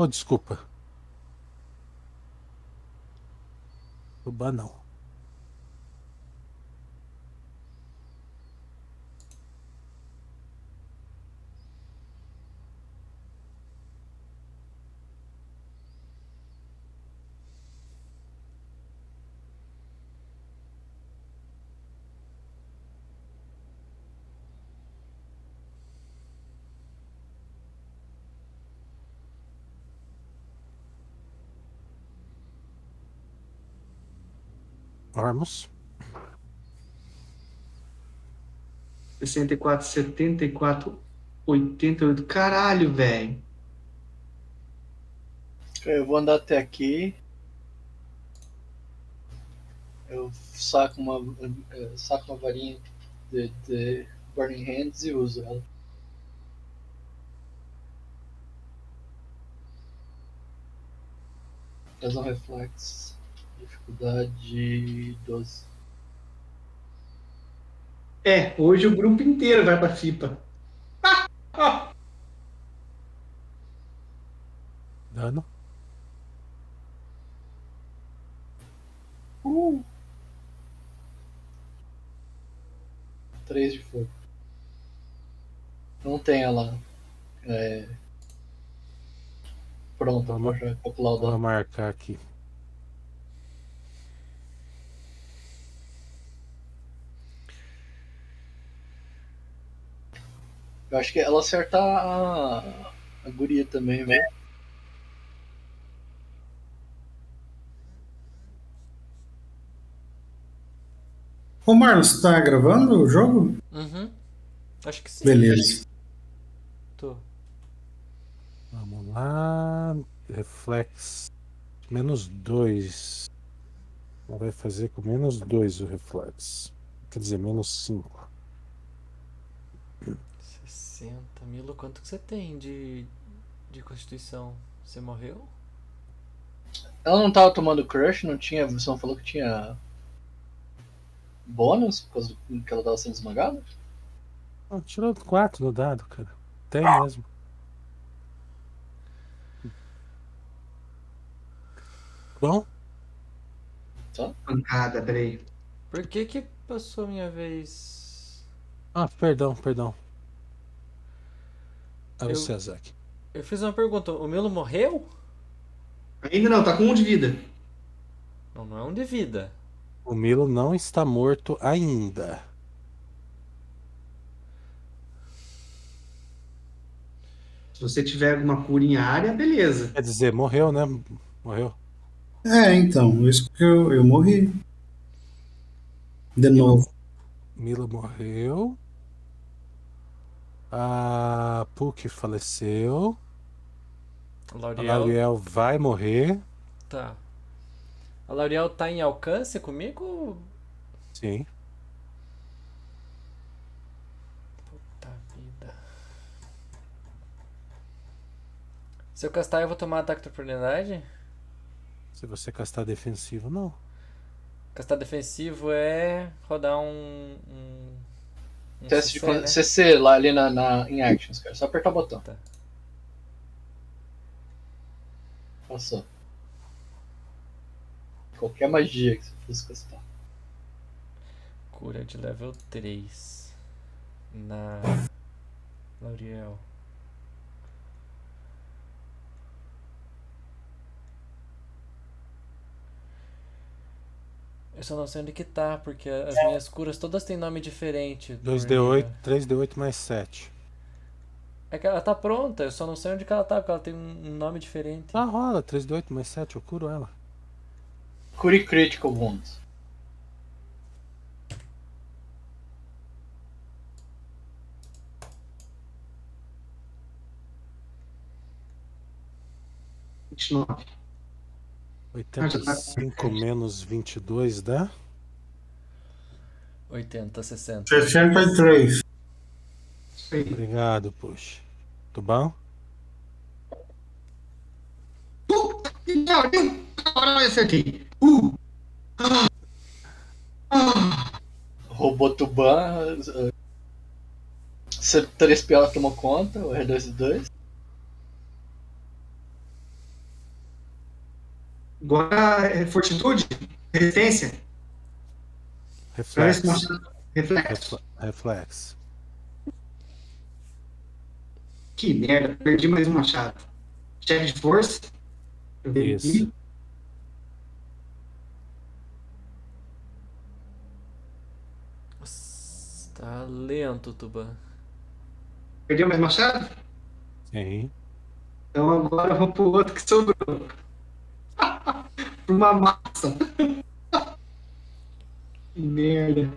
Oh, desculpa. Tuban não. Ormus. 64, 74, 88. Caralho, velho. Eu vou andar até aqui. Eu saco uma, saco uma varinha de, de Burning Hands e uso ela. Lesão Reflex. Dificuldade 12. É, hoje o grupo inteiro vai pra FIPA. Dano. Uh! 3 de fogo. Não tem ela. É... Pronta Vamos- calcular o Vou dano. marcar aqui. Eu acho que ela acerta a, a guria também, velho. Ô, Marlon, você tá gravando o jogo? Uhum. Acho que sim. Beleza. Tô. Vamos lá. Reflex. Menos 2. Vai fazer com menos 2 o reflex. Quer dizer, menos 5. 60. Milo, quanto que você tem de, de constituição? Você morreu? Ela não tava tomando crush, não tinha. Você não falou que tinha. bônus por causa do que ela tava sendo esmagada? Ah, tirou 4 no dado, cara. Tem mesmo. Bom, Pancada, peraí. Por que que passou a minha vez? ah, perdão, perdão. É Eu- você, Azak. Eu fiz uma pergunta. O Milo morreu? Ainda não, tá com um de vida. Não, não é um de vida. O Milo não está morto ainda. Se você tiver alguma cura em área, beleza. Quer dizer, morreu, né? Morreu. É, então, isso que eu, eu morri. De novo. Milo morreu. A Puck faleceu. A Lauriel. Lauriel vai morrer. Tá. A Lauriel tá em alcance comigo? Sim. Puta vida. Se eu castar, eu vou tomar ataque de oportunidade? Se você castar defensivo, não. Castar defensivo é rodar um. um, um Teste de CC, con- né? CC lá ali na, na, em Actions, cara. Só apertar o botão. Tá. Passou. Qualquer magia que você fosse castar. Cura de level 3. Na. Lauriel. Eu só não sei onde que tá, porque as minhas curas todas têm nome diferente. 2D8, 3D8 mais 7. É que ela tá pronta, eu só não sei onde que ela tá, porque ela tem um nome diferente. Ah, rola, 3D8 mais 7, eu curo ela. Cure Critical Wounds. Vinte e nove. 85 menos 22 dá? 80, 60. 63. Isso aí. Obrigado, puxa. Tudo bom? Puta que pariu! Agora eu acertei. Uh! Ah! Ah! Robotuban. uh, C3PO ela tomou conta, o R2D2. Agora é fortitude, resistência. Reflexo. Reflexo. Reflexo. Refle- Reflexo. Que merda, perdi mais um machado. Chefe de força. Isso. aqui. Nossa, Tá lento, Tuban. Perdeu mais machado? Sim. Então agora eu vou pro outro que sobrou. Por uma massa. que merda.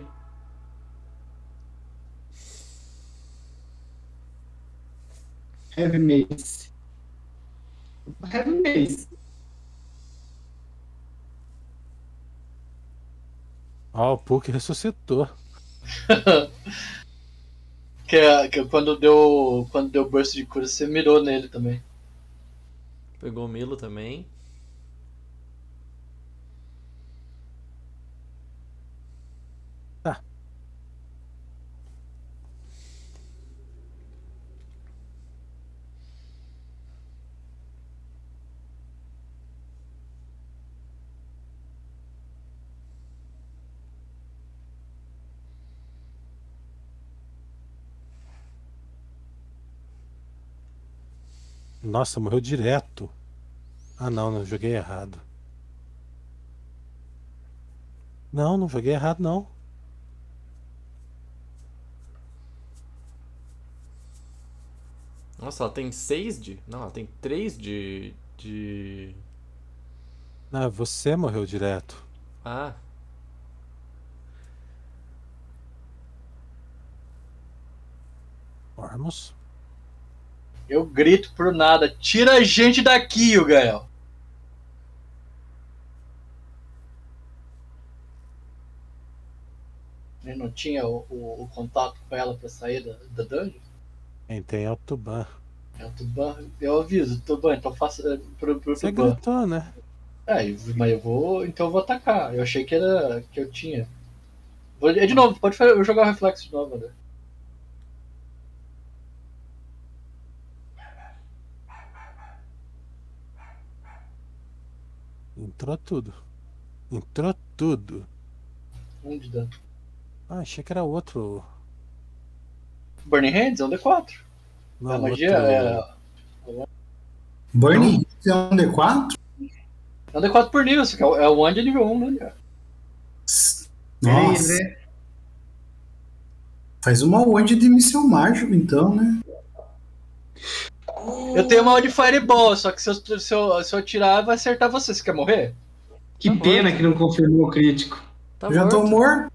Heavy Mace. Heavy Mace. Ó, o Puck ressuscitou. Que, é- que quando deu. Quando deu burst de cura, você mirou nele também. Pegou o Milo também. Nossa, morreu direto. Ah, não, não joguei errado. Não, não joguei errado, não. Nossa, ela tem 6 de. Não, ela tem 3 de. de. Ah, você morreu direto. Ah, Ormus. Eu grito por nada. Tira a gente daqui, o Gael. Ele não tinha o, o- o contato com ela pra sair da, da dungeon? Quem tem é o Tuban. É o Tuban. Eu aviso, Tuban, então faça é, pro, pro Você Tuban. gritou, né? É, mas eu vou. Então eu vou atacar. Eu achei que era. que eu tinha. Vou, é de novo, pode fazer, eu vou jogar o reflexo de novo, André. Entrou tudo. Entrou tudo. Um de dano. Ah, achei que era outro. Burning Hands é um D4. Não, a magia outro... é. Burning é um D4? É um D4 por nível, só que é o- é One de nível 1, né, cara? Nossa, André. faz uma wand de missão mágico, então, né? Eu tenho uma de Fireball, só que se eu, se eu, se eu tirar, vai acertar você. Você quer morrer? Que Tá pena morto. que não confirmou o crítico. Tá já tô morto. morto.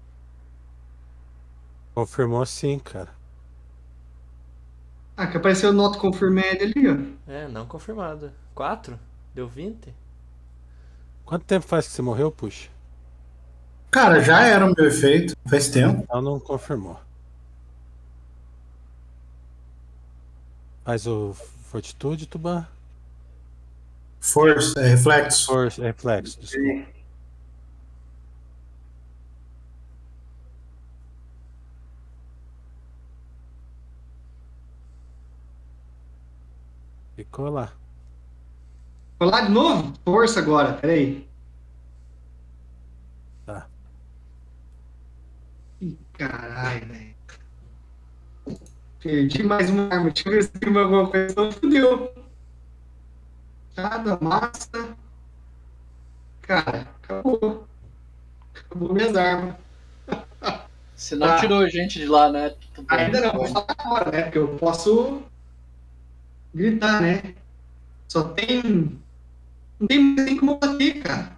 Confirmou sim, cara. Ah, que apareceu o Not Confirmed ali, ó. É, não confirmado. 4? Deu 20? Quanto tempo faz que você morreu, puxa? Cara, já era o meu efeito. Faz tempo. Ela não confirmou. Faz o Fortitude, Tuban. Força, é reflexo. Força, reflexo, desculpa. Ficou lá. Vou lá de novo? Força agora, peraí. Tá. Ih, caralho, velho. Perdi mais uma arma. Deixa eu ver se tem alguma coisa. Não fudeu. Cada massa. Cara, acabou. Acabou minhas armas. Você não Tá. tirou gente de lá, né? Ainda não, vou falar agora, né? Porque eu posso gritar, né? Só tem. Não tem mais nem como bater, cara.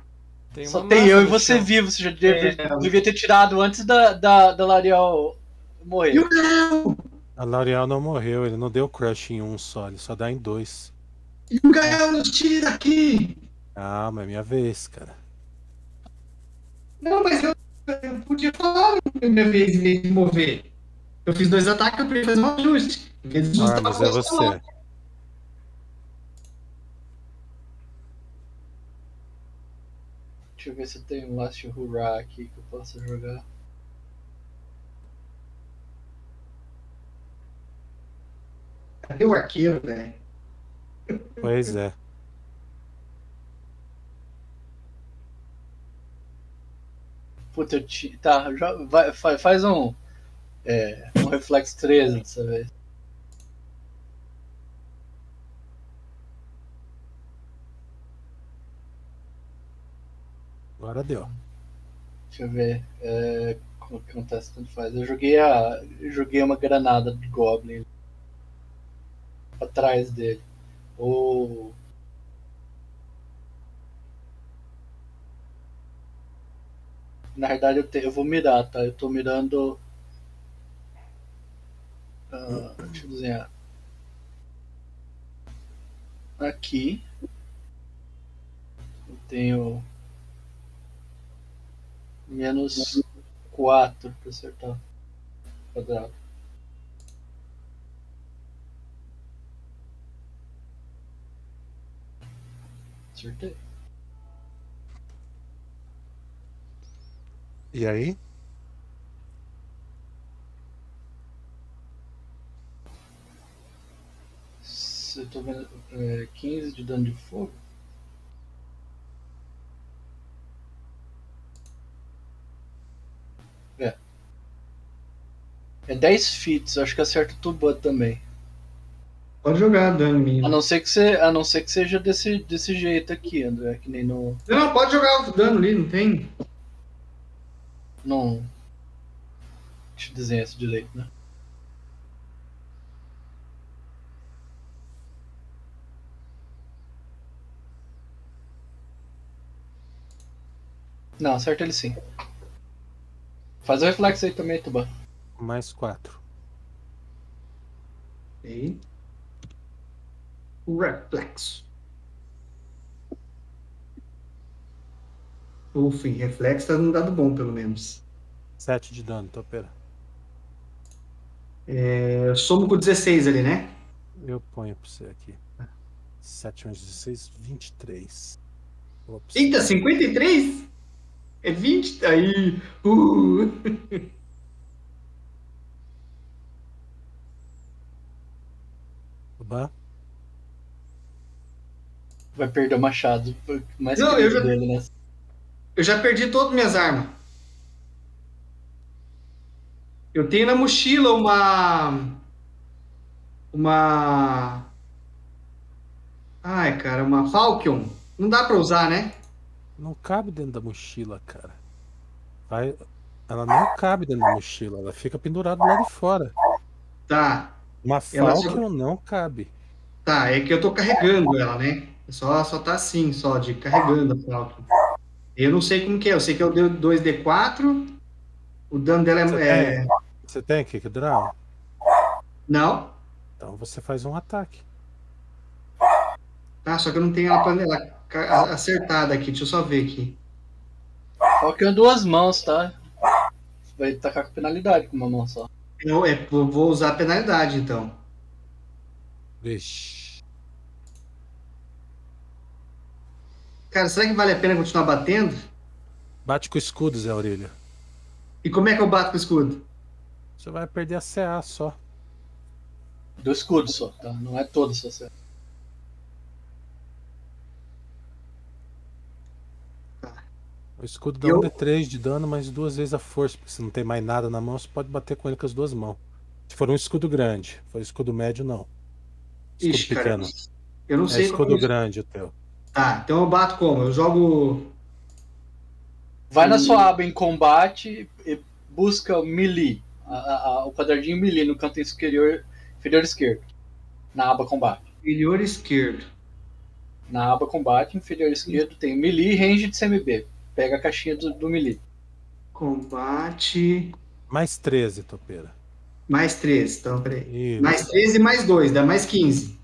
Tem Só tem eu e você chão. vivo. Você já devia, É. devia ter tirado antes da, da, da Lariel morrer. E o Gael? A L'Oreal não morreu, ele não deu crush em um só, ele só dá em dois. E o Gael nos tira daqui! Calma, é minha vez, cara. Não, mas eu, eu podia falar minha vez em vez de mover. Eu fiz dois ataques, eu podia fazer um ajuste. Em vez de Ah, mas eu é falar. você. Deixa eu ver se tem um Last Hurrah aqui que eu possa jogar. Cadê o arqueiro, velho? Pois é. Puta, eu ti... Tá, já... vai, fa- faz um. É, um Reflex 13 dessa vez. Agora deu. Deixa eu ver. É, como que acontece tanto faz. Eu joguei a. eu joguei uma granada de Goblin atrás dele. O. Na verdade eu, te- eu vou mirar, tá? Eu tô mirando. Ah, deixa eu desenhar. Aqui. Eu tenho menos 4 pra acertar. Quadrado. Acertei. E aí? Se eu tô vendo. É, 15 de dano de fogo. É. É 10 fits, acho que acerta o tubo também. Pode jogar dano em mim. A não ser que, você, a não ser que seja desse, desse jeito aqui, André, que nem no. Não, pode jogar o dano ali, não tem? Não. Deixa eu desenhar isso direito, né? Não, acerta ele sim. Faz o reflexo aí também, Tuba. Mais quatro. Ei. Reflexo. Ufa, em reflexo tá dando dado bom, pelo menos. 7 de dano, topeira. É, somo com 16 ali, né? Eu ponho pra você aqui. 7 mais 16, 23. Ops. Eita, 53? É 20? Aí. Uh. Tuban? Vai perder o machado. Mais Não, eu já- dele, né? Eu já perdi todas minhas armas. Eu tenho na mochila uma. Uma. Ai, cara, uma Falcon. Não dá pra usar, né? Não cabe dentro da mochila, cara. Vai... Ela não cabe dentro da mochila, ela fica pendurada lá de fora. Tá, Uma Ela Falcon não cabe. tá. É que eu tô carregando ela, né? Só, só tá assim, só, de carregando a Falcon. Eu não sei como que é. Eu sei que eu dei 2D4. O dano dela Você é. é... Você tem Kick Draw? Não. Então você faz um ataque. Tá, só que eu não tenho ela, pra- ela ca- acertada aqui. Deixa eu só ver aqui. Falcão duas mãos, tá? Vai tacar com penalidade com uma mão só. Eu é, vou vou usar a penalidade, então. Vixe. Cara, será que vale a pena continuar batendo? Bate com o escudo, Zé Aurílio. E como é que eu bato com o escudo? Você vai perder a CA só. Do escudo só, tá? Não é todo só certo. O escudo dá Eu- um D3 de dano, mais duas vezes a força. Porque se não tem mais nada na mão, você pode bater com ele com as duas mãos. Se for um escudo grande. Se for escudo médio, não. Escudo Ixi, cara, pequeno. eu não É sei escudo grande o teu. Tá, então eu bato como? Eu jogo. Vai na sua aba em combate e busca o melee. a- a- a- o quadradinho melee no canto inferior, inferior esquerdo. Na aba combate. Inferior esquerdo. Na aba combate inferior esquerdo tem melee e range de CMB. Pega a caixinha do, do melee. Combate. Mais 13, topeira. Mais 13. Então, peraí. Isso. Mais 13 e mais 2, dá mais 15.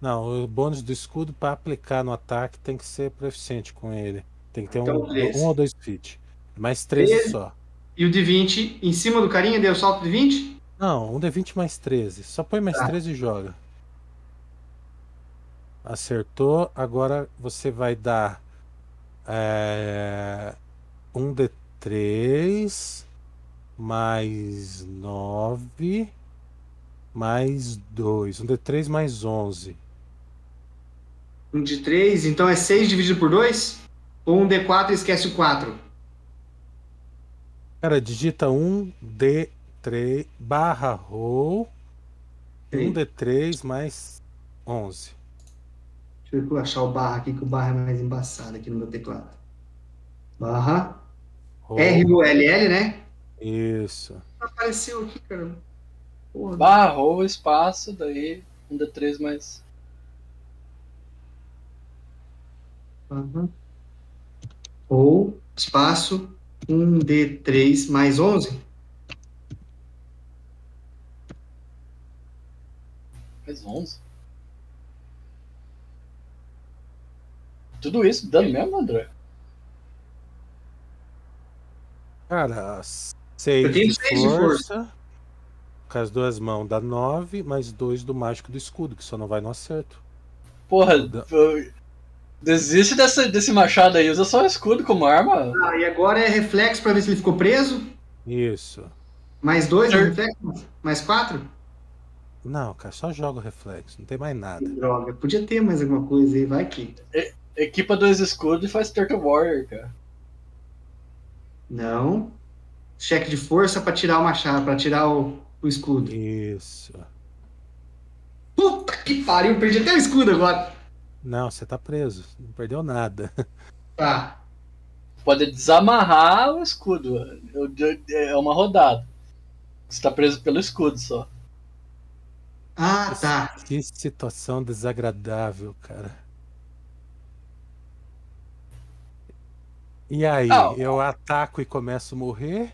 Não, o bônus do escudo para aplicar no ataque tem que ser proficiente com ele. Tem que ter Então, um, 13. um ou dois feat. Mais 13 13. só. E o de 20 em cima do carinha deu salto de 20? Não, um D20 mais 13. Só põe mais Tá. 13 e joga. Acertou. Agora você vai dar é, um D3 mais 9 mais 2. Um D3 mais 11. Um de 3, então é 6 dividido por 2? Ou um D4 e esquece o 4? Cara, digita 1D3 barra roll. Sim. 1D3 mais 11. Deixa eu achar o barra aqui, que o barra é mais embaçado aqui no meu teclado. Barra. Roll. R-U-L-L, né? Isso. Apareceu aqui, cara. Porra. Barra ou espaço, daí um D3 mais. Aham. Ou espaço 1D3 mais 11. Mais 11. Tudo isso dano mesmo, André? Cara, Eu 6 tenho de seis de força. Com as duas mãos dá 9, mais 2 do mágico do escudo, que só não vai no acerto. Porra, Da- desiste dessa, desse machado aí, usa só o escudo como arma. Ah, e agora é reflexo pra ver se ele ficou preso. Isso. Mais 2 no Certo. reflexo? Mais 4? Não, cara, só joga o reflexo, não tem mais nada. Droga, podia ter mais alguma coisa aí, vai que. Equipa dois escudos e faz Turtle Warrior, cara. Não. Cheque de força pra tirar o machado, pra tirar o, o escudo. Isso. Puta que pariu, perdi até o escudo agora. Não, você tá preso, não perdeu nada. Tá. Pode desamarrar o escudo. Eu- eu- É uma rodada. Você tá preso pelo escudo só. Ah, tá. Que situação desagradável, cara. E aí, Ah, eu ataco e começo a morrer?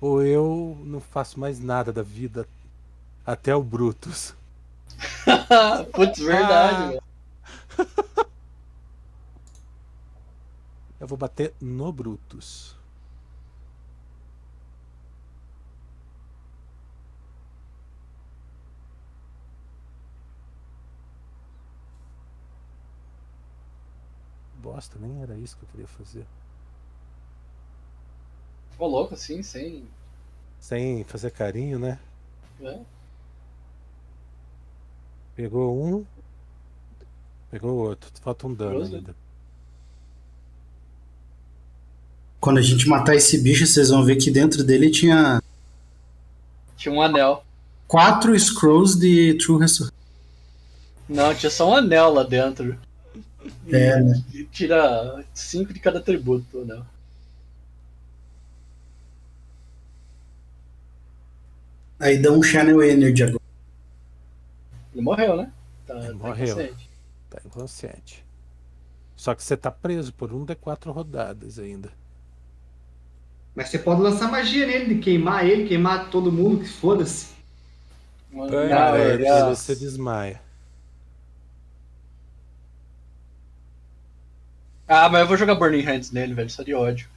Ou eu não faço mais nada da vida até o Brutus? Putz, verdade, Ah. velho. Eu vou bater no Brutus. Bosta, nem era isso que eu queria fazer. Ô, louco, assim, sem. Sem fazer carinho, né? né? Pegou um. Pegou o outro. Falta um dano ainda. Quando a gente matar esse bicho, vocês vão ver que dentro dele tinha Tinha um anel. quatro scrolls de True Resurrection. Não, tinha só um anel lá dentro. É, né? E tira cinco de cada atributo, o anel. Aí dá um Channel Energy agora. Ele morreu, né? Tá, Ele tá morreu. inconsciente. Tá inconsciente. Só que você tá preso por um D4 rodadas ainda. Mas você pode lançar magia nele, de queimar ele, queimar todo mundo, que foda-se. Ele- é. você desmaia. Ah, mas eu vou jogar Burning Hands nele, velho, só de ódio.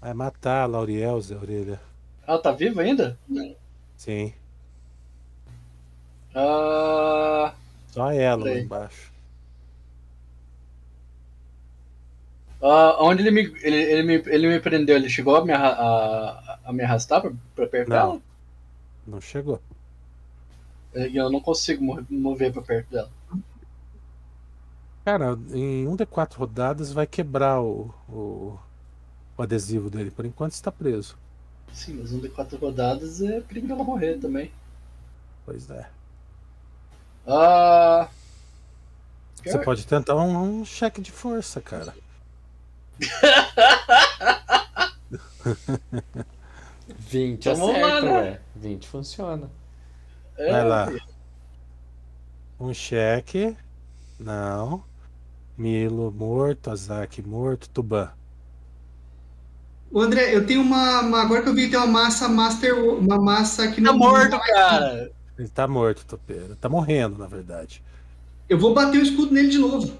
Vai matar a Lauriel, Zé Orelha. Ela tá viva ainda? Sim. Ah, Só ela lá Peraí. embaixo. Ah, onde ele me, ele, ele, me, ele me prendeu? Ele chegou a me, a, a me arrastar pra, pra perto Não. dela? Não chegou. E Eu não consigo mo- mover pra perto dela. Cara, em um D4 rodadas vai quebrar o, o, o adesivo dele. Por enquanto está preso. Sim, mas um de quatro rodadas é perigo dela morrer também. Pois é. Ah, Você pode tentar um, um cheque de força, cara. 20 Então vamos acerta, lá, né? ué. 20 funciona. é, Vai lá. Um cheque. Não. Milo morto, Azaki morto, Tuban. Ô, André, eu tenho uma, uma- Agora que eu vi que tem uma massa master. Uma massa que Tá não. morto, cara! Ele tá morto, Topeira. Tá morrendo, na verdade. Eu vou bater o escudo nele de novo.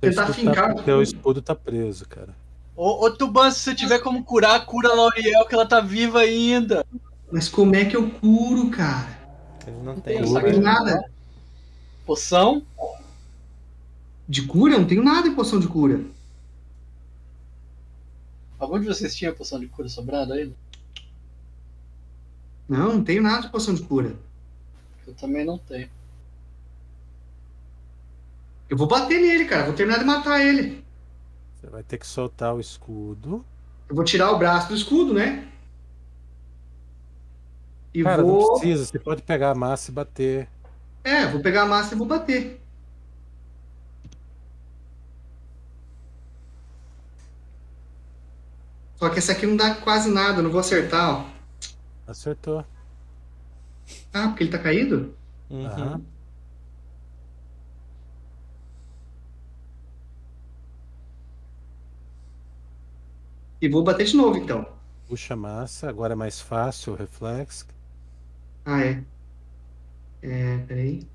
Tentar tá, o teu escudo tá preso, cara. Ô, ô Tuban, se você tiver como curar, cura a L'Oreal que ela tá viva ainda. Mas como é que eu curo, cara? Ele não Não tem. Não nada. Poção? De cura? Eu não tenho nada em poção de cura. Algum de vocês tinha poção de cura sobrando ainda? Não, não tenho nada de poção de cura. Eu também não tenho. Eu vou bater nele, cara. Vou terminar de matar ele. Você vai ter que soltar o escudo. Eu vou tirar o braço do escudo, né? E Cara, vou. não precisa. Você pode pegar a massa e bater. É, vou pegar a massa e vou bater. Só que esse aqui não dá quase nada, eu não vou acertar, ó. Acertou. Ah, porque ele tá caído? Uhum. Aham. E vou bater de novo, então. Puxa massa. Agora é mais fácil o reflexo. Ah, é. É, peraí.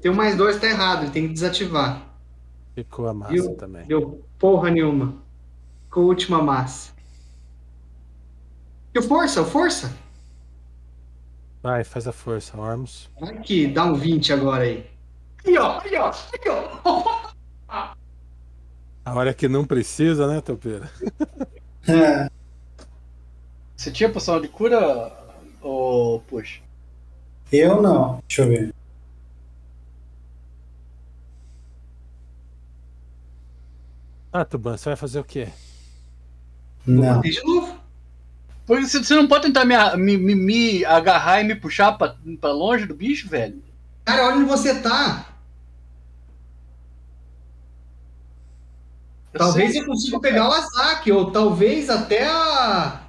Tem um mais dois, tá errado, ele tem que desativar. Ficou a massa Viu? também. Deu porra nenhuma. Com a última massa. Deu força, força. Vai, faz a força, Ormus. Aqui, dá um 20 agora aí. Aí, ó, aí, ó, aí, ó. A hora que não precisa, né, Topeira? É, Você tinha poção de cura? Ou puxa? eu não. Deixa eu ver. Ah, Tuban, você vai fazer o quê? Não. De novo. Porque você você não pode tentar me, me, me- me agarrar e me puxar pra, pra longe do bicho, velho? Cara, olha onde você tá. Eu Talvez sei. eu consiga pegar o Azaki, ou talvez até a.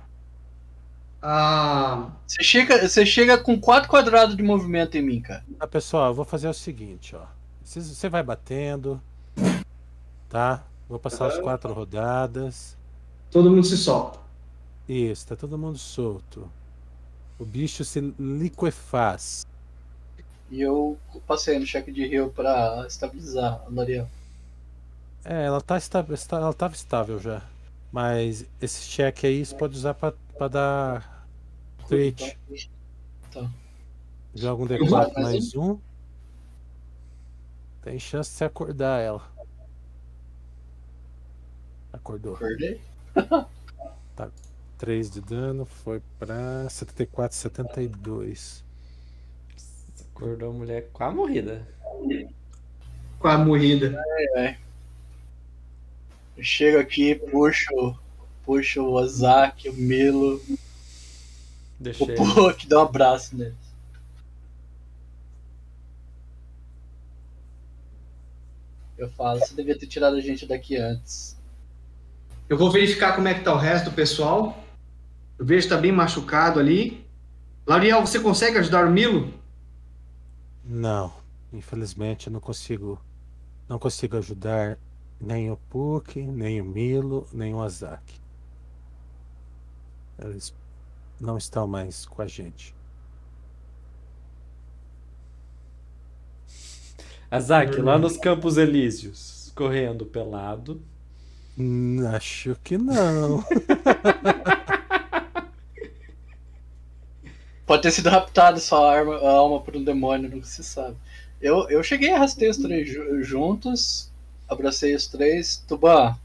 A. Você chega, você chega com quatro quadrados de movimento em mim, cara. Ah, pessoal, eu vou fazer o seguinte, ó. Você- Você vai batendo, tá? Vou passar as quatro rodadas. Todo mundo se solta. Isso, tá todo mundo solto. O bicho se liquefaz. E eu passei no cheque de rio pra estabilizar a L'Oreal. É, ela tá estável, está- ela tava estável já. Mas esse cheque aí você pode usar pra, pra dar crit. Joga um vou D4 mais um. Tem chance de você acordar ela. Acordou. Acordei. 3 de dano, foi pra 74, 72. Acordou a mulher com a morrida. Com a morrida. Eu chego aqui, puxo, puxo o Ozaki, o Milo, o Deixei. Puck, dá um abraço neles. Eu falo, você devia ter tirado a gente daqui antes. Eu vou verificar como é que tá o resto do pessoal. Eu vejo que tá bem machucado ali. Lauriel, você consegue ajudar o Milo? Não, infelizmente eu não consigo. Não consigo ajudar nem o Puck, nem o Milo, nem o Azaki. Eles não estão mais com a gente. Azak, lá nos Campos Elíseos, correndo pelado. Hum, Acho que não. Pode ter sido raptado sua arma, a alma por um demônio, nunca se sabe. Eu, eu cheguei, arrastei os três ju- juntos, abracei os três. Tuban,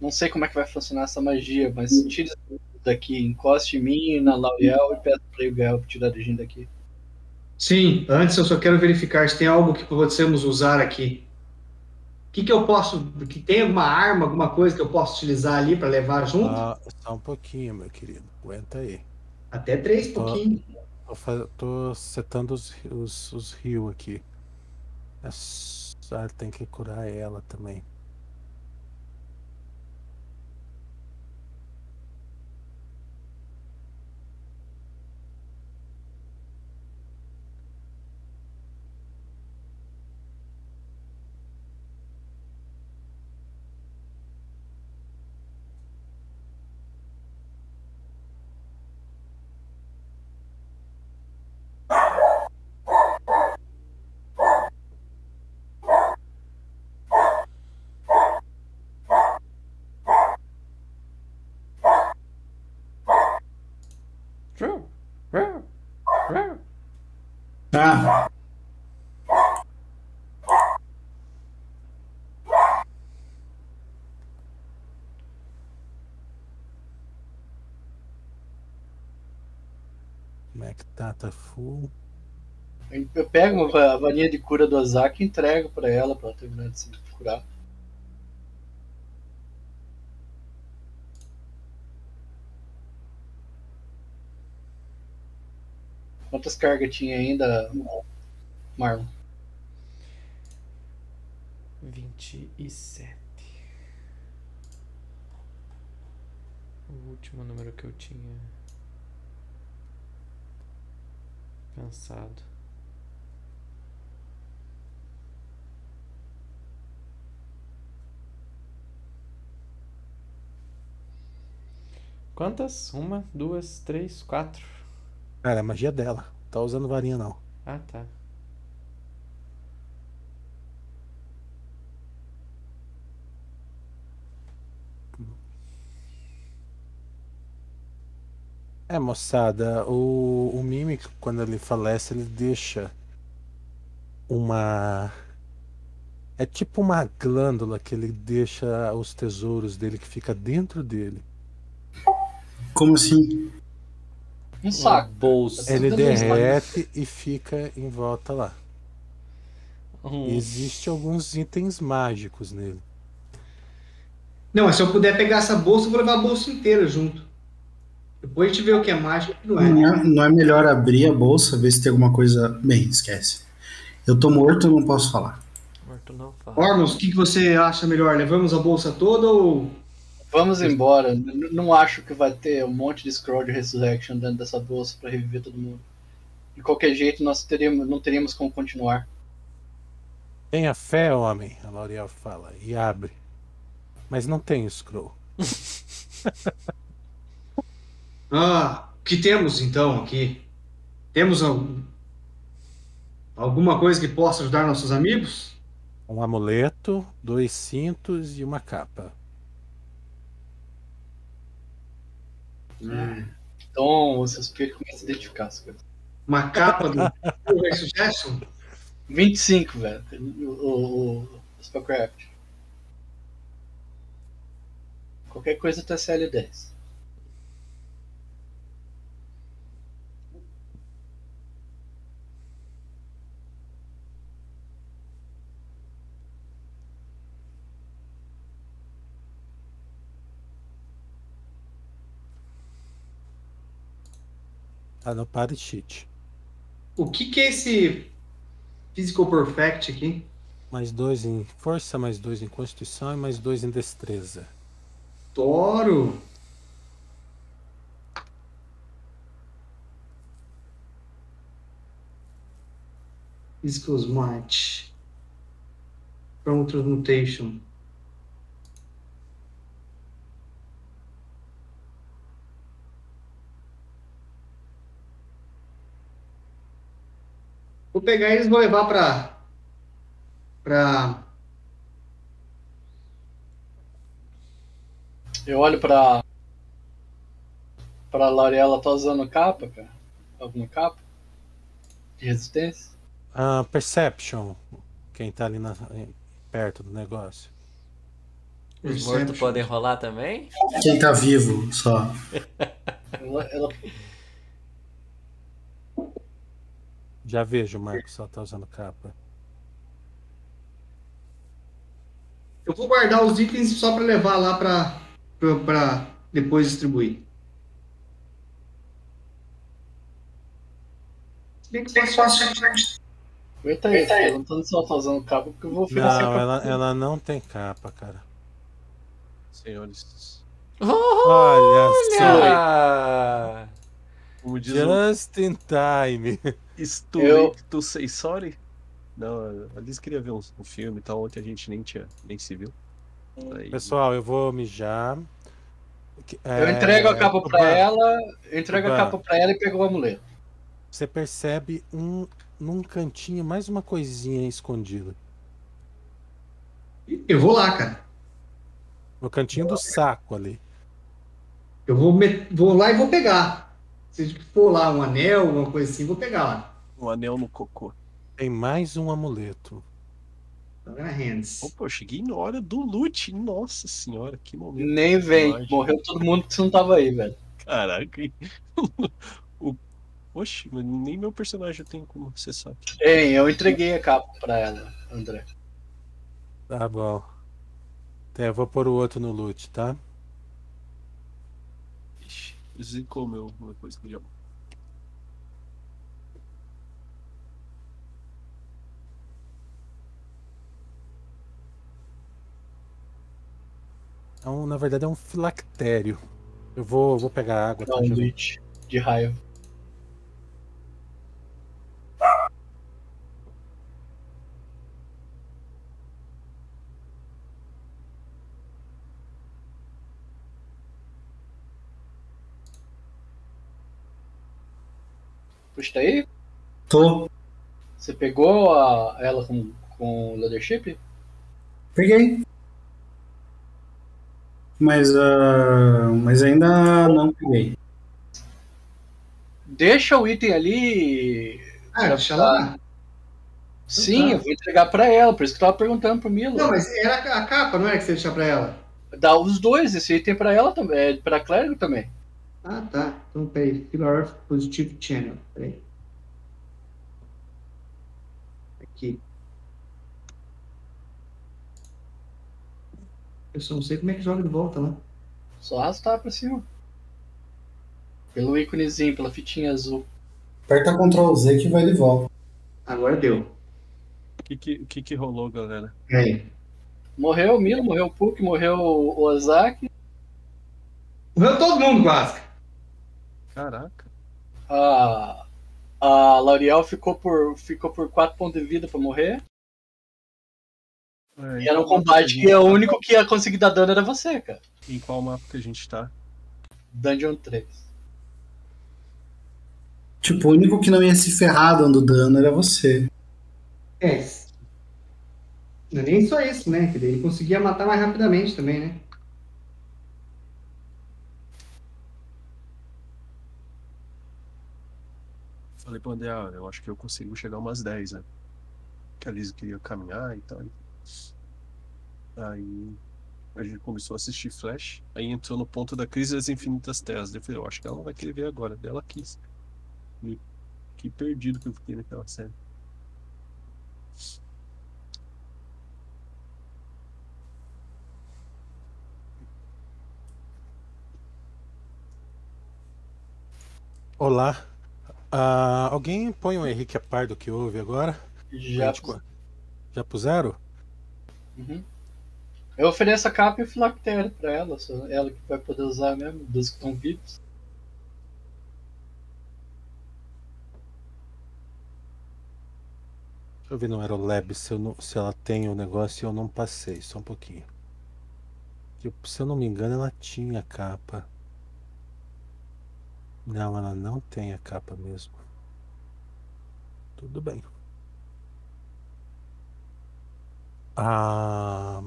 não sei como é que vai funcionar essa magia, mas tire isso daqui, encoste em mim e na Lauriel e peça pra Yugael tirar a gente daqui. Sim, antes eu só quero verificar se tem algo que possamos usar aqui. O que, que eu posso. Que tem alguma arma, alguma coisa que eu posso utilizar ali para levar junto? Ah, só um pouquinho, meu querido. Aguenta aí. Até três Tô- pouquinho. Tô, tô setando os, os, os rios aqui. É só- tem que curar ela também. Tá. Tá full. Eu pego uma va- varinha de cura do Ozaki e entrego pra ela, pra ela terminar de se curar. Quantas cargas tinha ainda, Marlon? 27. O último número que eu tinha pensado. Quantas? Uma, duas, três, quatro. Cara, é a magia dela. Tá usando varinha não. Ah, tá. É, moçada, o, o Mimic, quando ele falece, ele deixa uma. É tipo uma glândula que ele deixa os tesouros dele que fica dentro dele. Como assim? Um saco. bolsa. Ele derrete e fica em volta lá. Um- E existe alguns itens mágicos nele. Não, mas se eu puder pegar essa bolsa, eu vou levar a bolsa inteira junto. Depois a gente vê o que é mágico e o que não é. Não é, não é melhor abrir a bolsa, ver se tem alguma coisa. Bem, esquece. Eu tô morto, eu não posso falar. Morto não fala. Ormus, o que, que você acha melhor? Levamos a bolsa toda ou. Vamos embora. N- Não acho que vai ter um monte de scroll de resurrection dentro dessa bolsa pra reviver todo mundo. De qualquer jeito, nós teríamos, não teríamos como continuar. Tenha fé, homem, a L'Oreal fala, e abre. Mas não tem scroll. Ah, que temos então aqui? Temos algum, alguma coisa que possa ajudar nossos amigos? Um amuleto, dois cintos e uma capa. Hum. Então, o suspiro começa a identificar as coisas. Uma capa do Ray Suggestion? 25, velho. O, o, o Spellcraft. Qualquer coisa tá CL10. Tá no party sheet. O que, que é esse Physical Perfect aqui? Mais dois em força, mais dois em constituição e mais dois em destreza. Toro! Physical Smart. From Transmutation. Vou pegar eles e vou levar pra. pra. Eu olho pra. pra Laurela, tá usando capa, cara? Alguma capa? De resistência? Ah, Perception. Quem tá ali na- perto do negócio. Os mortos podem rolar também? Quem tá vivo só. Ela, ela- Já vejo o Marcos só tá usando capa. Eu vou guardar os itens só pra levar lá pra depois distribuir. Se bem que posso Aguenta aí, perguntando se ela tá usando capa, porque eu vou oferecer Não, capa. ela, ela não tem capa, cara. Senhores, Olha só. Olha! como diz o Just in time. It's too Eu- late to say sorry. Não, a Liz queria ver um, um filme e tal, ontem a gente nem tinha, nem se viu. Aí- Pessoal, eu vou mijar. Que- Eu é, entrego a capa pra Tuban, ela, eu entrego a Tuban. capa pra ela e pego o amuleto. Você percebe um, num cantinho mais uma coisinha escondida. Eu vou lá, cara. No cantinho do saco ali. Eu vou, met- vou lá e vou pegar. Se for lá um anel, alguma coisa assim, vou pegar lá. Um anel no cocô. Tem mais um amuleto. Tá na hands. Opa, eu cheguei na hora do loot. Nossa senhora, que momento. Nem vem, Lógico. morreu todo mundo que você não tava aí, velho. Caraca. o... Oxe, mas nem meu personagem tem como acessar. Ei, eu entreguei a capa pra ela, André. Tá bom. Tá, eu vou pôr o outro no loot, tá? Ixi, zicou meu, uma coisa que já. É um, na verdade é um filactério. Eu vou, vou pegar água. Dá tá, um glitch de raiva. Puxa, tá aí? Tô. Você pegou a, ela com, com o leadership? Peguei. Mas, ah, mas ainda não peguei. Deixa o item ali. Ah, deixa lá. Sim, eu vou entregar pra ela, por isso que eu tava perguntando pro Milo. Não, mas era a capa, não era que você deixar pra ela? Dá os dois, esse item pra ela também, é pra clérigo também. Ah, tá. Então, peraí. Pillar Positive Channel. Peraí. Aqui. Eu só não sei como é que joga de volta lá. Só arrastar pra cima. Pelo íconezinho, pela fitinha azul. Aperta Ctrl Z que vai de volta. Agora deu. O que que, que que rolou, galera? Morreu o Milo, morreu o Puck, morreu o Ozaki. Morreu todo mundo quase. Caraca. A, a L'Oreal ficou por, ficou por 4 pontos de vida pra morrer. É, E era um mapa combate a que o gente único que ia conseguir dar dano era você, cara. Em qual mapa que a gente tá? Dungeon 3. Tipo, o único que não ia se ferrar dando dano era você. É. Não é nem só isso, né? Que daí ele conseguia matar mais rapidamente também, né? Falei pro André, ah, eu acho que eu consigo chegar umas 10, né? Que a Liz queria caminhar e tal. Aí a gente começou a assistir Flash, aí entrou no ponto da crise das infinitas terras. Eu falei, eu acho que ela não vai querer ver agora, dela quis. E que perdido que eu fiquei naquela série. Olá. Ah, alguém põe o Henrique a par do que houve agora? Já. Gente, Já puseram? Uhum. Eu ofereço a capa e o filactério pra ela, só ela que vai poder usar mesmo, dos que estão vivos. Deixa eu ver no Aerolab se, eu não- se ela tem o negócio e eu não passei, só um pouquinho. Eu- se eu não me engano, ela tinha capa. Não, ela não tem a capa mesmo. Tudo bem. Ah.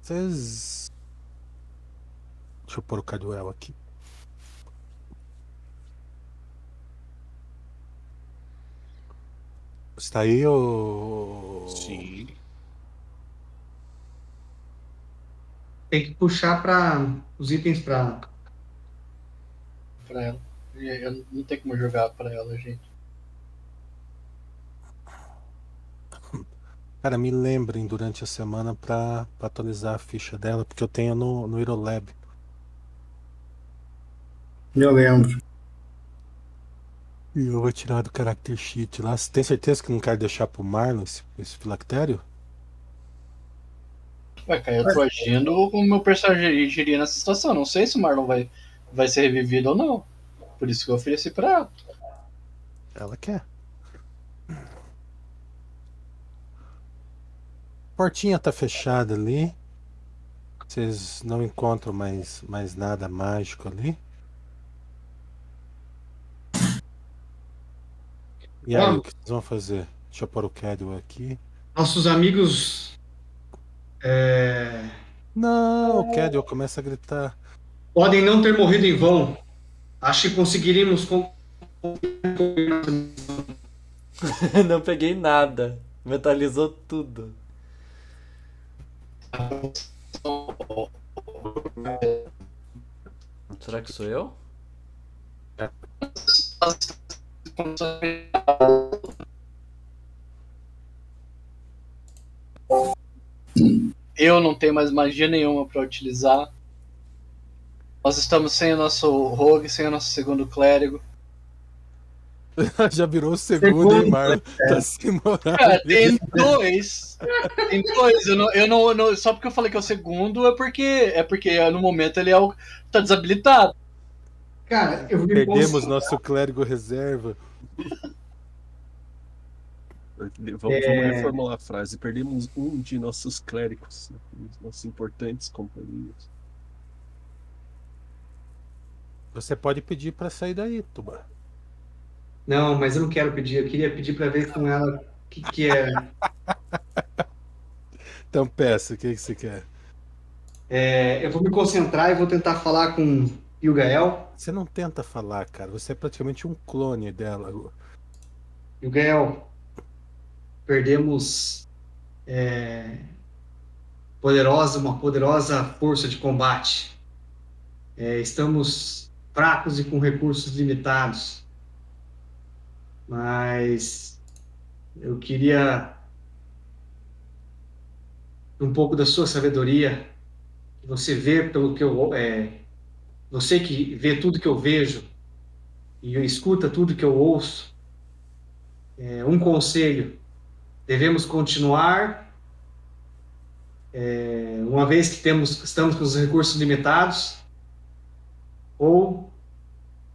Vocês. Deixa eu pôr o Caduel aqui. Está aí o. Sim. Tem que puxar para os itens para pra ela. E Eu não tem como jogar pra ela, gente. Cara, me lembrem durante a semana pra, pra atualizar a ficha dela, porque eu tenho no, no Irolab. Eu lembro. E eu vou tirar do character sheet lá. Você tem certeza que não quer deixar pro Marlon esse, esse filactério? Ué, cara, eu tô agindo como o meu personagem agiria nessa situação. Não sei se o Marlon vai, vai ser revivido ou não. Por isso que eu ofereci pra ela. Ela quer. Portinha tá fechada ali. Vocês não encontram mais, mais nada mágico ali. E aí, Vamos. o que vocês vão fazer? Deixa eu pôr o Cadwell aqui. nossos amigos. é, Não, o Cadwell começa a gritar. podem não ter morrido em vão. Acho que conseguiríamos. con- não peguei nada. Metalizou tudo. Será que sou eu? Eu não tenho mais magia nenhuma pra utilizar. Nós estamos sem o nosso rogue, sem o nosso segundo clérigo. Já virou o segundo, Segundo, hein, Marlon? Tá sem moral. Cara, tem dois. Tem dois. Eu não, eu não, não- só porque eu falei que é o segundo é porque é porque no momento ele é o tá desabilitado. Cara, eu me Perdemos nosso clérigo reserva. Vamos, vamos É. reformular a frase. Perdemos um de nossos clérigos, nossos importantes companheiros. Você pode pedir pra sair daí, Tuba. Não, mas eu não quero pedir. Eu queria pedir para ver com ela o que, que é. Então peça, o que, que você quer? É, Eu vou me concentrar e vou tentar falar com Ilgael. Você não tenta falar, cara. Você é praticamente um clone dela. Ilgael, perdemos é, poderosa, uma poderosa força de combate. É, estamos fracos e com recursos limitados. Mas eu queria um pouco da sua sabedoria, que você vê pelo que eu é, você que vê tudo que eu vejo e escuta tudo que eu ouço. É, um conselho: devemos continuar, é, uma vez que temos, estamos com os recursos limitados, ou,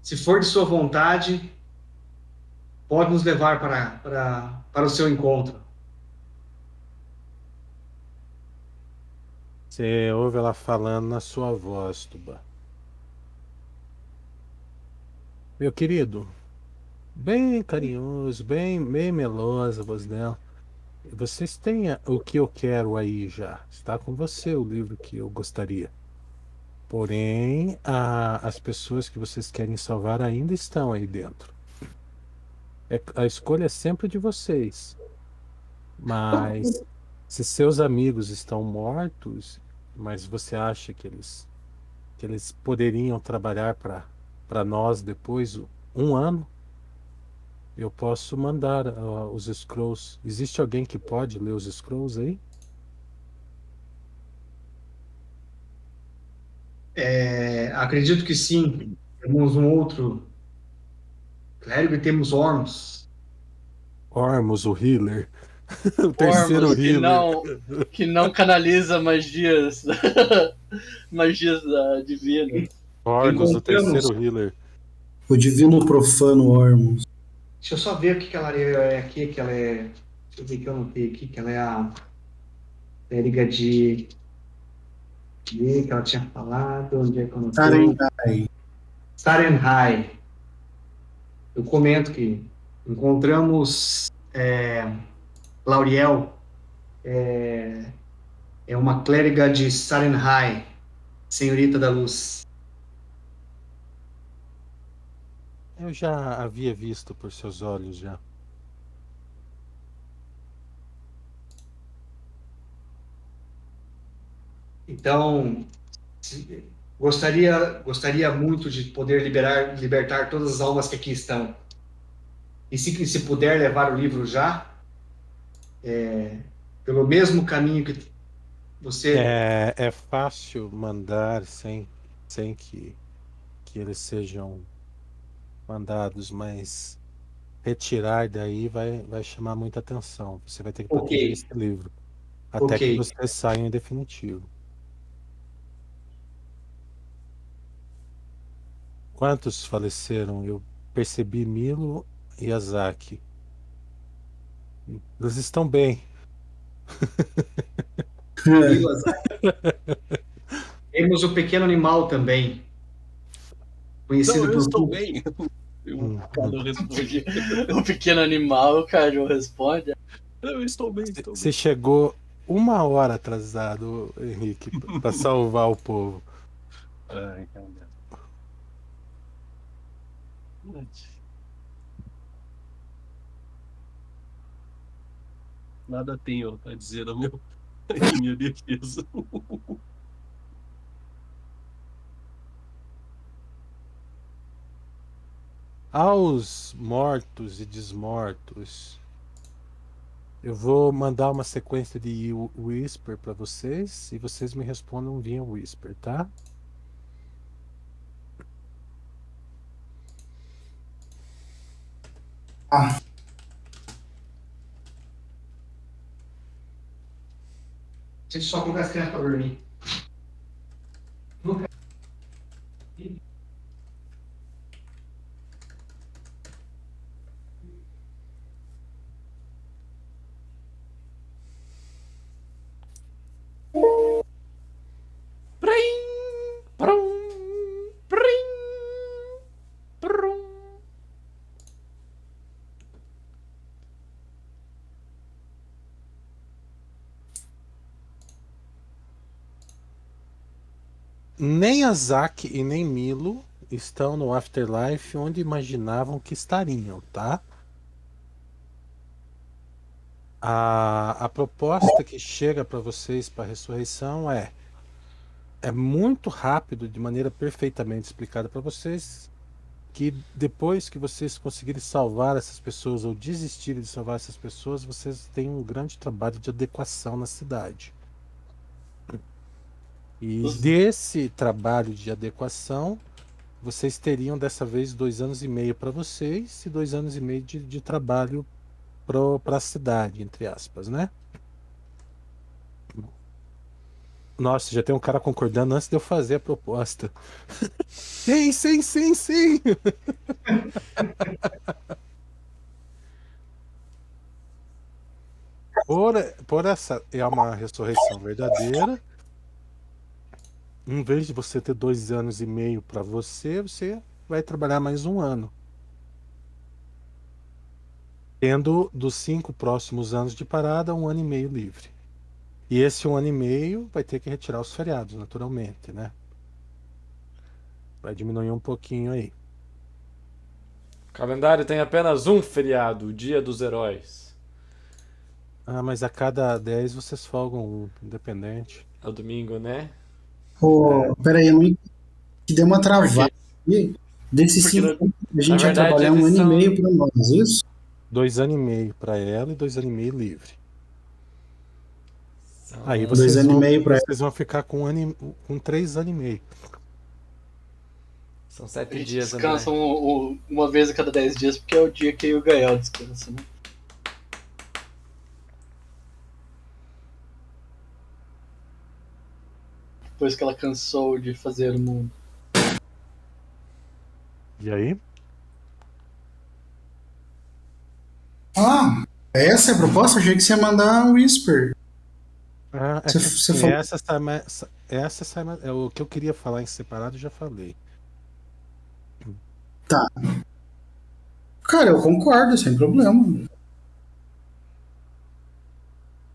se for de sua vontade, pode nos levar para, para, para o seu encontro. Você ouve ela falando na sua voz, Tuba. Meu querido, bem carinhoso, bem, bem melosa a voz dela. Vocês têm o que eu quero aí já. Está com você o livro que eu gostaria. Porém, a- as pessoas que vocês querem salvar ainda estão aí dentro. É- a escolha é sempre de vocês. Mas se seus amigos estão mortos, mas você acha que eles que eles poderiam trabalhar para para nós depois um ano, eu posso mandar ah, os scrolls. Existe alguém que pode ler os scrolls aí? É, acredito que sim. Temos um outro clérigo e temos Ormus. Ormus, o healer. o terceiro Ormus, que healer. não, que não canaliza magias, magias ah, divinas. Ormus, o terceiro healer. O divino profano Ormus. Deixa eu só ver o que, que ela é aqui, que ela é. Deixa eu ver que eu anotei aqui, que ela é a clériga de. de- que ela tinha falado, onde é que eu anotei? Sarengai. Sarenhai. Eu comento que encontramos é, Lauriel, é, é uma clériga de Sarenhai, senhorita da luz. Eu já havia visto por seus olhos já. Então, gostaria, gostaria muito de poder liberar, libertar todas as almas que aqui estão. E se, se puder levar o livro já, é, pelo mesmo caminho que você. É, é fácil mandar sem, sem que, que eles sejam mandados, mas retirar daí vai, vai chamar muita atenção. Você vai ter que proteger esse livro. Até Ok. que vocês saiam em definitivo. Quantos faleceram? Eu percebi Milo e Azaki. Eles estão bem. Temos o pequeno animal também. Conhecido Não, eu por estou bem. Eu, Hum. Responde. O pequeno animal, o Caju responde. Eu estou bem, estou bem. Você chegou uma hora atrasado, Henrique, para salvar o povo. Ai, cara. Nada tenho a dizer ao meu, em minha defesa. Aos mortos e desmortos, eu vou mandar uma sequência de Whi- Whisper para vocês e vocês me respondam via Whisper, tá? Ah, Deixa eu só colocar as crianças para dormir. Nem Azak e nem Milo estão no Afterlife onde imaginavam que estariam, tá? A, a proposta que chega para vocês para a ressurreição é é muito rápido, de maneira perfeitamente explicada para vocês, que depois que vocês conseguirem salvar essas pessoas ou desistirem de salvar essas pessoas, vocês têm um grande trabalho de adequação na cidade. E Os- desse trabalho de adequação, vocês teriam dessa vez dois anos e meio para vocês e dois anos e meio de, de trabalho para a cidade, entre aspas, né? Nossa, já tem um cara concordando antes de eu fazer a proposta. sim, sim, sim, sim. Por, por essa é uma ressurreição verdadeira. Em vez de você ter dois anos e meio para você, você vai trabalhar mais um ano. Tendo dos cinco próximos anos de parada, um ano e meio livre. E esse um ano e meio vai ter que retirar os feriados, naturalmente, né? Vai diminuir um pouquinho aí. O calendário tem apenas um feriado, o Dia dos Heróis. Ah, mas a cada 10 vocês folgam um, independente. É o domingo, né? Pô, peraí, eu não que deu uma travada aqui. Desses cinco anos, a gente vai trabalhar um ano são- e meio pra nós, isso? Dois anos e meio pra ela e dois anos e meio livre. São- Aí Dois vocês, anos e vão, meio pra vocês vão ficar com, um ano e- com três anos e meio. São A sete gente dias, descansa André. um- um- uma vez a cada 10 dias, porque é o dia que o Gael descansa, né? Depois que ela cansou de fazer o mundo. E aí? Ah, essa é a proposta? Achei que você ia mandar um Whisper. Ah, é Você- que, você falou- essa essa mais- é o que eu queria falar em separado, eu já falei. Cara, eu concordo, sem problema.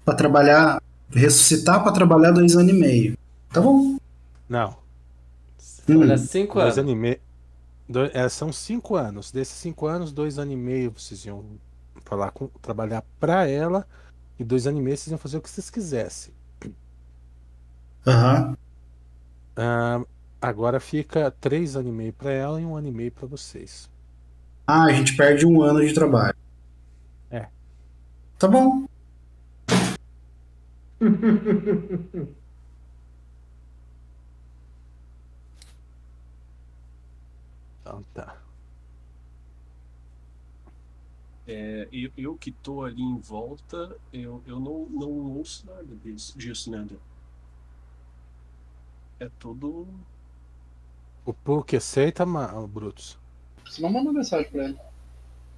Pra trabalhar, ressuscitar pra trabalhar dois anos e meio. Tá bom. Não, Olha, Hum, cinco dois anos. e meio. dois- é, são cinco anos. Desses cinco anos, dois anos e meio vocês iam falar com, trabalhar pra ela e dois anos e meio vocês iam fazer o que vocês quisessem. Aham. Ah, agora fica três anos e meio pra ela e um ano e meio pra vocês. Ah, a gente perde um ano de trabalho. É. Tá bom. Então tá. É, eu, eu que tô ali em volta, eu, eu não, não ouço nada disso, disso, né, André? É tudo. O Puck aceita, Brutus? Você não manda mensagem pra ele.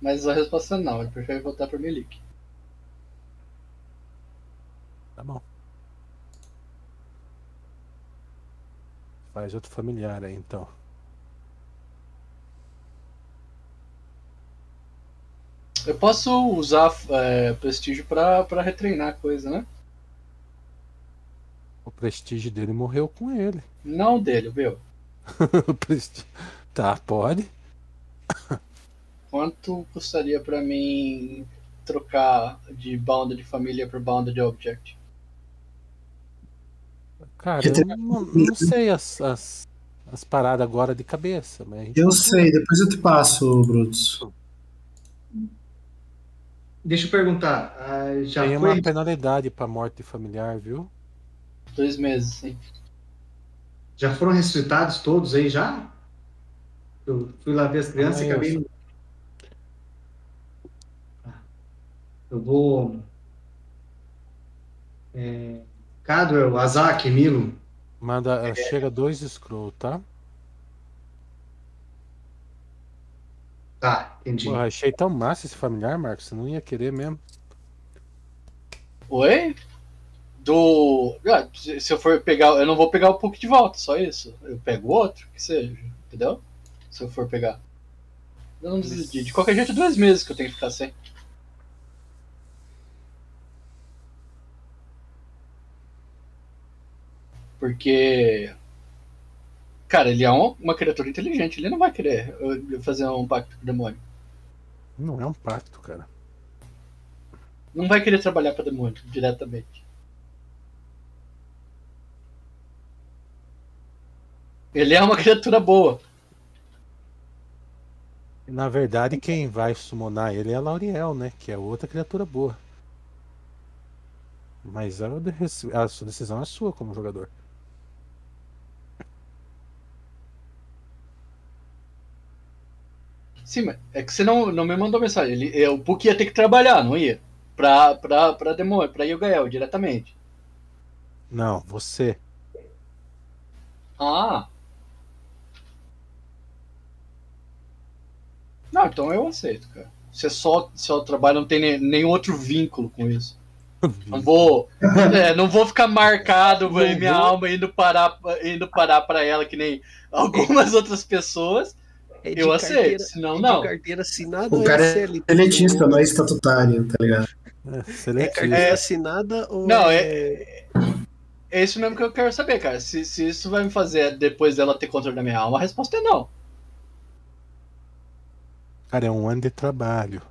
Mas a resposta é não, ele prefere voltar pra Melik. Tá bom. Faz outro familiar aí, então. Eu posso usar é, prestígio pra, pra retreinar a coisa, né? O prestígio dele morreu com ele. Não dele, presti- Tá, pode. Quanto custaria pra mim trocar de bound de família pra bound de object? Cara, eu não, não sei as, as, as paradas agora de cabeça, mas Eu sei, depois eu te passo, Brutus. Deixa eu perguntar. ah, já tem foi? uma penalidade pra morte familiar, viu? Dois meses, sim. Já foram ressuscitados todos aí já? Eu fui lá ver as crianças e Ah, acabei. Eu vou. É... Cadwell, Azak, Milo. Manda, chega dois scroll, tá? Tá, entendi. Porra, achei tão massa esse familiar, Marcos. Você não ia querer mesmo. Oi? Do. Ah, se eu for pegar. Eu não vou pegar o Puck de volta, só isso. Eu pego outro, que seja. Entendeu? Se eu for pegar. Eu não decidi. De qualquer jeito, dois meses que eu tenho que ficar sem. Porque. Cara, ele é um- uma criatura inteligente. Ele não vai querer uh, fazer um pacto com o demônio. Não é um pacto, cara. Não vai querer trabalhar para demônio diretamente. Ele é uma criatura boa. Na verdade, quem vai summonar ele é a Lauriel, né? Que é outra criatura boa. Mas a, de- a sua decisão é sua como jogador. Sim, mas é que você não, não me mandou mensagem. Ele, o Puck ia ter que trabalhar, não ia? Pra, pra, pra demônio, pra Yogael diretamente. Não, você. Ah. Não, então eu aceito, cara. Você só, só trabalha, não tem nem, nenhum outro vínculo com isso. Não vou, é, não vou ficar marcado Não minha vou. alma indo parar, indo parar para ela que nem algumas outras pessoas. É de Eu aceito, carteira- senão é de não. carteira assinada O ou cara é é CLT? Elitista, não é estatutário, tá ligado? É, É carteira assinada ou Não, é... É isso mesmo que eu quero saber, cara. Se, se isso vai me fazer depois dela ter controle da minha alma, a resposta é não. Cara, é um ano de trabalho.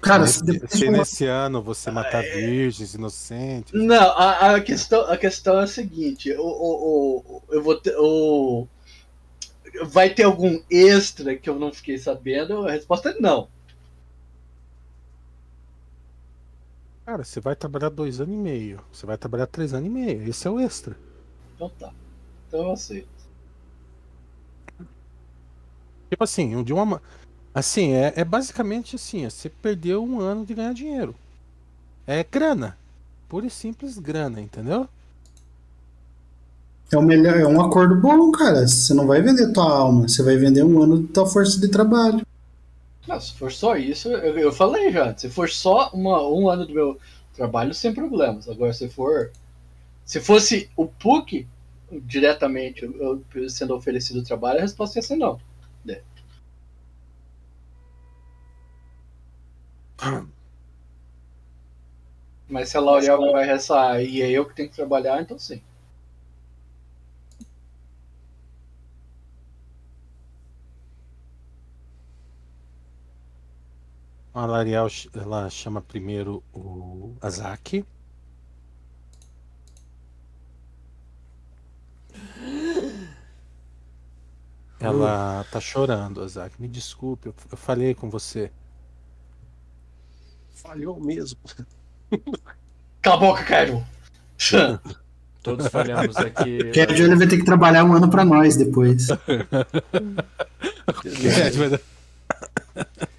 Cara, se, se depois se de uma- nesse ano você matar virgens, inocentes. Não, a, a questão, a questão é a seguinte: o, o, o- eu vou ter. O, vai ter algum extra que eu não fiquei sabendo? A resposta é não. Cara, você vai trabalhar dois anos e meio. Você vai trabalhar três anos e meio. Esse é o extra. Então tá. Então eu aceito. Tipo assim, de uma. ma- Assim, é, é basicamente assim: você perdeu um ano de ganhar dinheiro. É grana. Pura e simples grana, entendeu? É, o melhor, é um acordo bom, cara. Você não vai vender tua alma, você vai vender um ano de tua força de trabalho. Não, se for só isso, eu, eu falei já. Se for só uma, um ano do meu trabalho, sem problemas. Agora, se for. Se fosse o PUC diretamente eu, eu sendo oferecido o trabalho, a resposta ia ser não. Mas se a L'Oréal vai ressar e é eu que tenho que trabalhar, então sim. A L'Ariel ch- ela chama primeiro o Azaki. Ela tá chorando, Azaki. Me desculpe, eu, eu falei com você. Falhou mesmo. Cala a boca, Cairo! Todos falhamos aqui. Johnny vai ter que trabalhar um ano pra nós depois.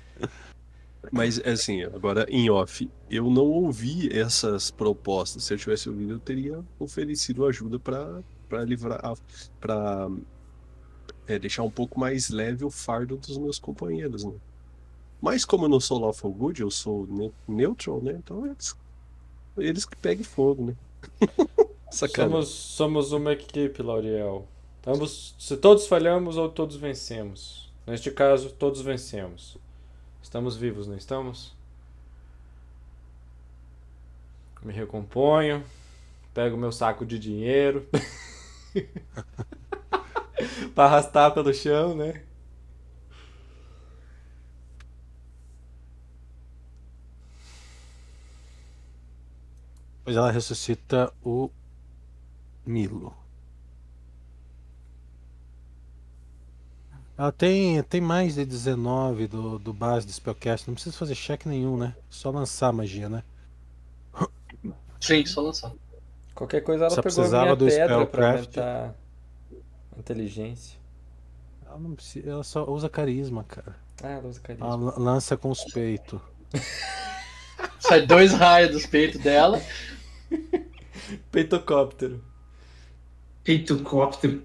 Mas, assim, agora em off, eu não ouvi essas propostas. Se eu tivesse ouvido, eu teria oferecido ajuda para livrar, para deixar um pouco mais leve o fardo dos meus companheiros, né? Mas como eu não sou lawful good, eu sou ne neutral, né? Então eles, eles que peguem fogo, né? Somos, somos uma equipe, Lauriel. Ambos, se todos falhamos ou todos vencemos. Neste caso, todos vencemos. Estamos vivos, não estamos? Me recomponho. Pego meu saco de dinheiro. pra arrastar pelo chão, né? Depois ela ressuscita o Milo. Ela tem, tem mais de 19 do, do base do Spellcast. Não precisa fazer cheque nenhum, né? Só lançar a magia, né? Sim, só lançar. Qualquer coisa ela Só pegou a precisava minha do pedra pra Spellcraft. aumentar inteligência. Ela, não precisa, ela só usa carisma, cara. Ah, ela usa carisma. Ela lan- lança com os peitos. Sai dois raios dos peitos dela. Peitocóptero. Peitocóptero.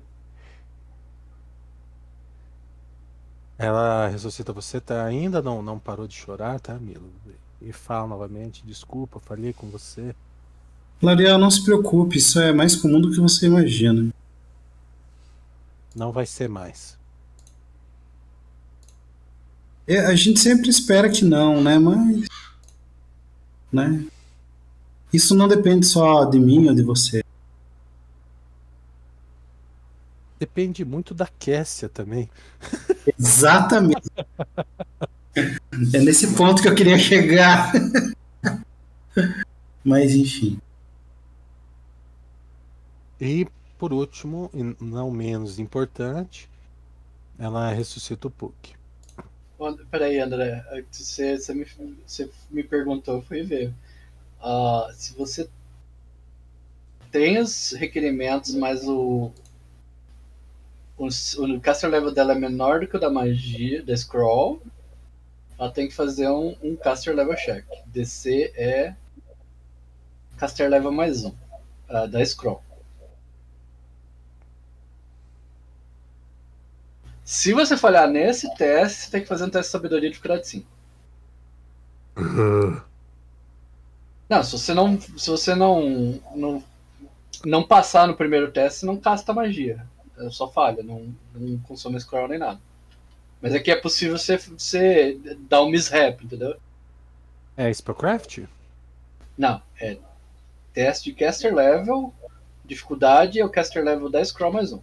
Ela ressuscita você, tá? Ainda não, não parou de chorar, tá, Milo? E fala novamente, desculpa, falhei com você. L'Ariel, não se preocupe, isso é mais comum do que você imagina. Não vai ser mais. É, a gente sempre espera que não, né? Mas. Né? Isso não depende só de mim ou de você. Depende muito da Kessia também. Exatamente. É nesse ponto que eu queria chegar. Mas enfim. E por último, e não menos importante, ela ressuscita o Puck. Quando- Peraí, André, você, você, me, você me perguntou, eu fui ver. Ah, se você tem os requerimentos, mas o, o, o caster level dela é menor do que o da magia, da scroll, ela tem que fazer um, um caster level check. DC é caster level mais um, ah, da scroll. Se você falhar nesse teste, você tem que fazer um teste de sabedoria de dificuldade 5. Não, se você não, se você não, não, não passar no primeiro teste, você não casta magia. É só falha, não, não consome scroll nem nada. Mas aqui é possível você, você dar um mishap, entendeu? É Spellcraft? Não, é teste de caster level, dificuldade é o caster level da Scroll mais um.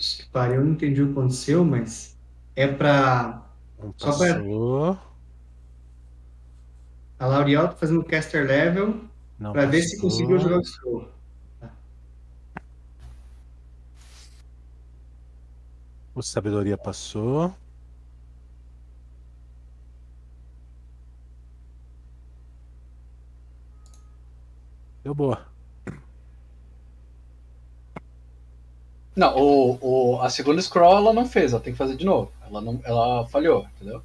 Putz, que pariu, eu não entendi o que aconteceu, mas é pra. Só pra- passou. A Lauriel tá fazendo caster level Não pra ver se passou. conseguiu jogar o scroll. O Sabedoria passou. Deu boa. Não, o, o, a segunda scroll ela não fez, ela tem que fazer de novo. Ela, não, ela falhou, entendeu?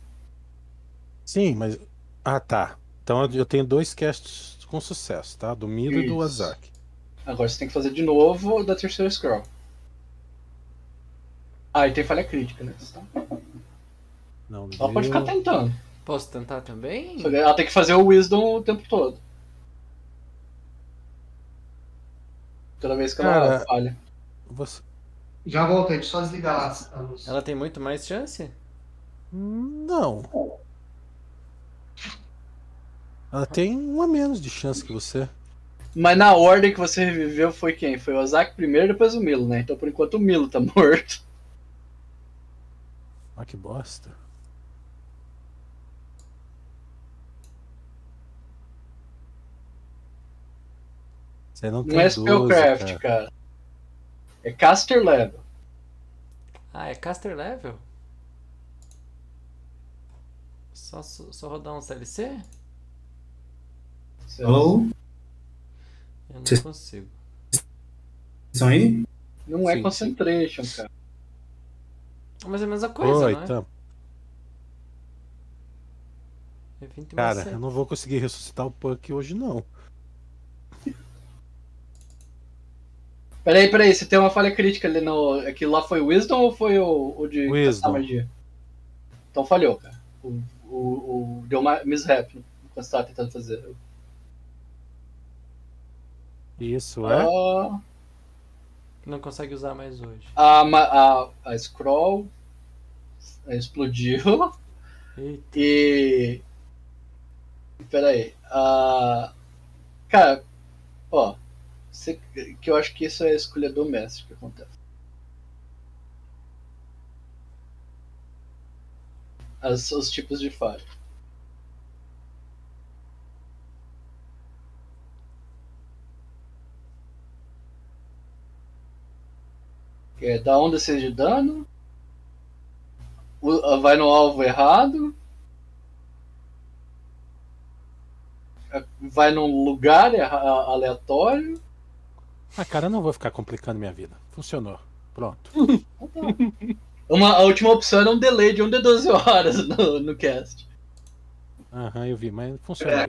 Sim, mas. Ah, tá. Então eu- tenho dois casts com sucesso, tá? Do Milo e do Isso. Azak. Agora você tem que fazer de novo da terceira scroll. Ah, e tem falha crítica, né? Não Ela pode ficar tentando. Posso tentar também? Ela tem que fazer o Wisdom o tempo todo. Toda vez que ela Cara, falha. Você... Já volta aí, só desligar lá a luz. Ela tem muito mais chance? Não. Ela tem um a menos de chance que você. Mas na ordem que você reviveu foi quem? Foi o Ozaki primeiro e depois o Milo, né? Então por enquanto o Milo tá morto. Ah, que bosta. Você não tem Não é 12, Spellcraft, cara. cara. É Caster Level. Ah, é caster level? Só, só rodar um CLC? Alô? Eu não Cês- consigo. Estão aí? Não é Sim, Concentration, cara. Mas é a mesma coisa, Oi, não é? então. É 20 mais Cara, eu não vou conseguir ressuscitar o Punk hoje, não. Peraí, peraí, você tem uma falha crítica ali no. Aquilo lá foi Wisdom ou foi o, o de Wisdom. magia? Então falhou, cara. O, o, o, deu uma mishap quando você tava tentando fazer. Isso é. Ah, Não consegue usar mais hoje. a, ma- a, a Scroll explodiu Eita. e. Peraí. A. Cara, ó. Que eu acho que isso é a escolha do mestre que acontece. As, os tipos de falha. É dá um D6 de dano. Vai no alvo errado. Vai num lugar aleatório. Ah, cara, eu não vou ficar complicando minha vida. Funcionou. Pronto. Uma, a última opção era um delay de 1 de 12 horas no, no cast. Aham, eu vi, mas funcionou.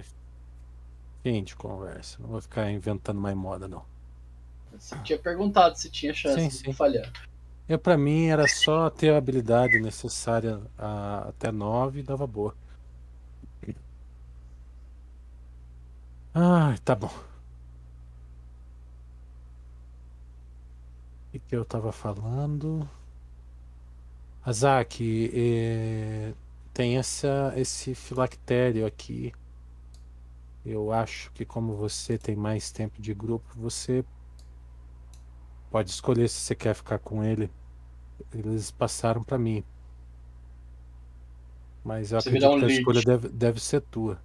Fim de conversa. Não vou ficar inventando mais moda, não. Você tinha perguntado se tinha chance Sim, de sim. falhar. Eu, pra mim, era só ter a habilidade necessária a- até 9 e dava boa. Ai, tá bom. Que, que eu tava falando? Azaki, eh, tem essa, esse filactério aqui. Eu acho que como você tem mais tempo de grupo, você pode escolher se você quer ficar com ele. Eles passaram pra mim. Mas eu Você acredito um que a lead. escolha deve, deve ser tua.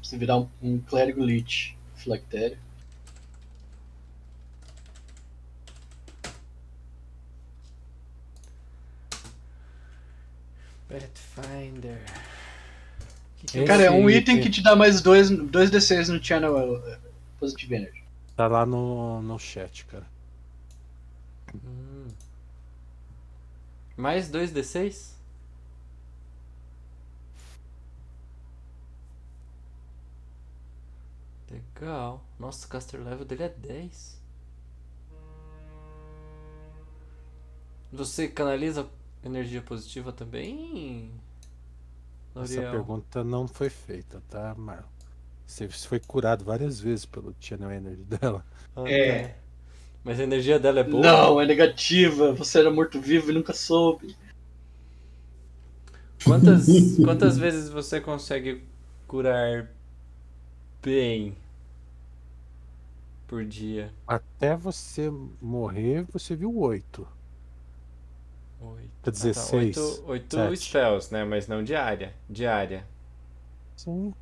Você virar um, um clérigo lich, filactério. Pathfinder. Que que é Cara, é um item item- que te dá mais 2 dois, dois D6 no channel eh, Positive Energy. Tá lá no, no chat, cara. Hum. Mais 2d6? Legal. Nossa, o caster level dele é 10. Você canaliza energia positiva também? Essa L'Oreal. pergunta não foi feita, tá, Marlon? Você foi curado várias vezes pelo Channel Energy dela. Ah, É. tá. Mas a energia dela é boa? Não, é negativa. Você era morto-vivo e nunca soube. Quantas, quantas vezes você consegue curar bem por dia? Até você morrer, você viu oito. Oito. Quer dizer, Ah, tá, seis. Oito, oito sete. spells, né? Mas não diária. Diária. Sim.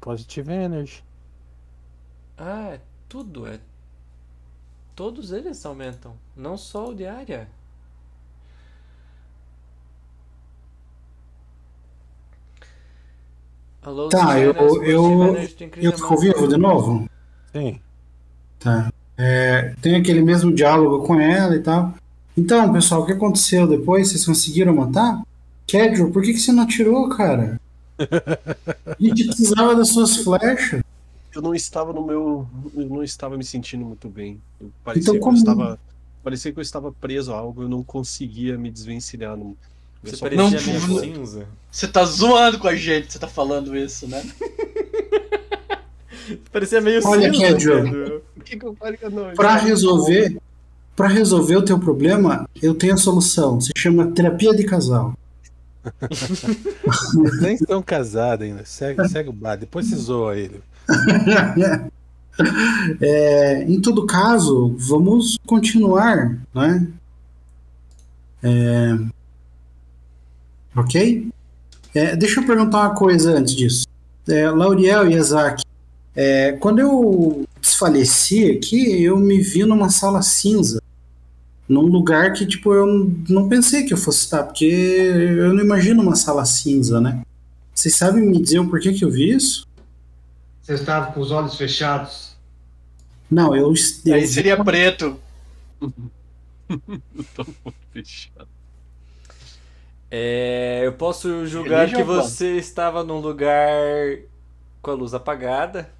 Positive Energy. Ah, é tudo. É... Todos eles aumentam. Não só o diária. Alô, Tá, eu- eu- Eu fico vivo de novo? Sim. Tá. É, tem aquele mesmo diálogo com ela e tal. Então, pessoal, o que aconteceu depois? Vocês conseguiram matar? Kedro, por que, que você não atirou, cara? A gente precisava das suas flechas. Eu não estava no meu. Eu não estava me sentindo muito bem. Eu parecia Então, que como- eu estava. Parecia que eu estava preso a algo, eu não conseguia me desvencilhar. Eu Você só- parecia Não- meio cinza. Você tá zoando com a gente, você tá falando isso, né? Parecia meio Olha, cinza. Kedro. Faria? Não, Pra resolver, para resolver o teu problema, eu tenho a solução. Se chama terapia de casal. Nem estão casados ainda. Segue, segue o bar. Depois se zoa ele. É, em todo caso, vamos continuar, né? É, ok? É, deixa eu perguntar uma coisa antes disso. É, Lauriel e Isaac, é, quando eu desfaleci aqui, eu me vi numa sala cinza. Num lugar que, tipo, eu não pensei que eu fosse estar, porque eu não imagino uma sala cinza, né? Vocês sabem me dizer o porquê que eu vi isso? Você estava com os olhos fechados. Não, eu, eu Aí seria preto. Fechado. É, eu posso julgar que você estava num lugar com a luz apagada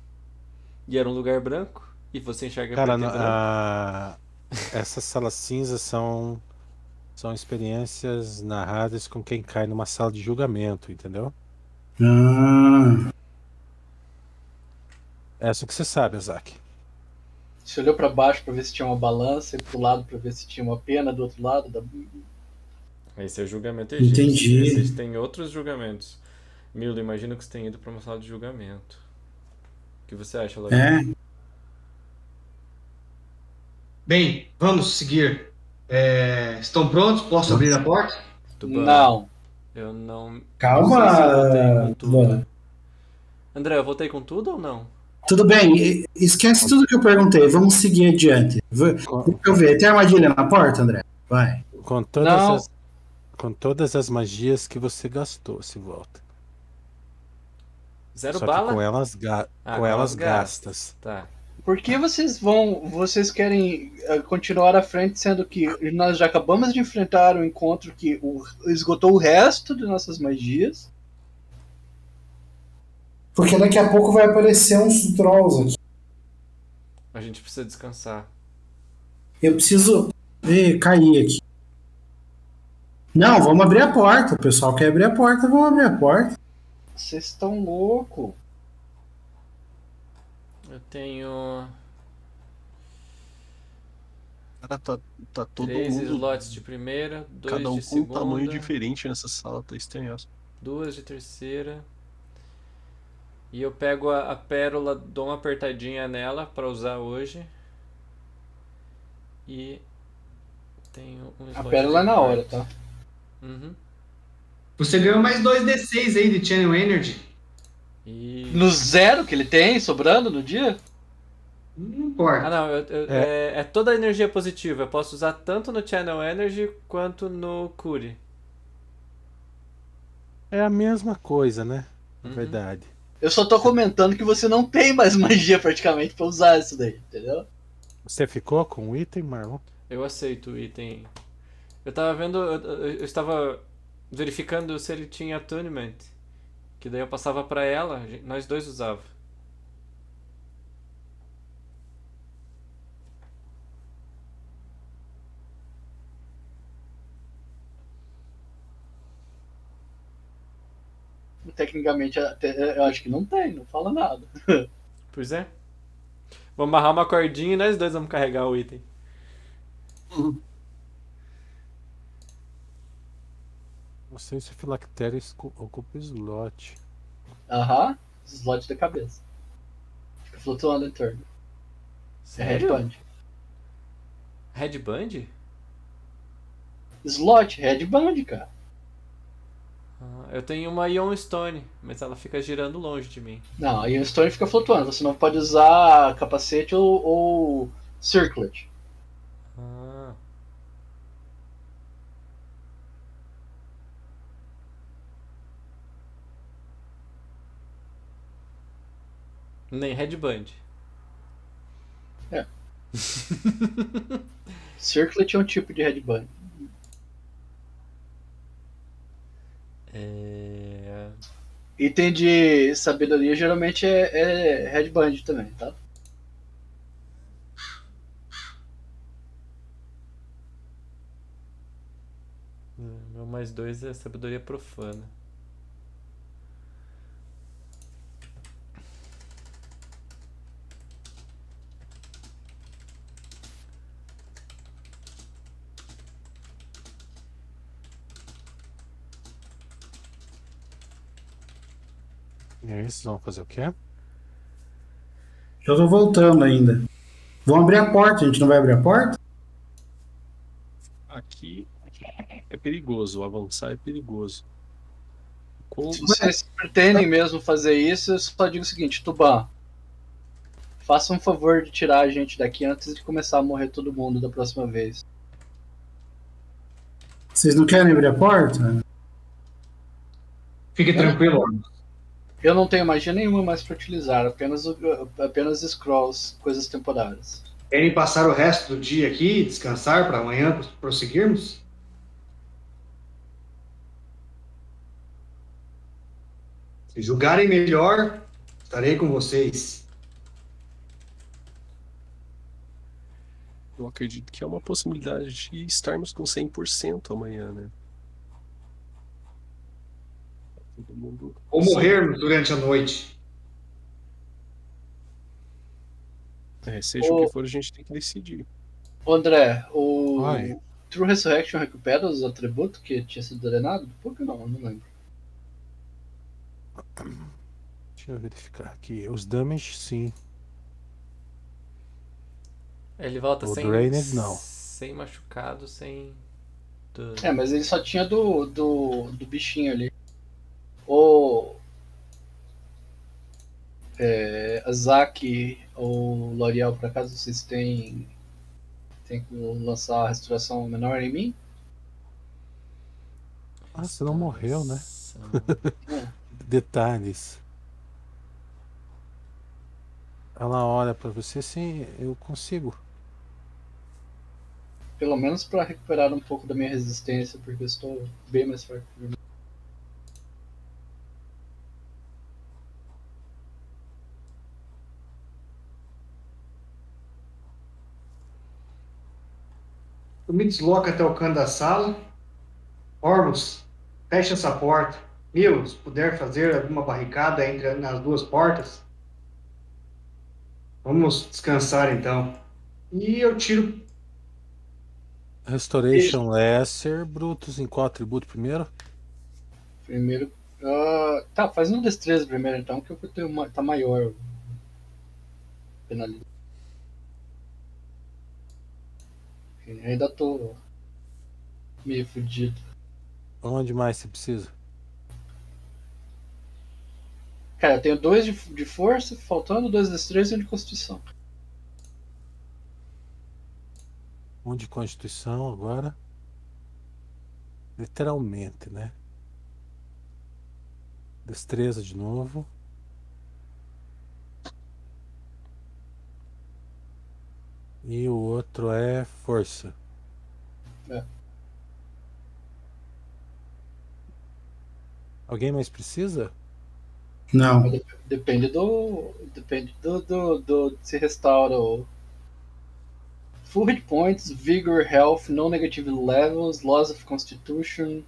e era um lugar branco e você enxerga Cara, preto e não- branco. a- essas salas cinzas são, são experiências narradas com quem cai numa sala de julgamento, entendeu? Ah, É isso que você sabe, Isaac. Você olhou pra baixo pra ver se tinha uma balança e pro lado pra ver se tinha uma pena do outro lado. Da... Esse é o julgamento egípcio. Entendi. Existem outros julgamentos. Milo, imagino que você tenha ido para uma sala de julgamento. O que você acha, Laura? é. Bem, vamos seguir. É, estão prontos? Posso abrir a porta? Não. Eu não. Calma, Não se eu. André, eu voltei com tudo ou não? Tudo bem, esquece tudo que eu perguntei, vamos seguir adiante. Deixa eu ver, tem armadilha na porta, André? Vai. com todas Não. as, com todas as magias que você gastou, se volta. Zero Só bala? que com elas, ga- Ah, com elas gastas. Tá. Por que vocês vão. Vocês querem eh, continuar à frente, sendo que nós já acabamos de enfrentar um encontro que o- esgotou o resto de nossas magias? Porque daqui a pouco vai aparecer uns trolls aqui. A gente precisa descansar. Eu preciso eh, cair aqui. Não, vamos abrir a porta. O pessoal quer abrir a porta, vamos abrir a porta. Vocês estão loucos. Eu tenho Cara, tá, tá todo três mundo. slots de primeira, dois Cada um de com um tamanho segunda, diferente nessa sala, tá estranhaço. duas de terceira. E eu pego a, a pérola, dou uma apertadinha nela pra usar hoje. E tenho um A pérola é de na hora, tá? Uhum. Você ganhou mais 2d6 aí de Channel Energy. E No zero que ele tem sobrando no dia? Não importa. Ah, não, eu- eu- é. é toda a energia positiva. Eu posso usar tanto no Channel Energy quanto no Cure. É a mesma coisa, né? Na Uhum. verdade. Eu só tô comentando que você não tem mais magia praticamente pra usar isso daí, entendeu? Você ficou com o item, Marlon? Eu aceito o item. Eu tava vendo. Eu, eu- eu estava verificando se ele tinha attunement. Que daí eu passava pra ela, nós dois usava. tecnicamente, até, eu acho que não tem, não fala nada. Pois é. Vamos amarrar uma cordinha e nós dois vamos carregar o item. Não sei se Filactéria ocupa slot. Aham, slot da cabeça. Fica flutuando em torno. É Sério? headband. Headband? Slot, headband, cara. Ah, eu tenho uma Ion Stone, mas ela fica girando longe de mim. Não, aí o stone fica flutuando. Você não pode usar capacete ou, ou circlet. Ah. Nem headband. Circlet é um tipo de headband. É... Item de sabedoria geralmente é, é headband também, tá? Meu mais dois é sabedoria profana. E aí, vocês vão fazer o quê? Eu tô voltando ainda. Vão abrir a porta, a gente não vai abrir a porta? Aqui é perigoso, avançar é perigoso. Com... Se vocês pretendem mesmo fazer isso, eu só digo o seguinte, Tuban. Faça um favor de tirar a gente daqui antes de começar a morrer todo mundo da próxima vez. Vocês não querem abrir a porta? Fique tranquilo. Eu não tenho magia nenhuma mais pra utilizar, apenas, apenas scrolls, coisas temporárias. Querem passar o resto do dia aqui, descansar para amanhã prosseguirmos? Se julgarem melhor, estarei com vocês. Eu acredito que é uma possibilidade de estarmos com 100% amanhã, né? Todo mundo. Ou morrermos durante a noite. É, seja o que for, a gente tem que decidir. André, o Oi. True Resurrection recupera os atributos que tinha sido drenado? Por que não? Eu não lembro. Deixa eu verificar aqui. Os damage, sim. Ele volta O sem. Drained, não. Sem machucado, sem. dano. É, mas ele só tinha do, do, do bichinho ali. O. É, a Zack ou L'Oreal, por acaso vocês têm. Tem que lançar a restauração menor em mim? Ah, você não morreu, né? Nossa. Detalhes. Ela olha pra você assim, eu consigo. Pelo menos para recuperar um pouco da minha resistência, porque eu estou bem mais forte. que Eu me desloco até o canto da sala. Ormus, feche essa porta. Milo, se puder fazer alguma barricada entre nas duas portas. Vamos descansar então. E eu tiro. Restoration Lesser, Brutus em qual atributo primeiro? Primeiro. ah, tá, faz um destreza primeiro então, que eu tenho uma, tá maior. Penalidade. Eu Ainda tô meio fudido. Onde mais você precisa? Cara, eu tenho dois de, de força, faltando dois de destreza e um de constituição. Um de Constituição agora. Literalmente, né? Destreza de novo. E o outro é Força. É. Alguém mais precisa? Não. Depende do. Depende do, do, do se restaura o. Full hit points, vigor, health, no negative levels, loss of constitution,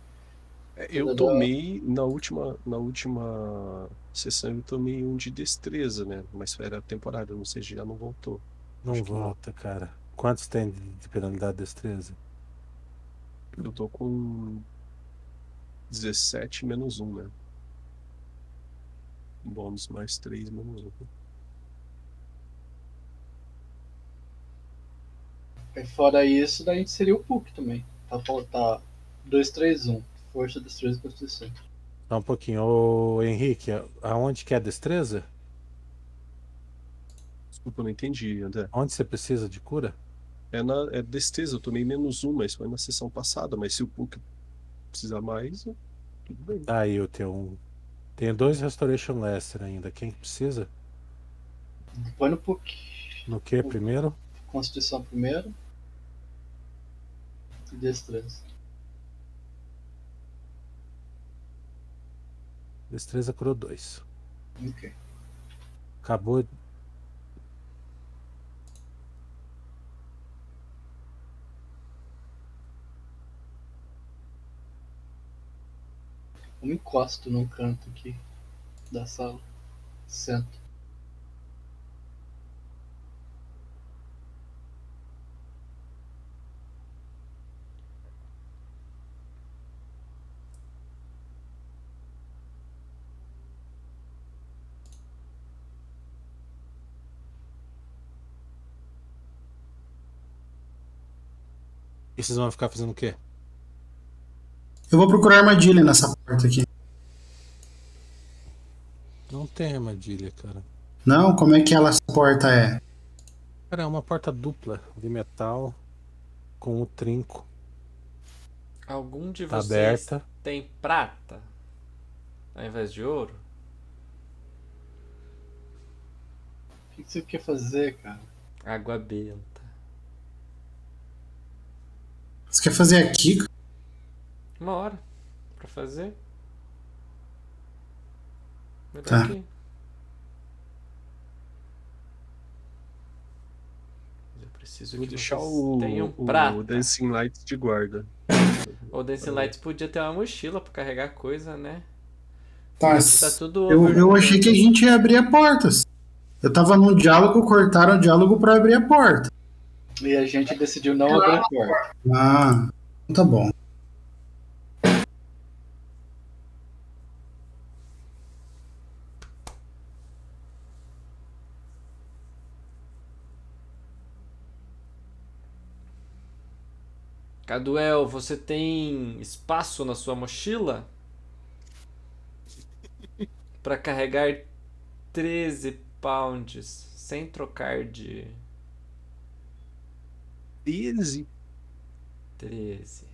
É, Eu tomei na última, na última sessão eu tomei um de destreza, né? Mas era temporário, não sei se já não voltou. Não Acho que não. volta, cara. Quantos tem de de penalidade de destreza? Eu tô com 17 menos 1, né? Bônus mais 3 menos 1. Aí fora isso, daí a gente seria o PUC também. Pra faltar 2, 3, 1. Força, destreza e constituição. Só um pouquinho. Ô, Henrique, aonde que é a destreza? Desculpa, eu não entendi, André. Onde você precisa de cura? É, na, é destreza, eu tomei menos 1, mas foi na sessão passada. Mas se o Puck precisar mais, eu- tudo bem. Aí o teu. um. Tem dois Restoration Lesser ainda. Quem que precisa? Põe no PUC. No que primeiro? Constituição primeiro. E destreza. Destreza curou dois. Ok. Acabou. Eu me encosto num canto aqui da sala. Sento. E vocês vão ficar fazendo o quê? Eu vou procurar armadilha nessa porta aqui. Não tem armadilha, cara. Não? Como é que ela, essa porta é? Cara, é uma porta dupla de metal com o trinco. Algum de Tá vocês aberta. tem prata ao invés de ouro? O que que você quer fazer, cara? Água benta. Você quer fazer aqui? Uma hora pra fazer. Tá. aqui. Eu preciso Vou que deixar vocês o, tenham o prata. Dancing Lights de guarda. O Dancing Lights podia ter uma mochila pra carregar coisa, né? Tá, Tá tudo eu, eu achei que a gente ia abrir a porta. Eu tava num diálogo, cortaram o diálogo pra abrir a porta. E a gente decidiu não abrir a porta. Ah, tá bom. Caduel, você tem espaço na sua mochila? Pra carregar 13 pounds sem trocar de 13. 13.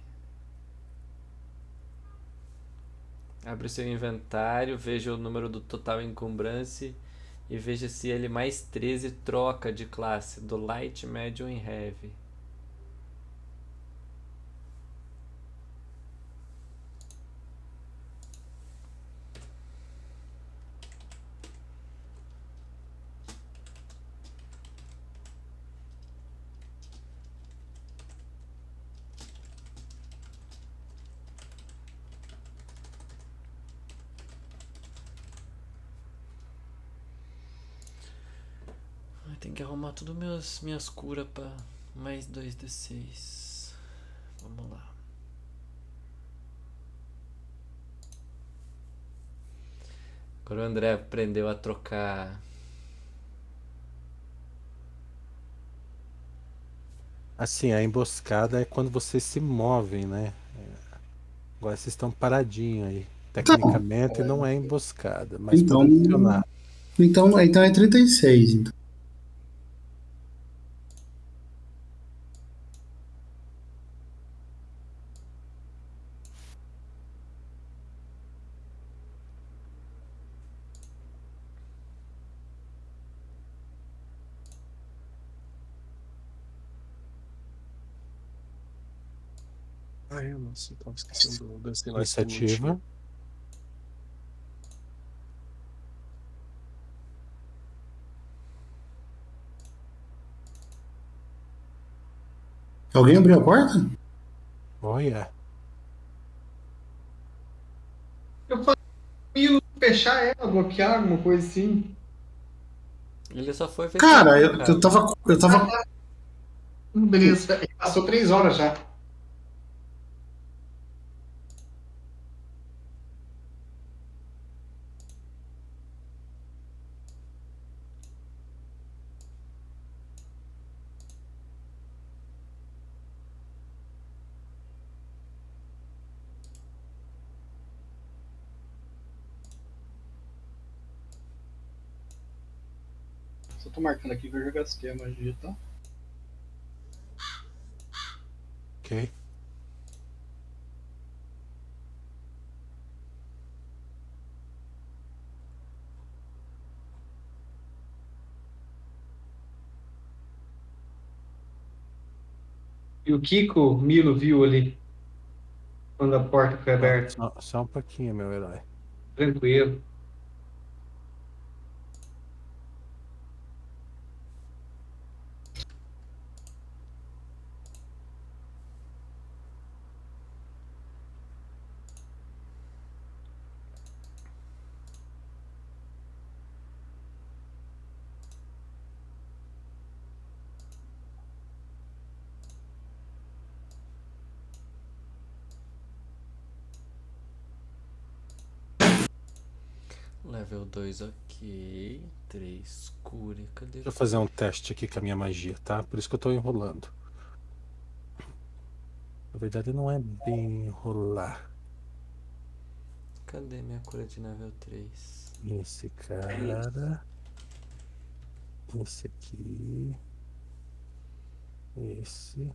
Abre seu inventário, veja o número do total encumbrance e veja se ele mais 13 troca de classe do light, medium e heavy. Ai, Tem que arrumar minhas curas pra mais 2d6. Vamos lá. Agora o André aprendeu a trocar. Assim, a emboscada é quando vocês se movem, né? Agora vocês estão paradinhos aí. Tecnicamente não é emboscada, mas Então- pode funcionar. Então, então é 36. Então. Ai, nossa, eu tava esquecendo do eu Iniciativa. Alguém abriu a porta? Olha. fechar ela, bloquear, alguma coisa assim. Ele só foi Cara, fechado, eu, eu tava. Eu tava. Hum, Beleza, passou três horas já. Marcando aqui que eu já gastei a magia, tá? Ok. E o Kiko, Milo viu ali. Quando a porta foi aberta. Só, só um pouquinho, meu herói. Tranquilo. Level 2, ok. 3, cura. Cadê? Deixa eu fazer um teste aqui com a minha magia, tá? Por isso que eu tô enrolando. Na verdade, não é bem enrolar. Cadê minha cura de nível 3? Esse cara. Esse aqui. Esse.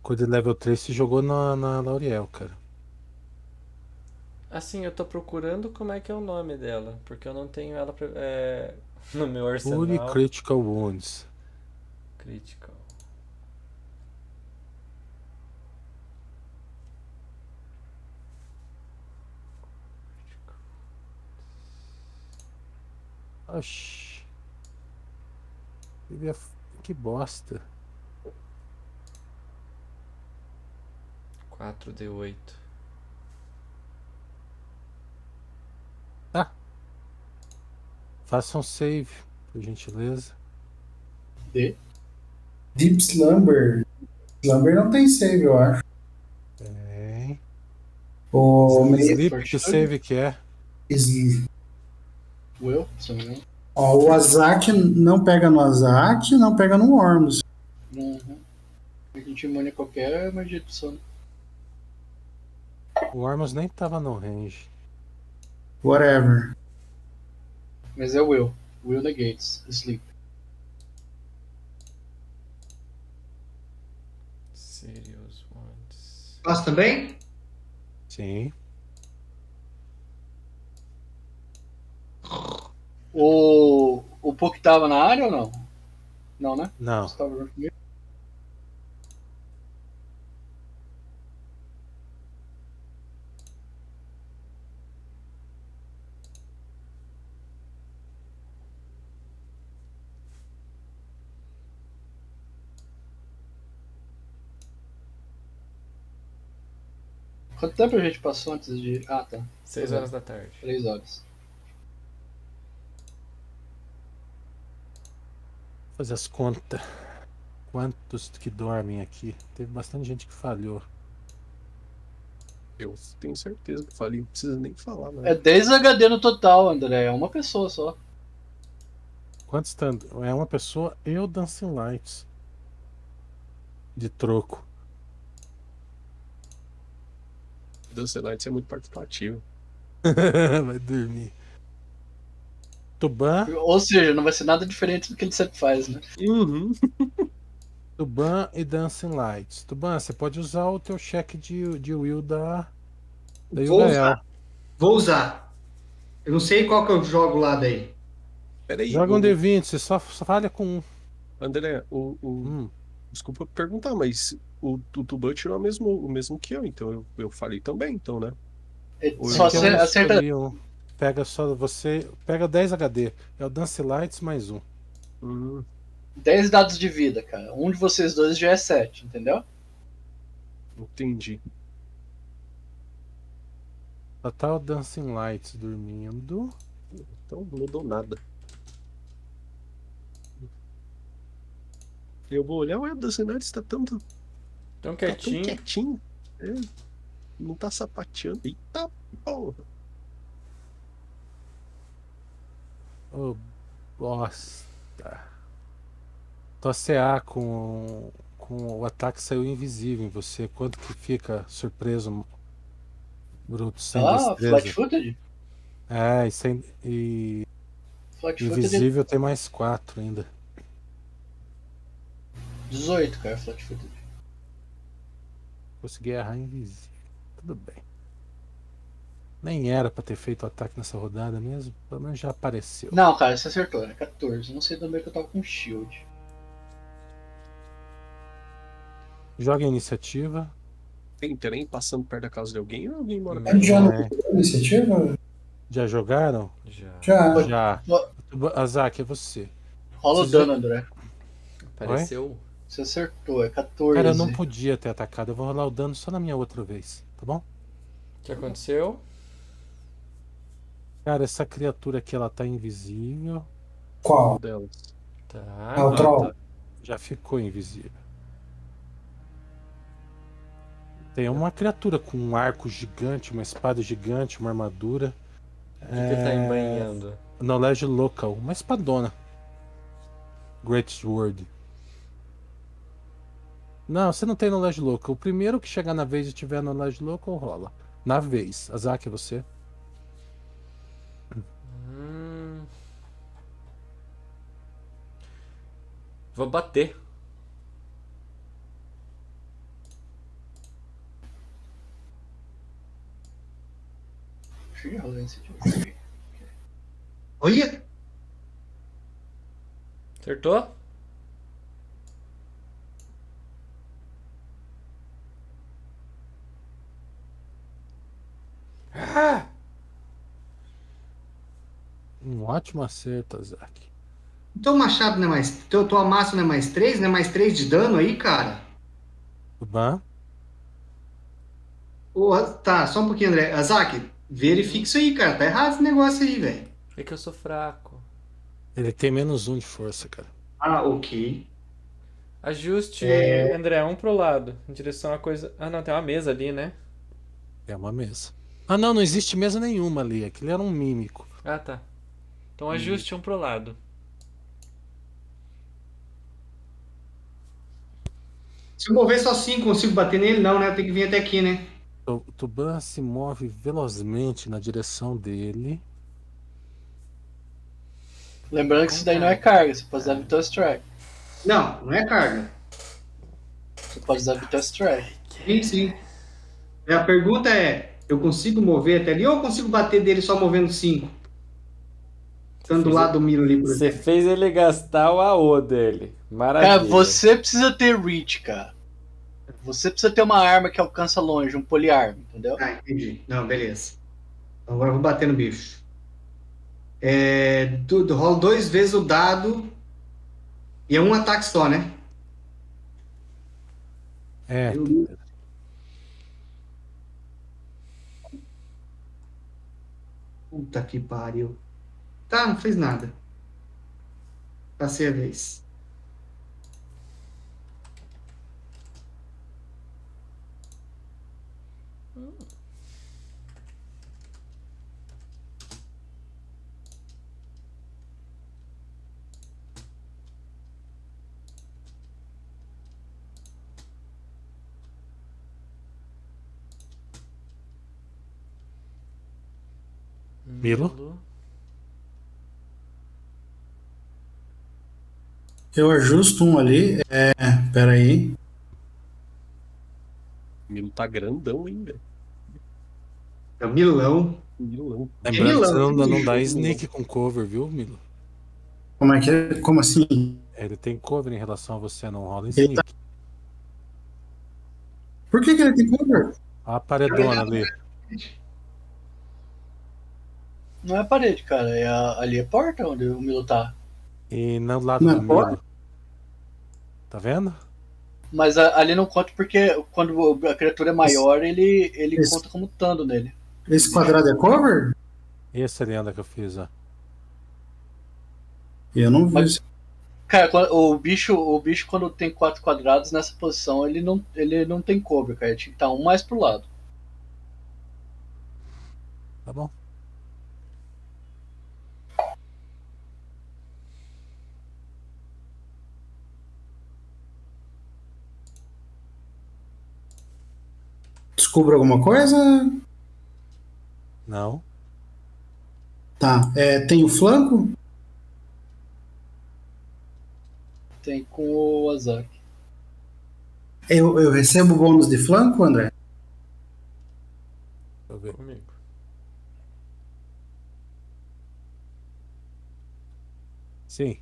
Coisa de level 3 se jogou na, na Lauriel, cara. Assim, eu tô procurando como é que é o nome dela, porque eu não tenho ela pra- é, no meu arsenal. Fury Critical Wounds. Critical. Oxi. Que- Que bosta. 4D8. Faça um save, por gentileza. D. Deep Slumber. Slumber não tem save, eu acho. Tem. O. Sleep, que save que é? Sl- Will, se não me engano. Ó, o Azak não pega no Azak, não pega no Worms. Uhum. A gente imune a qualquer magia de sono. O Ormus nem tava no range. Whatever. Mas é Will. Will negates. Sleep. Serious ones. Nós também? Sim. O. O Puck tava na área ou não? Não, né? Não. Você tava junto comigo? Quanto tempo a gente passou antes de. Ah, tá. 6 horas da tarde. Três horas. Fazer as contas. Quantos que dormem aqui? Teve bastante gente que falhou. Eu tenho certeza que falei, não precisa nem falar, né? É 10 HD no total, André. É uma pessoa só. Quantos tá? É uma pessoa e o Dancing Lights. De troco. Dance Lights é muito participativo. Vai dormir. Tuban, Ou seja, não vai ser nada diferente do que ele sempre faz, né? Uhum. Tuban e Dancing Lights. Tuban, você pode usar o teu cheque de, de will da, da Vou usar. Vou usar. Eu não sei qual que eu jogo lá daí. Peraí, Joga um o- D20, você só, só falha com um. André, o, o- Hum, desculpa perguntar, mas o, o Tuban tirou o mesmo, o mesmo que eu, então eu, eu falei também, então, né? Só é que eu não acerta. escolhi um. Pega só você. Pega 10 HD. É o Dance Lights mais um. Hum, 10 dados de vida, cara. Um de vocês dois já é 7, entendeu? entendi. Só tá o Dancing Lights dormindo. Então não mudou nada. Eu vou olhar, ué, o está tão, tá Tão tão quietinho. quietinho. É, não tá sapateando. Eita porra. Ô, bosta. Tua CA com, com o ataque saiu invisível em você. Quanto que fica surpreso, Bruto, sem Ah, destreza? flat footed? É, e, sem, e Flat footed é invisível tem mais 4 ainda. 18, cara, flat footed. Consegui errar invisível. Tudo bem. Nem era pra ter feito o ataque nessa rodada mesmo. Pelo menos já apareceu. Não, cara, você acertou, era 14. Não sei também que eu tava com shield. Joga a iniciativa. Tem trem passando perto da casa de alguém ou alguém mora A perto? gente já não É. iniciativa? Já jogaram? Já Já. Já. Azak, é você. Rola o dano, André. apareceu. Você acertou, é 14. Cara, eu não podia ter atacado. Eu vou rolar o dano só na minha outra vez, tá bom? O que aconteceu? Cara, essa criatura aqui, ela tá invisível. Qual? delas. Tá. o Troll. Já ficou invisível. Tem uma criatura com um arco gigante, uma espada gigante, uma armadura. O que, que ele tá embanhando? Knowledge Local, uma espadona. Great Sword. Não, você não tem Knowledge Local. O primeiro que chegar na vez e tiver Knowledge Local rola. Na vez. Azak, é você. Hum. Vou bater. Olha! Acertou? Ah! Um ótimo acerto, Azak. Teu machado não é mais. Teu, tua massa não é mais 3, não é mais 3 de dano aí, cara? Tuban? Ô, tá, só um pouquinho, André. Azak, verifica isso aí, cara. Tá errado esse negócio aí, velho. É que eu sou fraco. Ele tem menos um de força, cara. Ah, ok. Ajuste, É. André, um pro lado. Em direção a coisa. Ah, não, tem uma mesa ali, né? É uma mesa. Ah, não, não existe mesa nenhuma ali. Aquilo era um mímico. Ah, tá. Então ajuste um pro lado. Se eu mover só 5, consigo bater nele? Não, né? Eu tenho que vir até aqui, né? O Tuban se move velozmente na direção dele. Lembrando que isso daí não é carga, você pode usar Vital Strike. Não, não é carga. Você pode usar Vital Strike. Sim, sim. É, A pergunta é: eu consigo mover até ali ou eu consigo bater dele só movendo 5? Estando do lado do Miro ali, por Você exemplo. fez ele gastar o AO dele. Maravilha. Cara, você precisa ter reach, cara. Você precisa ter uma arma que alcança longe, um poliarm, entendeu? Ah, entendi. Não, beleza. Então, Agora eu vou bater no bicho. É, do, do, rolo duas vezes o dado. E é um ataque só, né? É, Eu- Puta que pariu. Tá, não fez nada. Passei a vez. Milo? Eu ajusto um ali. É, peraí. O Milo tá grandão, hein, velho. É o Milão. Milão. lembrando que você não, Milão, não dá sneak com cover, viu, Milo? Como é que é? Como assim? Ele tem cover em relação a você, não rola em Ele tá- sneak. Por que, que ele tem cover? Olha a paredona ali. Não é parede, cara. É a- ali é a porta onde o Milo tá. E no lado Não do é porta? Milo. Tá vendo? Mas a- ali não conta porque quando a criatura é maior, ele, ele Esse- conta como estando nele. Esse quadrado é cover? Essa lenda que eu fiz, ó. Eu não vi. Mas- Cara, o bicho, o bicho quando tem quatro quadrados nessa posição, ele não, ele não tem cover, cara. Ele tinha que estar um mais pro lado. Tá bom. Descubra alguma coisa? Não. Tá. É, tem o flanco? Tem com o Azaki. Eu, eu recebo bônus de flanco, André? Deixa eu ver. Comigo. Sim.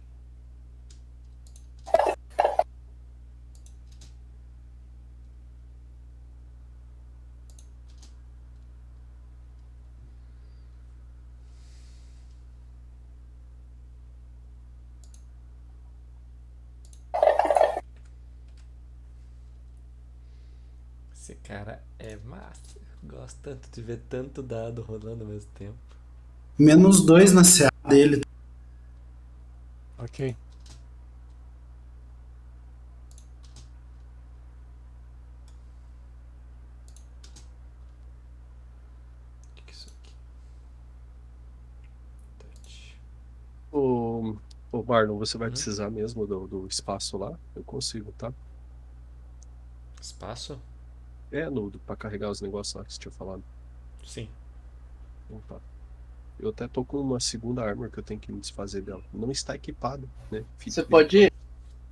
Esse cara é massa. Gosto tanto de ver tanto dado rolando ao mesmo tempo. Menos dois na CA dele. Ok. O que que é isso aqui? Touch. Ô, ô Marlon, você vai Hum? precisar mesmo do, do espaço lá? Eu consigo, tá? Espaço? É, no, do- pra carregar os negócios lá que você tinha falado. Sim. Então tá. Eu até tô com uma segunda arma que eu tenho que me desfazer dela. Não está equipada, né? Fica- Você pode.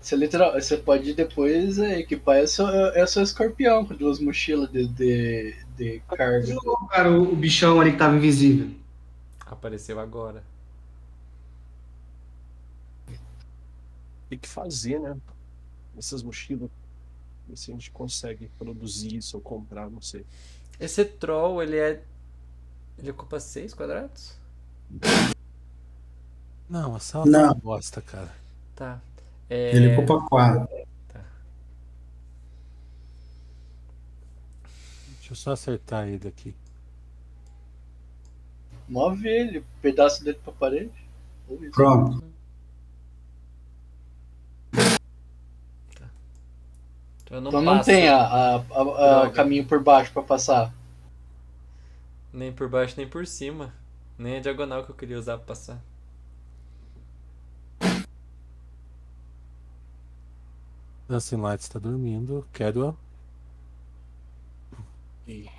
Você, literal, você pode depois é, equipar é seu, é seu escorpião com duas mochilas de, de, de carga. Cara, o, o bichão ali que tava invisível. Apareceu agora. Tem que fazer, né? Essas mochilas. Ver se a gente consegue produzir isso ou comprar, não sei. Esse troll, ele é. Ele ocupa 6 quadrados? Não, a sala Não. tá uma bosta, cara. Tá. É... Ele ocupa quatro. Deixa eu só acertar ele aqui. Move ele, pedaço dele pra parede. Pronto. Eu não Então não passo tem a, a, a- a caminho por baixo pra passar. nem por baixo nem por cima. Nem a diagonal que eu queria usar pra passar. Dancing Lights tá dormindo. Quero. E...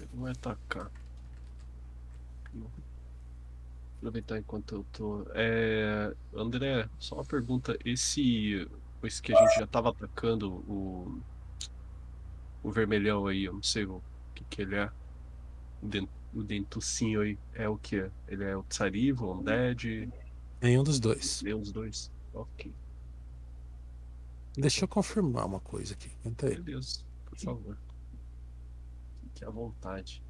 Ele vai atacar. Não. Aproveitar enquanto eu tô. É... André, só uma pergunta. Esse. Esse que a gente já tava atacando o. O vermelhão aí, eu não sei o que que ele é. O, den... o dentucinho aí é o que? Ele é o Tsarivo, o Undead? Nenhum dos dois. Lê os dois. Ok. Deixa eu confirmar uma coisa aqui. Aguenta aí. Beleza, por favor. Fique à vontade.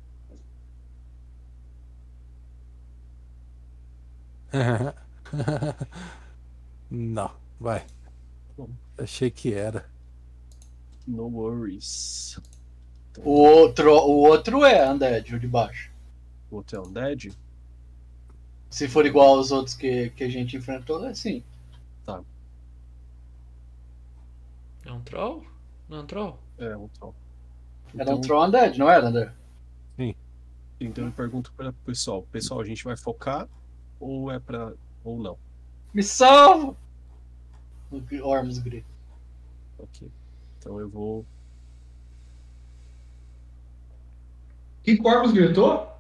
Não, vai. Bom. Achei que era. No worries. O outro, o outro é Undead, o de baixo. O outro é Undead? Se for igual aos outros que, que a gente enfrentou, é sim. É um troll? Não é um troll? É, um troll. Era um Troll Undead, não era, André? Então eu pergunto para o pessoal, pessoal, a gente vai focar ou é pra. ou não? Me salva! O Ormus grita. Ok. Então eu vou. Que Corvus gritou?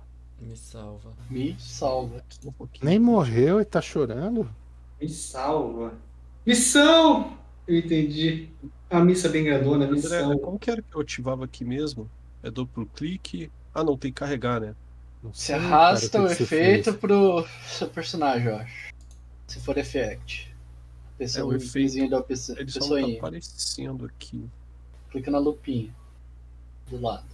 Me salva. Me salva. um. Nem morreu e tá chorando? Me salva. Missão! Eu entendi. A missa bem grandona, André, missão. como que era que eu ativava aqui mesmo? É duplo clique? Ah, não, tem que carregar, né? Não Você arrasta cara, o efeito fez. pro seu personagem, eu acho. Se for effect. Pessoa, É, o o efeito, da pessoa, Ele só não tá aparecendo aqui. Clica na lupinha. Do lado.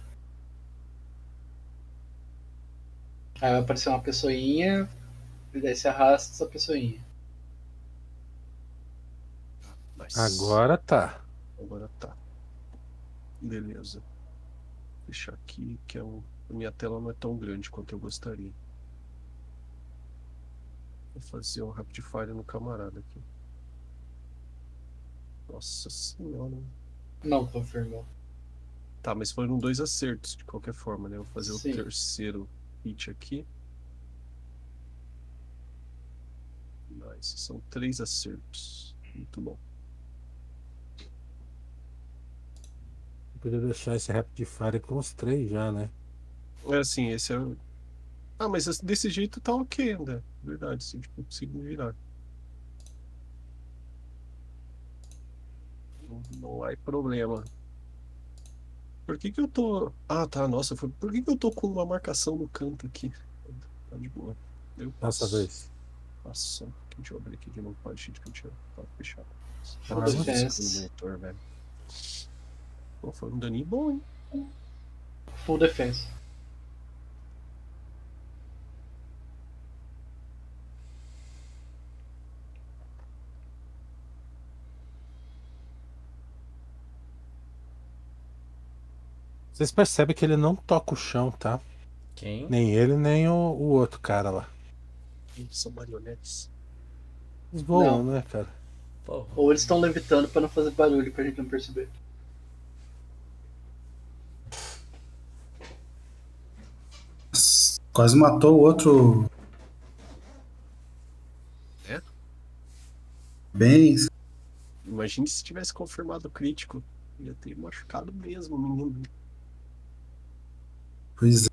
Aí vai aparecer uma pessoinha. E daí você arrasta essa pessoinha. Nice. Agora tá. Agora tá. Beleza. Deixar aqui, que é um... a minha tela não é tão grande quanto eu gostaria. Vou fazer um rapid fire no camarada aqui. Nossa senhora. Não confirmou. Tá, mas foram dois acertos de qualquer forma, né? Vou fazer Sim. o terceiro hit aqui. Nice. São três acertos. Muito bom. Eu podia deixar esse Rapid Fire com os três já, né? É assim, esse é. o- Ah, mas esse- desse jeito tá ok ainda. Verdade, sim, tipo, consigo me virar. Não, há problema. Por que que eu tô. Ah, tá, nossa, foi... por que que eu tô com uma marcação no canto aqui? Tá de boa. Eu passo. vez. Nossa, deixa eu abrir aqui de novo sheet que eu tinha fechado. Nossa, esse monitor, velho. Pô, foi um daninho bom, hein? Full defense. Vocês percebem que ele não toca o chão, tá? Quem? Nem ele, nem o, o outro cara lá. Eles são marionetes. Eles voam, né, cara? Porra. Ou eles estão levitando pra não fazer barulho pra gente não perceber. Quase matou o outro. É? Bem. Imagine se tivesse confirmado o crítico. Ia ter machucado mesmo o menino. Pois é.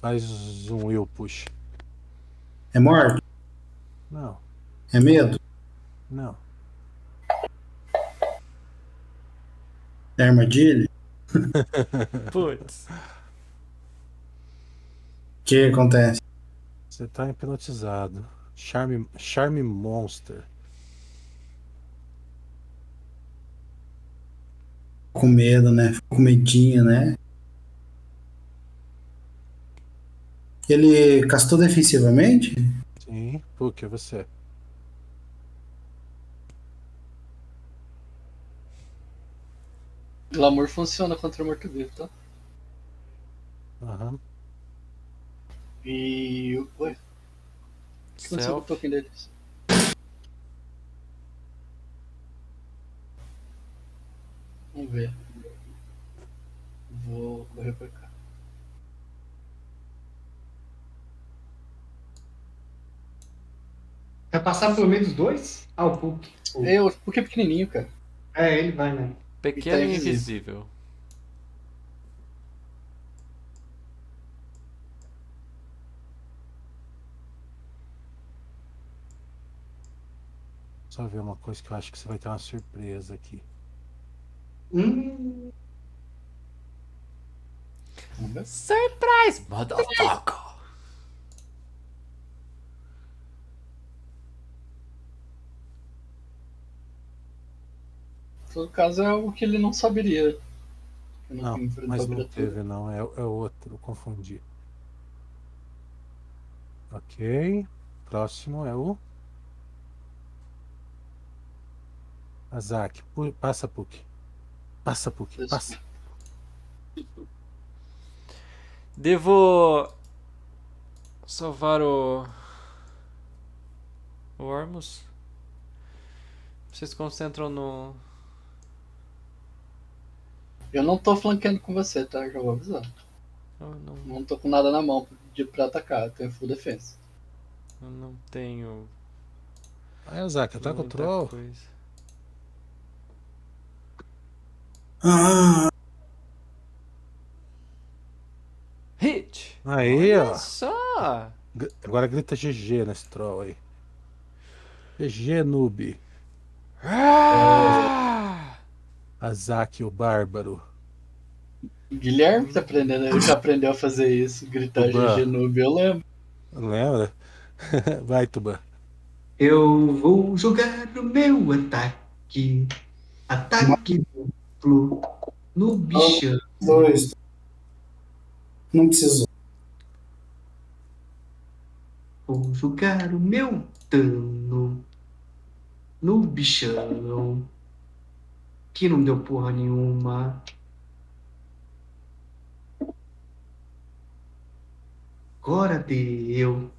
Faz um will push. É morte? Não, É medo? não. É armadilha? Putz. O que acontece? Você tá hipnotizado. Charme, Charme Monster. Com medo, né? Fico com medinho, né? Ele castou defensivamente? Sim, Puck, é você. Glamour funciona contra morto-vivo, tá? Aham. E. Oi, o que aconteceu com o token deles? Vamos ver. Vou correr pra cá. Vai passar pelo meio dos dois? Ah, o Puck. O- Eu, porque é pequenininho, cara. É, ele vai, né? Pequeno tá e invisível. invisível. Só ver uma coisa que eu acho que você vai ter uma surpresa aqui. Hum. Surprise, motherfucker! Todo caso, é algo que ele não saberia. Eu Não, enfrentou mas a não teve, não. É, é outro, confundi. Ok. Próximo é o. Azak. Passa, Puck. Passa, Puck. Passa. Devo salvar o. O Ormus? Vocês se concentram no. Eu não tô flanqueando com você, tá? Já vou avisar. Eu não, Não tô com nada na mão de, pra atacar, eu tenho full defense. eu não tenho. Ataca o muita troll. coisa. Ah, Hit! Aí, Olha ó. só! Agora grita GG nesse troll aí. GG, noob. Ah! Azak, o bárbaro. Guilherme tá aprendendo, ele já aprendeu a fazer isso, gritar Tuban. GG noob, eu lembro. Lembra? Vai, Tuban. eu vou jogar o meu ataque. Ataque duplo no bichão. dois. Não precisou. Vou jogar o meu dano no bichão. Que não deu porra nenhuma. Agora deu.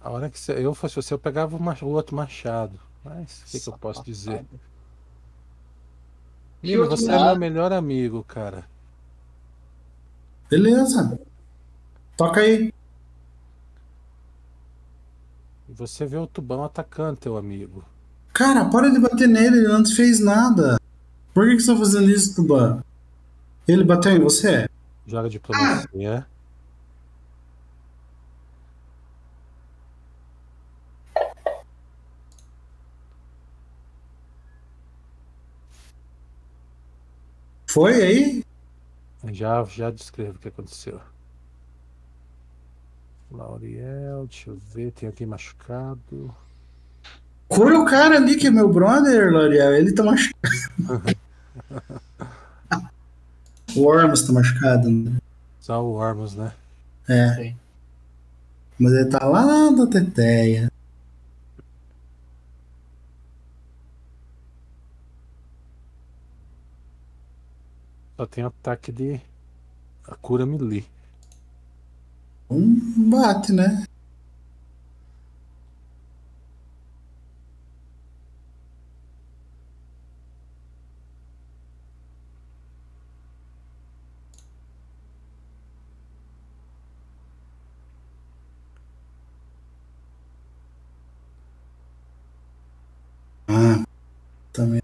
A hora que eu fosse você, eu pegava o outro machado. Mas o que, que eu posso dizer? Você é meu melhor amigo, cara. Beleza. Toca aí. E você vê o tubão atacando teu amigo. Cara, para de bater nele, ele não te fez nada. Por que, que você tá fazendo isso, Tuban? Ele bateu em você? Joga diplomacia. Foi aí? Já, já descrevo o que aconteceu. Lauriel, deixa eu ver, tem alguém machucado. Cura o cara ali que é meu brother, L'Oreal. Ele tá machucado. o Ormus tá machucado. né? Só o Ormus, né? É. Sim. Mas ele tá lá da teteia. Só tem ataque de. A cura melee. Um bate, né? Ah, também.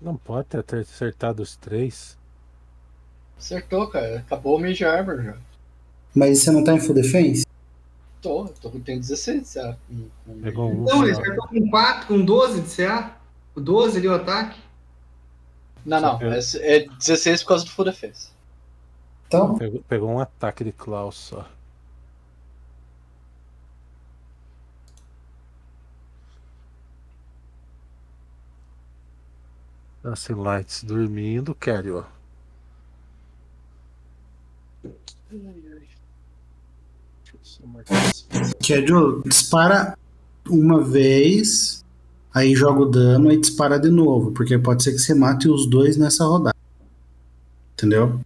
Não pode ter acertado os três. Acertou, cara. Acabou o Mage Armor já. Mas você não tá em full defense? Tô, tô tem 16 CA. com- com- Pegou um. Não, ele acertou com 4, com 12 de CA. O 12 ali o ataque. Não, não. É, é 16 por causa do Full Defense. Então, Pegou, pegou um ataque de Klaus só. Dusty Lights dormindo, Carry, ó. Deixa eu só marcar isso. Kedro, dispara uma vez, aí joga o dano e dispara de novo, porque pode ser que você mate os dois nessa rodada. Entendeu?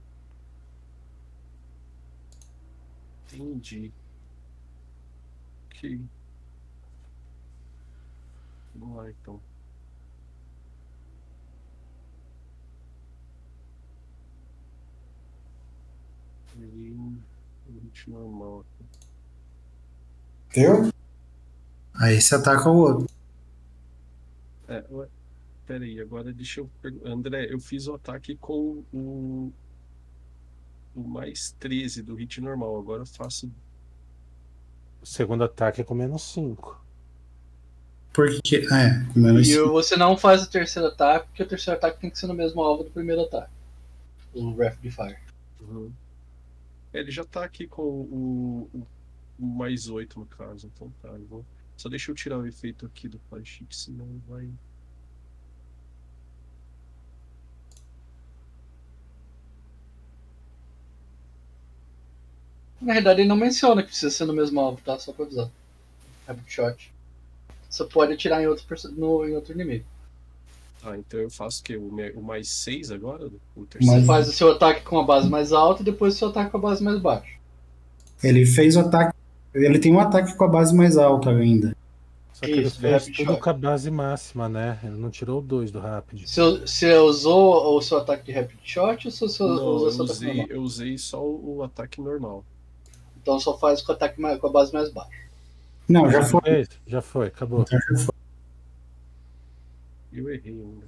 Entendi. Ok. Vamos lá então. E um hit normal aqui. Entendeu? Aí você ataca o outro. É, ué, peraí, agora deixa eu perguntar. André, eu fiz o ataque com o, o mais 13 do hit normal. Agora eu faço. O segundo ataque é com menos 5. Porque. É, com menos E cinco. você não faz o terceiro ataque, porque o terceiro ataque tem que ser no mesmo alvo do primeiro ataque. O Rapid Fire. Uhum. É, ele já tá aqui com o, o- o mais 8 no caso. Então tá, vou. Só deixa eu tirar o efeito aqui do flashit, senão vai. Na verdade, ele não menciona que precisa ser no mesmo alvo, tá? Só pra avisar. Rapid Shot. Você pode atirar em outro, no, em outro inimigo. Tá, então eu faço o quê? O, mais 6 agora? O terceiro? Mas- faz o seu ataque com a base mais alta e depois o seu ataque com a base mais baixa. Ele fez o ataque. Ele tem um ataque com a base mais alta ainda. Só que ele Isso, fez Rapid tudo Shot. com a base máxima, né? Ele não tirou o 2 do Rapid. Você, você usou o seu ataque de Rapid Shot ou você usou Não, o eu seu ataque usei, normal? eu usei só o, o ataque normal. Então só faz com, o ataque com a base mais baixa. Não, já foi. fez? Já foi, acabou. Então já foi. Eu errei ainda.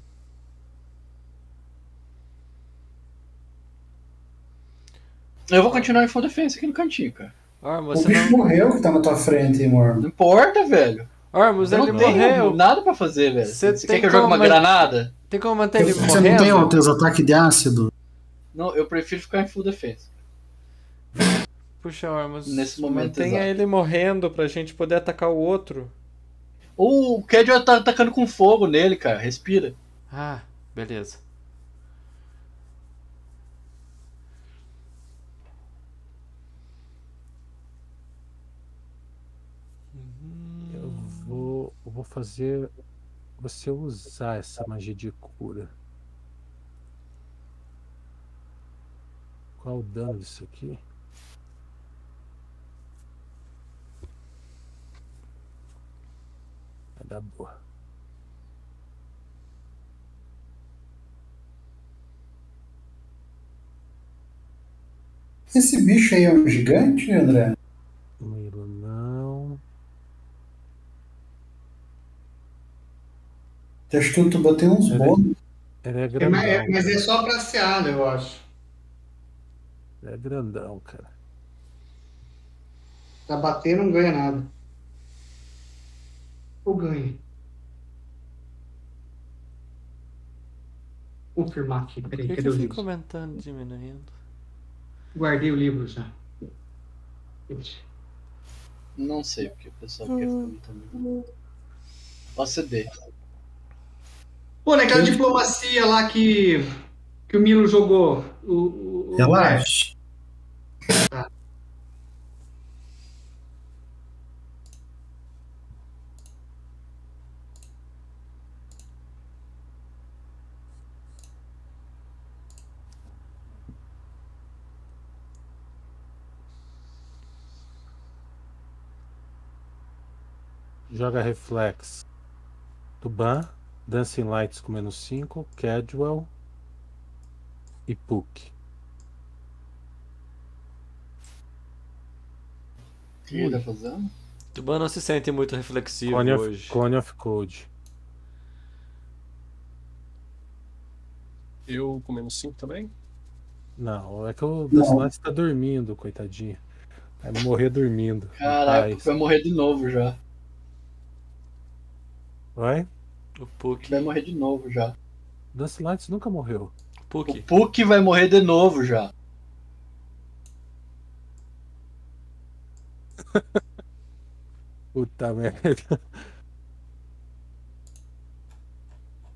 Eu vou continuar em full defense aqui no cantinho, cara. Ormus, O bicho não... morreu que tá na tua frente, amor. Não importa, velho. Ormus, Eu ele não tenho morreu. nada pra fazer, velho. Você quer que eu jogue uma como- granada? Tem como manter ele Você não tem morrendo? os teus ataques de ácido? Não, eu prefiro ficar em full defense. Puxa, Ormus, Nesse momento mantenha exato. ele morrendo pra gente poder atacar o outro. Ou o Cad tá atacando com fogo nele, cara. Respira. Ah, beleza. Eu vou, eu vou fazer você usar essa magia de cura. Qual o dano disso aqui? Dar boa. Esse bicho aí é um gigante, André? Miro não. Acho que o tubarão tem uns Ele- bônus. Ele é É, grandão. mas, é, mas é cara. só pra seada, eu acho. Ele é grandão, cara. Pra bater não ganha nada. Ou ganha. Confirmar aqui, Por peraí, que, que cadê o eu fico livro? comentando diminuindo? Guardei o livro já. Não sei porque o pessoal quer ficar também. OCD. Pô, naquela diplomacia lá que, que o Milo jogou. O, o, o- Relaxa. Joga Reflex. Tuban, Dancing Lights com menos 5, Casual e Puck. O que ele tá fazendo? Tuban não se sente muito reflexivo Cone of, hoje. Cone of Code. Eu com menos 5 também? Não, é que o Dancing Lights tá dormindo, coitadinho. Vai morrer dormindo. Caraca, vai morrer de novo já. Vai? O Puck. Vai morrer de novo já. Dancing Lights nunca morreu. Puck. O Puck vai morrer de novo já. Puta merda.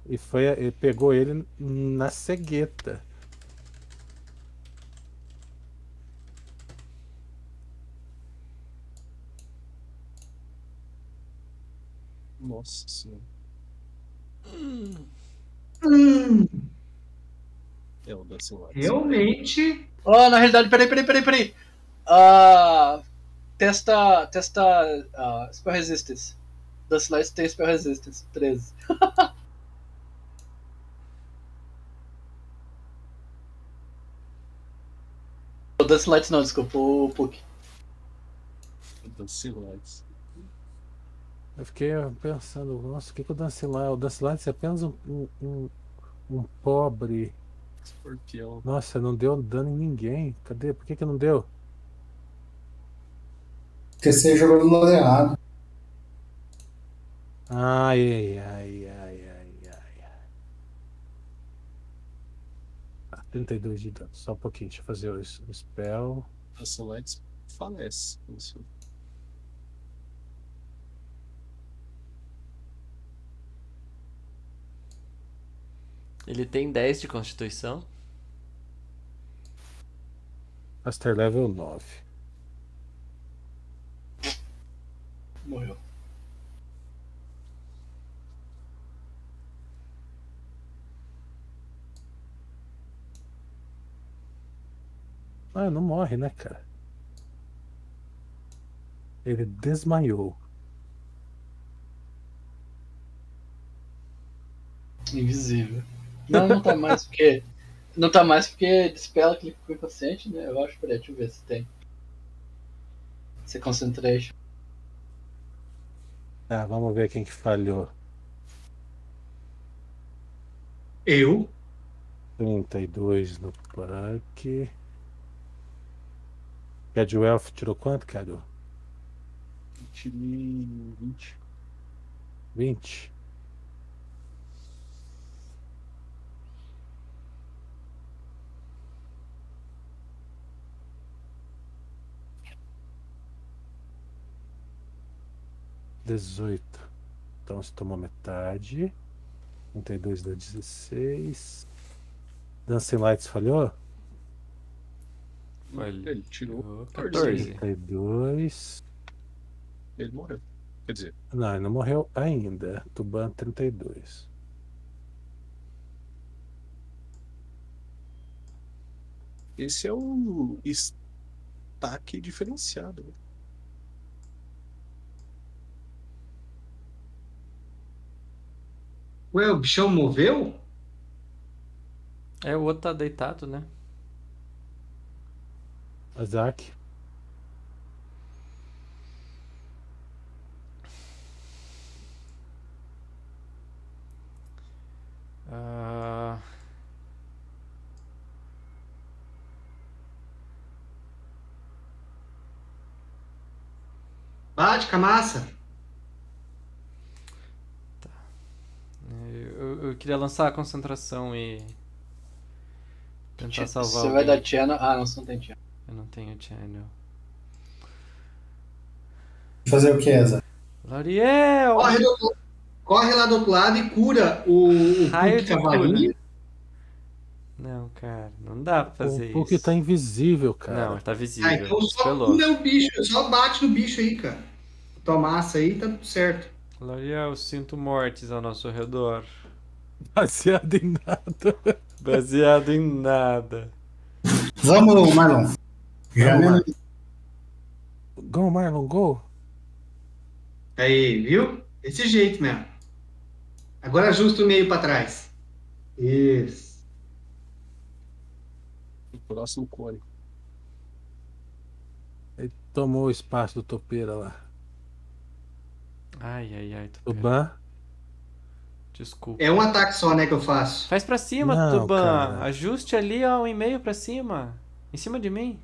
E foi, a- ele pegou ele na cegueta. Nossa senhora. Hum, É o Dancing Lights. realmente. Oh, na realidade, peraí, peraí, peraí, peraí. Ah, testa. Testa. ah, Spell Resistance. Das Lights tem Spell Resistance. 13. O Dust Lights não, desculpa, o Puck. Dancing Lights. Eu fiquei pensando, nossa, o que, que o Lights... O Lights é apenas um, um, um- pobre... Escorpião. Nossa, não deu dano em ninguém. Cadê? Por que, que não deu? Porque você jogou no lado errado. Ai, ai, ai, ai, ai, ai. Ah, 32 de dano. Só um pouquinho, deixa eu fazer o, o spell. Dancing Lights falece. Ele tem 10 de constituição. Master level 9. Morreu. Ah, não morre, né, cara? Ele desmaiou. Invisível. Não, não tá mais porque. Não tá mais porque dispela que ele ficou inconsciente, né? Eu acho, peraí, deixa eu ver se tem. Se concentration. Ah, vamos ver quem que falhou. Eu. 32 no parque. Cadu Elf tirou quanto, Cadu? Eu tirei 20. 20. Dezoito. Então você tomou metade. 32 dá 16. Dancing Lights falhou? Ele tirou 14. 14. 32. Ele morreu. Quer dizer, Não, ele não morreu ainda. Tuban 32. esse é um estaque diferenciado. Ué, o bichão moveu? É, o outro tá deitado, né? Isaac. Ah, Bate com a massa. Eu, eu queria lançar a concentração e tentar salvar Você vai alguém. dar channel. Ah, não, você não tem channel. Eu não tenho channel. Fazer o que, Eza? Lariel! Corre, do corre lá do outro lado e cura o, o Raio Cavalinho. Não, cara, não dá pra fazer O Puck isso. tá invisível, cara. Não, tá visível. Ah, então só cura o bicho, só bate no bicho aí, cara. Tua massa aí tá tudo certo. Lariel, sinto mortes ao nosso redor. Baseado em nada. Baseado em nada. Vamos, Marlon. Já Vamos menos- Go, Marlon, go. Aí, viu? Desse jeito mesmo. Agora ajusta o meio pra trás. Isso. O próximo cone. Ele tomou o espaço do topeira lá. Ai, ai, ai, Tuban. Ban. Desculpa. É um ataque só, né, que eu faço. Faz pra cima, Não, Tuban. cara. Ajuste ali, ó, um e-mail pra cima. Em cima de mim.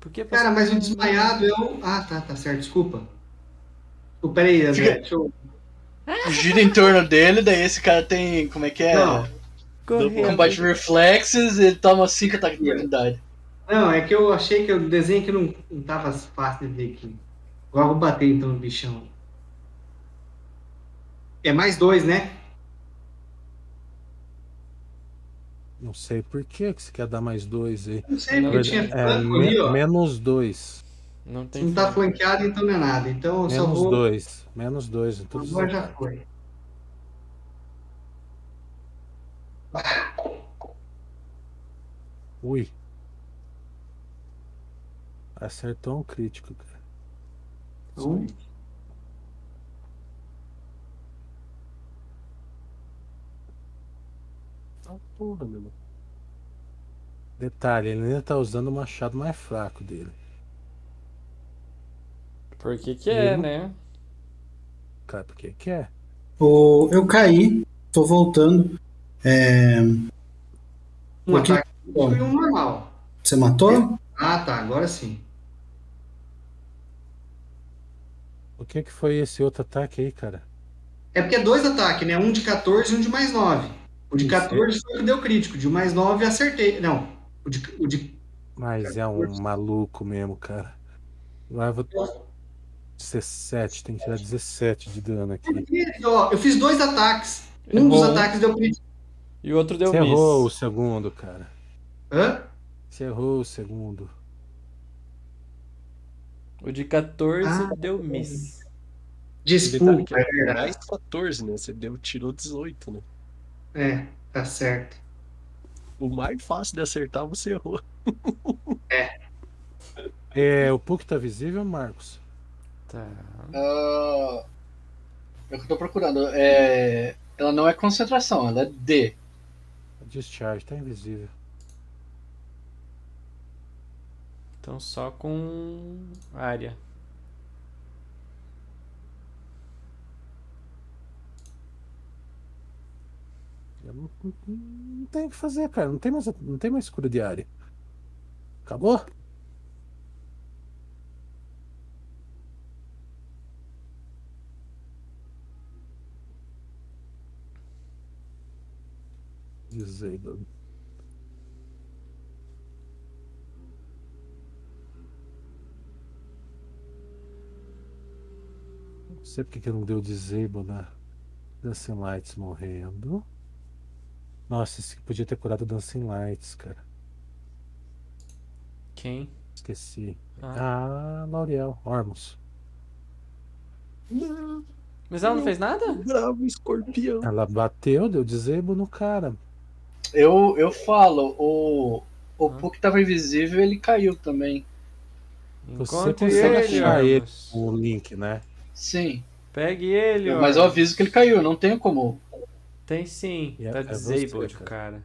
Por que pra Cara, cima mas de o mim? desmaiado é o. Ah, tá, tá certo, desculpa. Desculpa, Peraí, André. Deixa eu... Gira em torno dele, daí esse cara tem. Como é que é? Não. Correndo. Combate reflexes e toma 5 ataques de oportunidade. Não, é que eu achei que o desenho que não, não tava fácil de ver aqui. Agora eu vou bater então no bichão. É mais dois, né? Não sei por que que você quer dar mais dois aí. Não sei, porque tinha É, flanco me- ali, ó. menos dois. Não Se tem não tá flanqueado, então não é nada. Então eu só Menos vou. dois. Menos dois os Agora já foi. Ui. Acertou um crítico, cara. Ah, porra, meu irmão. Detalhe, ele ainda tá usando o machado mais fraco dele. Por que que é, Viu? né? Cara, por que que é? O, eu caí, tô voltando. É, Um Aqui- ataque e um normal. você matou? Ah, tá. Agora sim. O que que foi esse outro ataque aí, cara? É porque é dois ataques, né? Um de 14 e um de mais 9. O de Isso. 14 foi o que deu crítico. De mais 9 eu acertei. Não. O de, o de Mas é um maluco mesmo, cara. Leva 17, tem que tirar 17 de dano aqui. Ó, eu fiz dois ataques. Um dos ataques deu crítico. E o outro deu Você errou o miss. segundo, cara. Hã? Você errou o segundo. O de 14 Ah. deu miss. Desculpa, que é é verdade. mais 14, né? Você deu, tirou 18, né? É, tá certo. O mais fácil de acertar, você errou. É, o Puck tá visível, Marcos? Tá. É o que eu tô procurando. É, ela não é concentração, ela é D. Discharge, tá invisível. Então só com área. Não, não- tem o que fazer, cara. Não tem mais, não tem mais cura de área. Acabou? Disabled. Sei porque que não deu disable na Dancing Lights morrendo. Nossa, esse aqui podia ter curado Dancing Lights, cara. Quem? Esqueci. Ah, Ah, L'Oreal, Ormus. Mas ela não fez nada? Bravo, escorpião. Ela bateu, deu disable no cara. Eu, eu falo, o, o Ah. Puck tava invisível ele caiu também. Você consegue ele, achar ele, o link, né? Sim. Pegue ele, Mas eu aviso que ele caiu, não tem como. Tem sim. É- tá é você, disabled, cara. cara.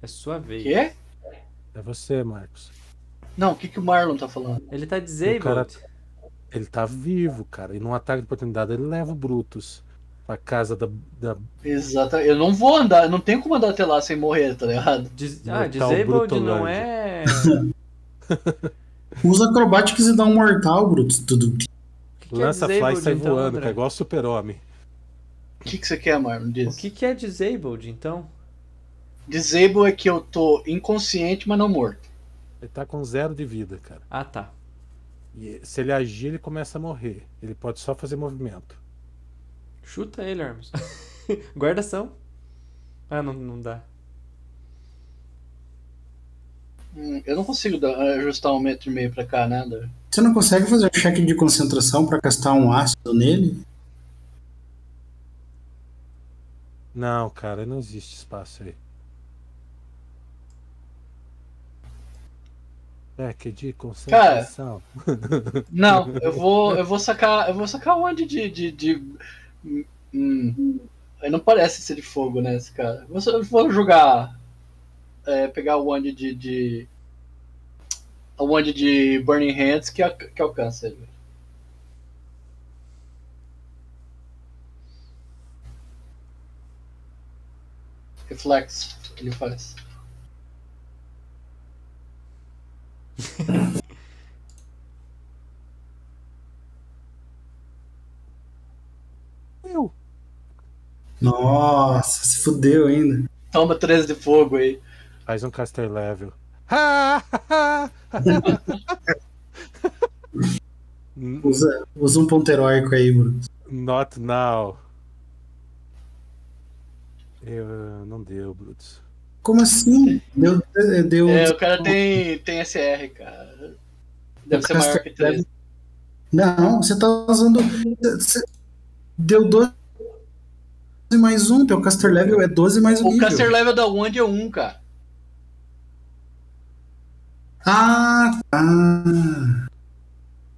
É sua vez. Quê? É você, Marcos. Não, o que, que o Marlon tá falando? Ele tá disabled. cara- Ele tá vivo, cara. E num ataque de oportunidade ele leva o Brutus pra casa da. da... Exato. Eu não vou andar, eu não tenho como andar até lá sem morrer, tá ligado? Dis- Ah, disabled não é. Usa acrobatics e dá um mortal, Brutus. Tudo. Que é Lança fly e disabled, sai então, voando, André? que é igual super-homem. O que, que você quer, Marlon? O que, que é disabled, então? Disable é que eu tô inconsciente, mas não morto. Ele tá com zero de vida, cara. Ah, tá. E se ele agir, ele começa a morrer. Ele pode só fazer movimento. Chuta ele, Armus. Guardação. Ah, não, não dá. Hum, eu não consigo dar- ajustar um metro e meio pra cá, né, André? Você não consegue fazer um cheque de concentração pra castar um ácido nele? Não, cara, não existe espaço aí. É, que de concentração. Não, eu vou, eu vou sacar, eu vou sacar onde de, de, de hum, não parece ser de fogo, né, esse cara. Eu vou- Eu vou jogar, é, pegar o wand de, de o wand de Burning Hands que, al- que alcança ele. Reflex que ele faz. Eu. Nossa, se fudeu ainda. Toma 13 de fogo aí. Faz um caster level. Usa, usa um ponto heróico aí, Brutus. Not now. Eu, não deu, Brutus. Como assim? Deu. deu É, o cara tem, tem SR, cara. Deve ser maior que 13. Não, você tá usando. você- Deu 12 mais um, teu caster level é 12 mais um. O nível. caster level da Wand é 1, cara. Ah, tá.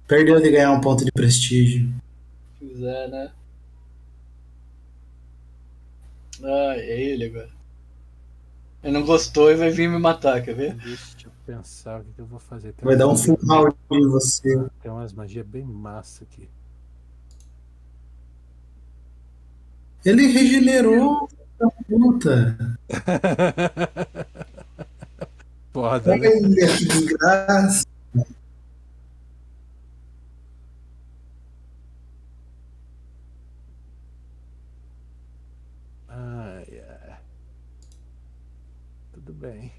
Perdeu de ganhar um ponto de prestígio. Se quiser, né? Ah, é ele agora. Ele não gostou e vai vir me matar, quer ver? Deixa eu pensar o que eu vou fazer. Tem Vai dar um umas- full round em você. Tem umas magias bem massa aqui. Ele regenerou a puta. Foda, né? Olha que desgraça. Ai, ai. Tudo bem.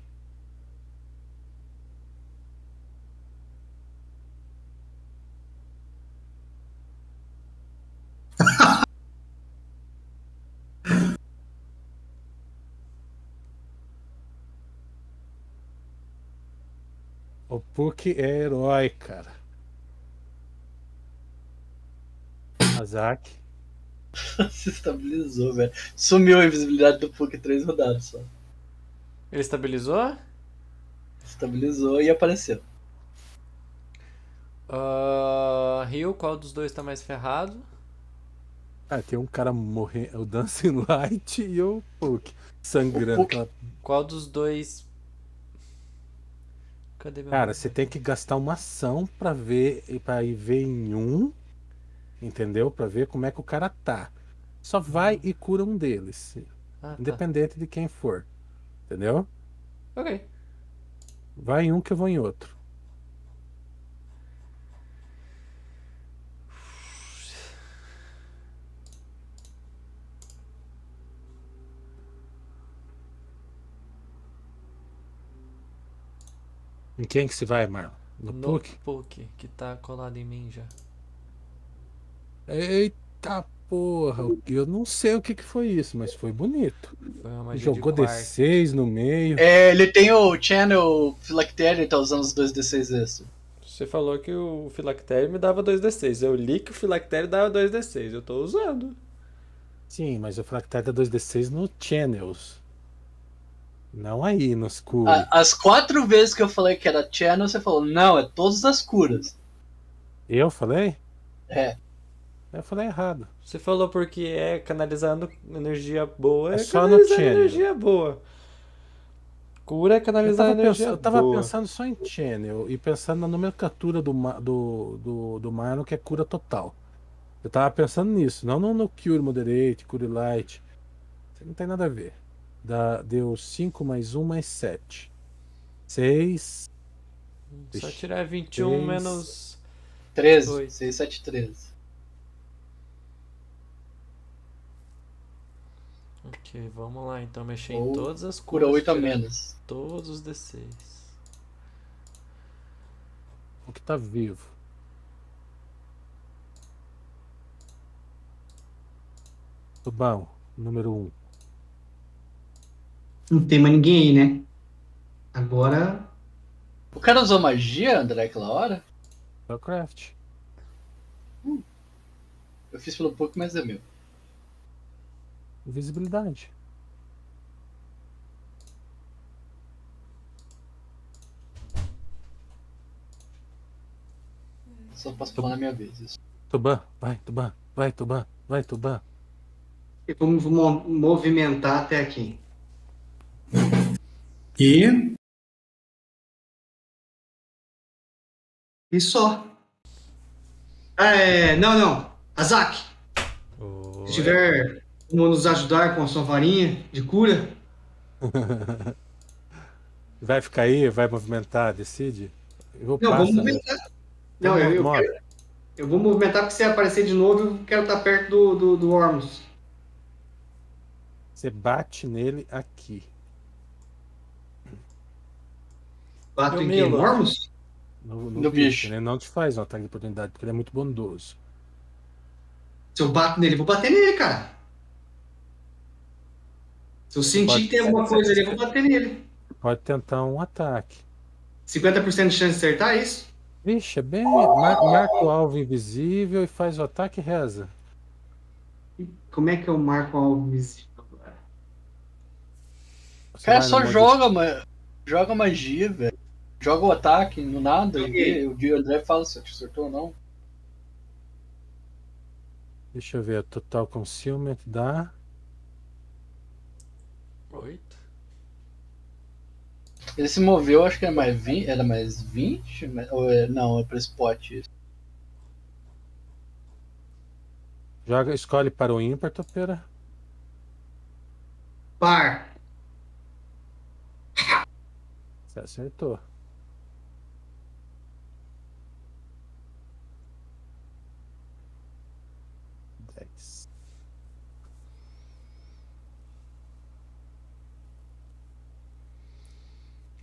O Puck é herói, cara. Azak. Se estabilizou, velho. Sumiu a invisibilidade do Puck três rodadas só. Ele estabilizou? Estabilizou e apareceu. Ah, Rio, qual dos dois tá mais ferrado? Ah, tem um cara morrendo, o Dancing Light e o Puck. Sangrando. O Puck. Qual dos dois. Cadê meu. Cara, você tem que gastar uma ação pra ver para ir ver em um, entendeu? Pra ver como é que o cara tá. Só vai e cura um deles, Ah, tá. independente de quem for. Entendeu? Ok. Vai em um que eu vou em outro. Em quem que se vai, Marlon? No, No Puck? Puck, que tá colado em mim já. Eita porra, eu não sei o que, que foi isso, mas foi bonito. Foi uma magia Jogou de quarto. D6 no meio. É, ele tem o Channel Philacteria, ele tá usando os dois D6 extra. Você falou que o filactério me dava 2d6. Eu li que o filactério dava 2d6. Eu tô usando. Sim, mas o Fractide é 2d6 no Channels. Não aí, nos Cure. A- As quatro vezes que eu falei que era channel, você falou, não, é todas as curas. Eu falei? É. Eu falei errado. Você falou porque é canalizando energia boa, É é, só no channel. energia boa. Cura é canalizar energia pensando, eu tava boa. pensando só em Channel e pensando na nomenclatura do, ma- do, do, do Marlon, que é cura total. Eu tava pensando nisso, não no, no Cure Moderate, Cure Light. Isso não tem nada a ver. Dá, deu 5 mais 1 mais 7. 6. Só tirar 21 três. menos. 13, Oi. 6, 7, 13. Ok, vamos lá então. Mexer Ou em todas as Cura curas. 8 a menos. Todos os D6. O que tá vivo. Tubão, número 1. Não tem mais ninguém aí, né? Agora. O cara usou magia, André, aquela hora? Spellcraft. Eu fiz pelo pouco, mas é meu. Invisibilidade. Só posso falar na minha vez. Isso. Tuban, vai, Tuban, vai, Tuban, vai, Tuban. Vou mo- movimentar até aqui. E E só. É. Não, não. Azak, Oi. se tiver como nos ajudar com a sua varinha de cura, Vai ficar aí, vai movimentar, decide. Eu vou Não, passar, né? movimentar. Não, eu, eu, Move. quero- eu vou movimentar porque se aparecer de novo, eu quero estar perto do, do, do Ormus. Você bate nele aqui. Bato em quem? Milo. No? No, No bicho. Ele não te faz um ataque de oportunidade, porque ele é muito bondoso. Se eu bato nele, eu vou bater nele, cara. Se eu sentir pode- que tem alguma coisa ali, eu vou bater nele. Pode tentar um ataque. 50% de chance de acertar é isso? Vixe, é bem. Mar- marca o alvo invisível e faz o ataque e reza. Como é que eu marco o alvo visível agora? Você cara só joga, ma- joga magia, velho. Joga o ataque, no nada. Joguei. E o Dio André fala se acertou ou não. Deixa eu ver, total concealment dá. 8. Ele se moveu, acho que era mais 20. Era mais 20? Mas- Ou é, não, é pra spot isso. Joga, escolhe para o ímpar, topeira. Par. Você acertou. Dez.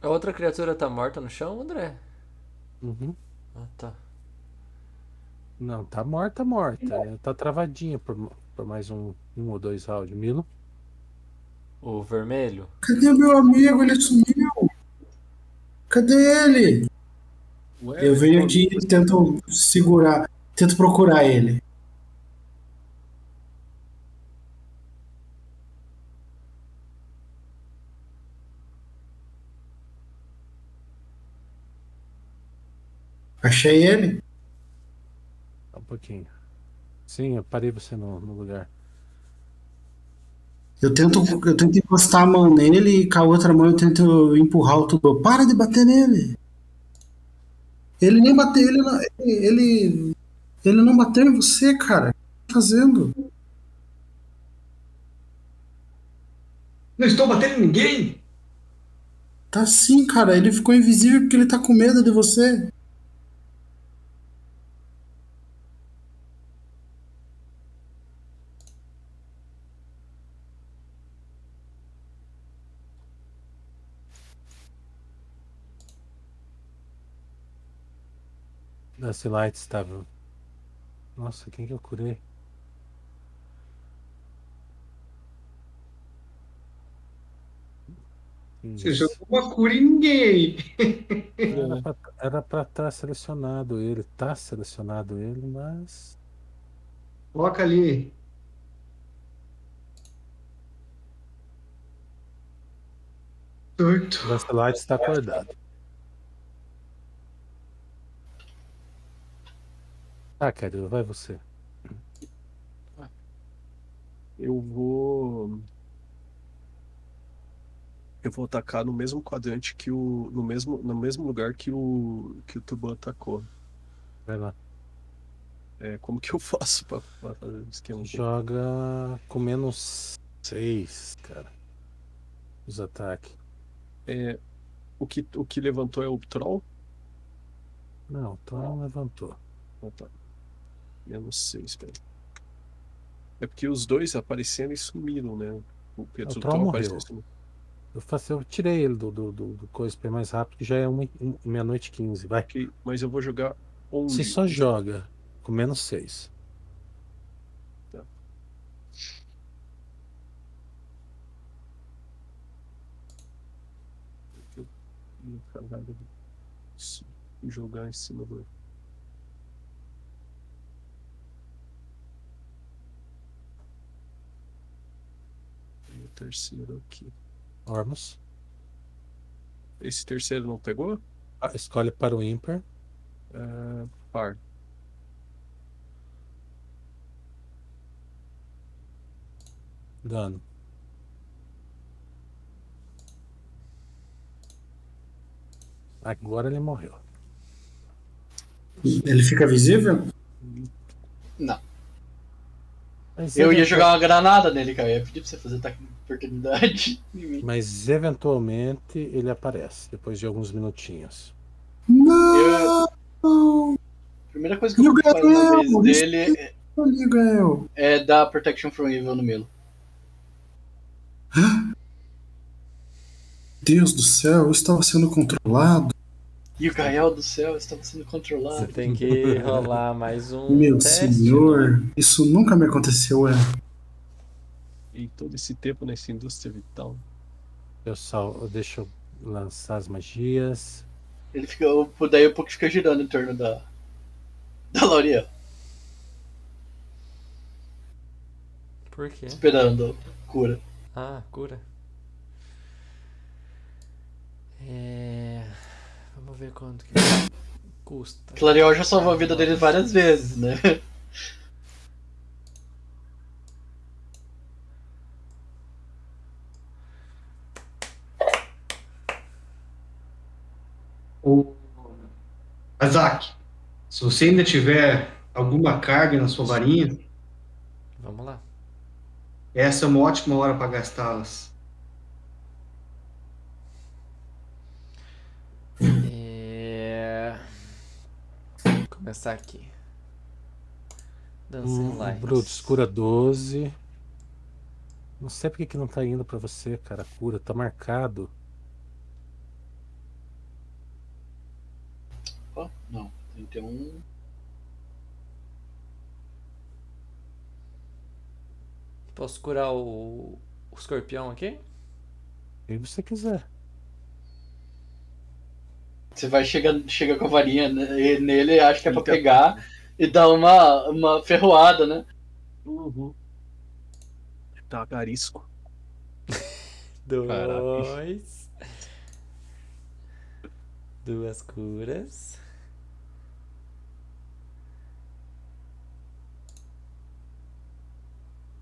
A outra criatura tá morta no chão, André? Uhum. Ah, tá. Não, tá morta, morta. Ela Tá travadinha por, por mais um, um ou dois rounds. Milo? O vermelho? cadê o meu amigo? Ele sumiu. Cadê ele? Ué, Eu venho aqui e tento segurar, tento procurar ele. Achei ele. Um pouquinho. Sim, eu parei você no, no lugar. Eu tento, eu tento encostar a mão nele e com a outra mão eu tento empurrar o tubo. Para de bater nele. Ele nem bateu, ele não, ele, ele não bateu em você, cara. O que tá fazendo? Não estou batendo em ninguém? Tá sim, cara. Ele ficou invisível porque ele tá com medo de você. Dusty Light estava. Nossa, quem que eu curei? Você uma cura em ninguém. Era pra estar selecionado ele, tá selecionado ele, mas. Coloca ali. Oito. O Lancelot está acordado. Tá, Cadê? Vai você. Eu vou. Eu vou atacar no mesmo quadrante que o. No mesmo, no mesmo lugar que o. que o Tuban atacou. Vai lá. É, como que eu faço pra, pra fazer o esquema? Joga com menos 6, cara. Os ataques. É, o, que, o que levantou é o Troll? Não, então não levantou. Ah, tá. Menos 6, peraí. É porque os dois apareceram e sumiram, né? O Pedro O Troll morreu. Eu, faço, eu tirei ele do, do, do, do coisa pra ir mais rápido, que já é um- meia-noite e 15. Vai. Ok, Mas eu vou jogar 11. Você só joga com menos 6. Tá. E jogar em cima do. Terceiro aqui. Ormus. Esse terceiro não pegou? Ah, escolhe para o ímpar. É, par. Dano. Agora ele morreu. Ele fica visível? Mas Eu ia eventual- jogar uma granada nele, cara. Eu ia pedir pra você fazer ataque de oportunidade mim. Mas eventualmente ele aparece depois de alguns minutinhos. Não! Primeira coisa que eu o vou fazer na vez dele é- eu. é dar Protection from Evil no Milo. Deus do céu, eu estava sendo controlado. E o Gael do céu estava sendo Você controlado. tem que rolar mais um Meu teste. né? senhor, isso nunca me aconteceu, é. E todo esse tempo nessa indústria vital. Eu só eu deixo eu lançar as magias. Ele fica. Daí o pouco fica girando em torno da. Da Lauriel, Por quê? esperando cura. Ah, cura. É... Vamos ver quanto que custa. Clariel já salvou a vida dele várias vezes, né? O Azak, se você ainda tiver alguma carga na sua varinha, Vamos lá. essa é uma ótima hora para gastá-las. É... Começar aqui. Dancing Hum, Lights. Brutus, cura 12. Não sei porque que não tá indo pra você, cara. Cura, tá marcado. Ó, não, 31. Posso curar o, o escorpião aqui? Se você quiser. Você vai chegar chega com a varinha ne- nele, acha que é pra Fica- pegar e dar uma, uma ferroada, né? Uhum. Tá garisco. Dois. Duas curas.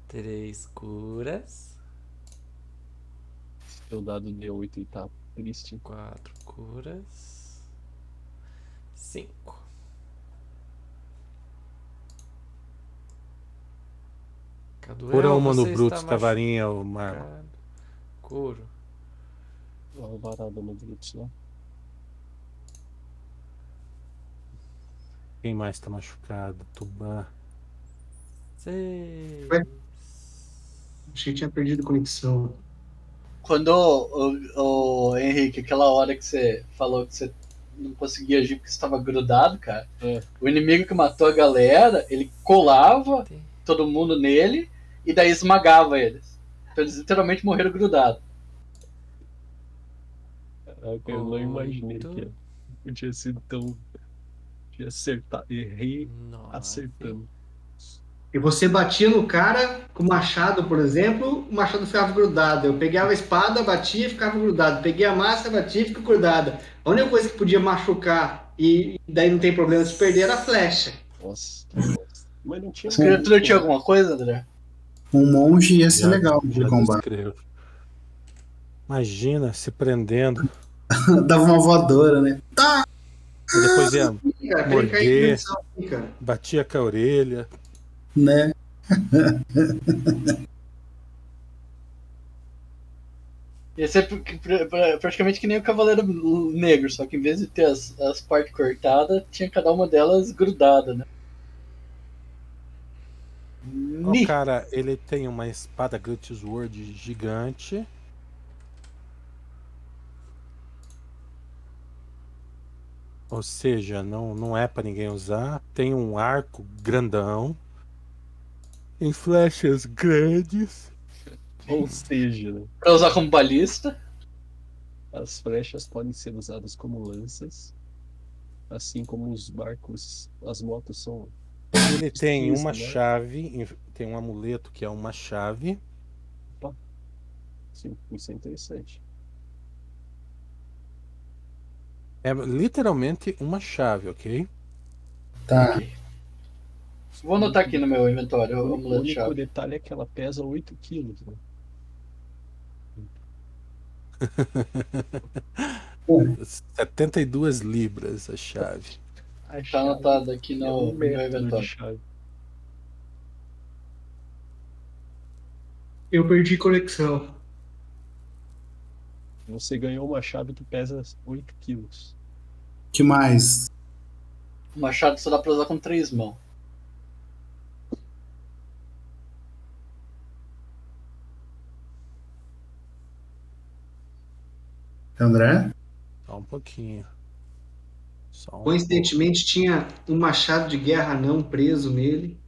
Três curas. Seu dado D8 e tá triste. Quatro curas. Cinco. Caduel, Cura uma no você Brutus está com a varinha, o. Curo. Uma varada no Brutus lá. Quem mais tá machucado? Tuban. Seis. Achei que tinha perdido conexão. Quando o, o, Henrique, aquela hora que você falou que você não conseguia agir porque estava grudado, cara, É. o inimigo que matou a galera, ele colava todo mundo nele e daí esmagava eles. Então eles literalmente morreram grudados. Eu não imaginei Oito. que eu tinha sido tão. Tinha acertado. Errei Nove. acertando. E você batia no cara com o machado, por exemplo, o machado ficava grudado. Eu pegava a espada, batia e ficava grudado. Peguei a massa, batia e ficava grudada. A única coisa que podia machucar e daí não tem problema de perder era a flecha. Nossa. Mas não tinha. As criaturas tinham alguma coisa, André? Um monge ia ser Já- legal de combate. descrevo. Imagina se prendendo. Dava uma voadora, né? E depois ia, ele Morder. batia com a orelha. Né? Ia ser pr- pr- pr- praticamente que nem o Cavaleiro Negro, só que em vez de ter as, as partes cortadas, tinha cada uma delas grudada, né? O cara, ele tem uma espada Gut Sword gigante. Ou seja, não, não é pra ninguém usar. Tem um arco grandão. Em flechas grandes. Ou seja, né, Pra usar como balista. as flechas podem ser usadas como lanças. Assim como os barcos, as motos são. Ele tem uma né? chave, em- tem um amuleto que é uma chave. Sim, isso é interessante. É literalmente uma chave, ok? Tá. Vou anotar aqui no meu inventório o único chave. detalhe é que ela pesa 8 quilos. Né? 72 libras a chave. A Tá anotado aqui é no, no meu inventório. chave. Eu perdi conexão. Você ganhou uma chave que pesa 8 quilos. que mais? O machado só dá pra usar com três mãos. André? Só um pouquinho. Só um Coincidentemente tinha um machado de guerra não preso nele.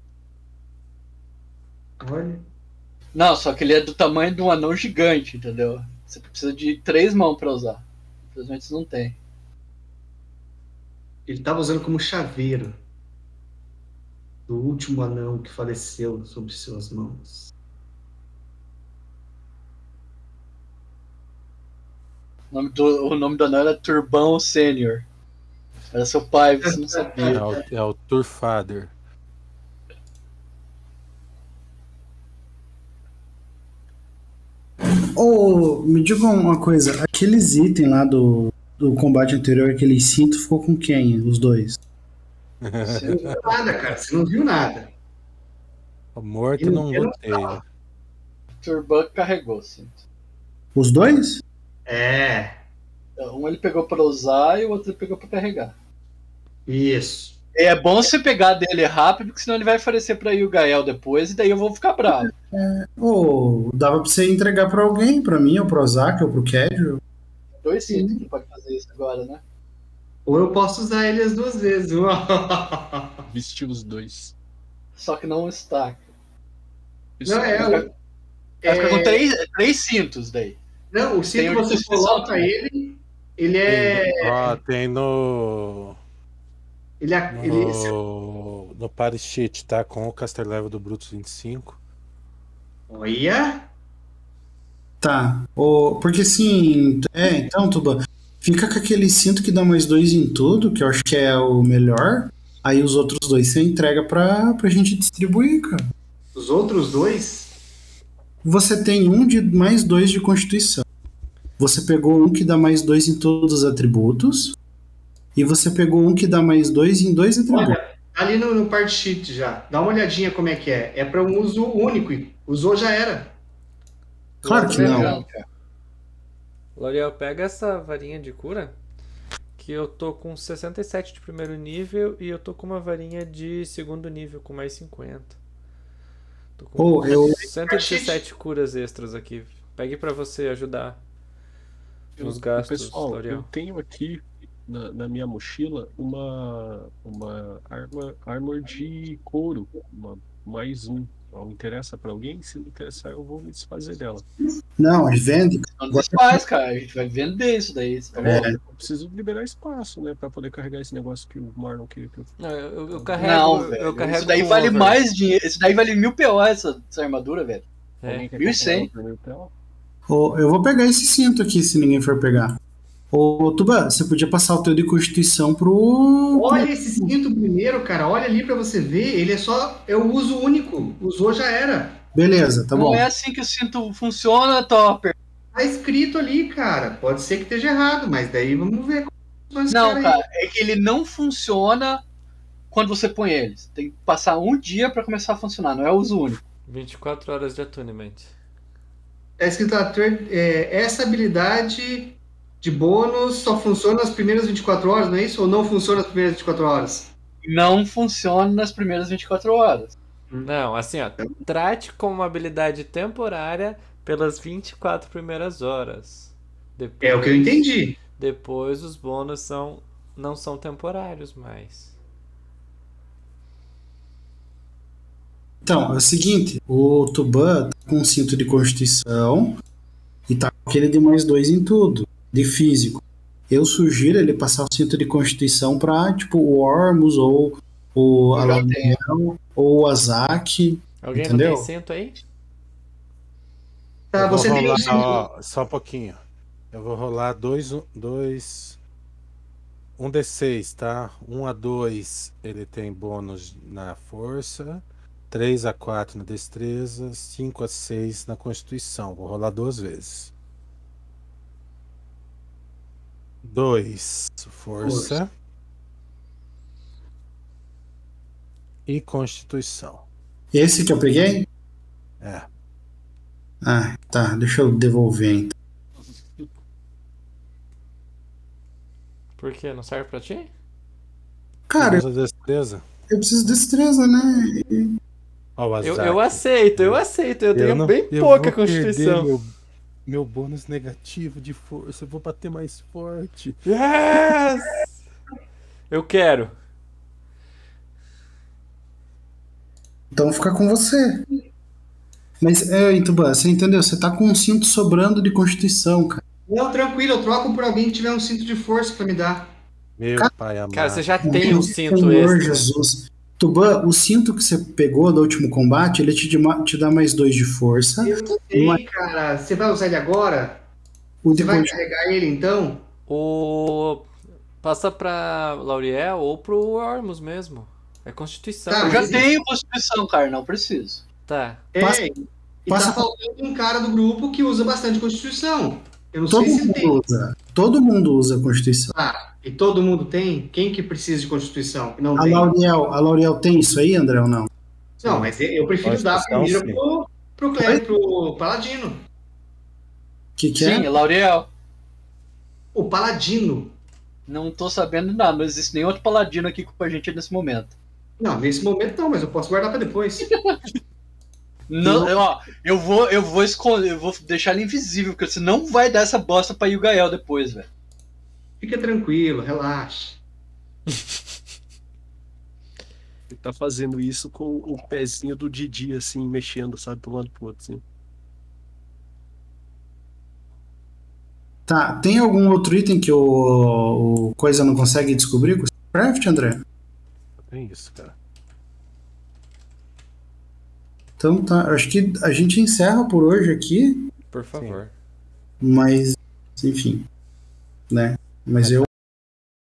Olha. Não, só que ele é do tamanho de um anão gigante, entendeu? Você precisa de três mãos pra usar. Infelizmente você não tem. Ele estava usando como chaveiro do último anão que faleceu sob suas mãos. O nome do, o nome do anão era Turbão Sênior. Era seu pai, você não É sabia. o, é o Turfather. Ô, me diga uma coisa, aqueles itens lá do, do combate anterior, aquele cinto, ficou com quem? Os dois? Você não viu nada, cara. Você não viu nada. O morto Eu- não não botei. Turbão carregou, assim. Os dois? É, Um ele pegou pra usar e o outro ele pegou pra carregar. isso. É bom você pegar dele rápido, porque senão ele vai oferecer pra ir o Gael depois, e daí eu vou ficar bravo. Ô, dava pra você entregar pra alguém, pra mim, ou pro Ozaki, ou pro Kedro. Dois cintos que pode fazer isso agora, né? Ou eu posso usar ele as duas vezes. Vestiu os dois. Só que não está. Isso Não, é, Vai ficar, vai ficar é- com três, três cintos daí. Não, o Tem cinto o você coloca né? ele, ele é. Ó, tem no. Ele, é- ele, No, no Sheet, tá? Com o Caster Level do Brutus 25. olha. Tá. Ô, porque assim. É, então, Tuba. Fica com aquele cinto que dá mais dois em tudo, que eu acho que é o melhor. Aí os outros dois você entrega pra, pra gente distribuir, cara. Os outros dois. Você tem um de mais dois de constituição. Você pegou um que dá mais dois em todos os atributos. E você pegou um que dá mais dois em dois atributos. Olha, ali no, no part sheet já. Dá uma olhadinha como é que é. É para um uso único. Usou já era. Claro que não. L'Oreal, pega essa varinha de cura. Que eu tô com 67 de primeiro nível e eu tô com uma varinha de segundo nível com mais 50. Tô com Pô, eu- 117 curas extras aqui. Pegue pra você ajudar nos Eu- gastos, Pessoal, eu tenho aqui na, na minha mochila uma, uma arma, armor de couro, uma, mais um. Não interessa pra alguém? Se não interessar, eu vou me desfazer dela. Não, ele vende. Não desfaz, cara. A gente vai vender isso daí. Tá É. louco? Eu preciso liberar espaço, né? Pra poder carregar esse negócio que o Marlon queria que eu. Não, eu, eu- eu carrego. Não, eu velho. carrego Isso daí vale over. mais dinheiro. Isso daí vale mil PO essa, essa armadura, velho. É. Alguém quer 1.100. comprar o primeiro tela? Ô, eu vou pegar esse cinto aqui, se ninguém for pegar. Ô, Tuba, você podia passar o teu de constituição pro. Olha esse cinto primeiro, cara. Olha ali pra você ver. Ele é só. É o uso único. Usou já era. Beleza, tá não bom. é assim que o cinto funciona, Topper. Tá escrito ali, cara. Pode ser que esteja errado, mas daí vamos ver. como funciona esse Não, cara, é que ele não funciona quando você põe ele. Você tem que passar um dia pra começar a funcionar, não é uso único. 24 horas de attunement. Tá escrito lá, "Third- é, essa habilidade de bônus só funciona nas primeiras 24 horas, não é isso? Ou não funciona nas primeiras 24 horas? Não funciona nas primeiras 24 horas. Não, assim, ó. Trate como uma habilidade temporária pelas 24 primeiras horas. Depois, É o que eu entendi. Depois os bônus são, não são temporários mais. Então, é o seguinte: o Tuban tá com cinto de constituição e tá com aquele de mais dois em tudo, de físico. Eu sugiro ele passar o cinto de constituição pra, tipo, o Ormus ou o já Alaniel ou o Azak. Alguém Entendeu? não tem cinto aí? Tá, vou você tem rolar, o cinto. ó, só um pouquinho. Eu vou rolar dois, dois, um D6, tá? Um a 2 ele tem bônus na força, 3 a 4 na destreza, 5 a 6 na constituição. Vou rolar duas vezes. 2 força Força. e constituição. Esse que eu peguei? É. Ah, tá. Deixa eu devolver então. Por quê? Não serve pra ti? Cara, Usa destreza. eu preciso de destreza, né? Ó, o Eu, eu aceito, eu aceito. Eu tenho não- bem eu pouca constituição. Meu, meu bônus negativo de força. Eu vou bater mais forte. Yes! Eu quero. Então fica com você. Mas, é, Ituban, você entendeu? Você tá com um cinto sobrando de constituição, cara. Não, tranquilo, eu troco por alguém que tiver um cinto de força pra me dar. Meu pai amado. Cara, você já tem um cinto Senhor extra. Jesus. Tuban, o cinto que você pegou do último combate, ele te, te dá mais dois de força. Eu sei, cara. Você vai usar ele agora? O Você de vai consti- carregar ele então? O. Passa pra Lauriel ou pro Ormus mesmo. É Constituição. Tá, Eu já mas- tenho constituição, cara, não preciso. Tá. É, Passa- e passa- tá faltando um cara do grupo que usa bastante Constituição. Eu não Todo sei se tem. mundo usa. Todo mundo usa Constituição. Ah, e todo mundo tem? Quem que precisa de Constituição? Não A tem? Lauriel, a Lauriel tem isso aí, André, ou não? Não, mas eu prefiro dar primeiro sim. pro, pro pro paladino. O que, que Sim, é? Lauriel. O paladino. Não tô sabendo nada, não existe nenhum outro paladino aqui com a gente nesse momento. Não, nesse momento não, mas eu posso guardar pra depois. Não, ó, eu vou, eu vou esconder, eu vou deixar ele invisível, porque você não vai dar essa bosta pra Yugael depois, velho. Fica tranquilo, relaxa. Ele tá fazendo isso com o pezinho do Didi, assim, mexendo, sabe, de um lado pro outro, assim. Tá, tem algum outro item que o, o coisa não consegue descobrir com o craft, André? Tem isso, cara. Então tá, acho que a gente encerra por hoje aqui, Por favor. mas enfim, né? Mas eu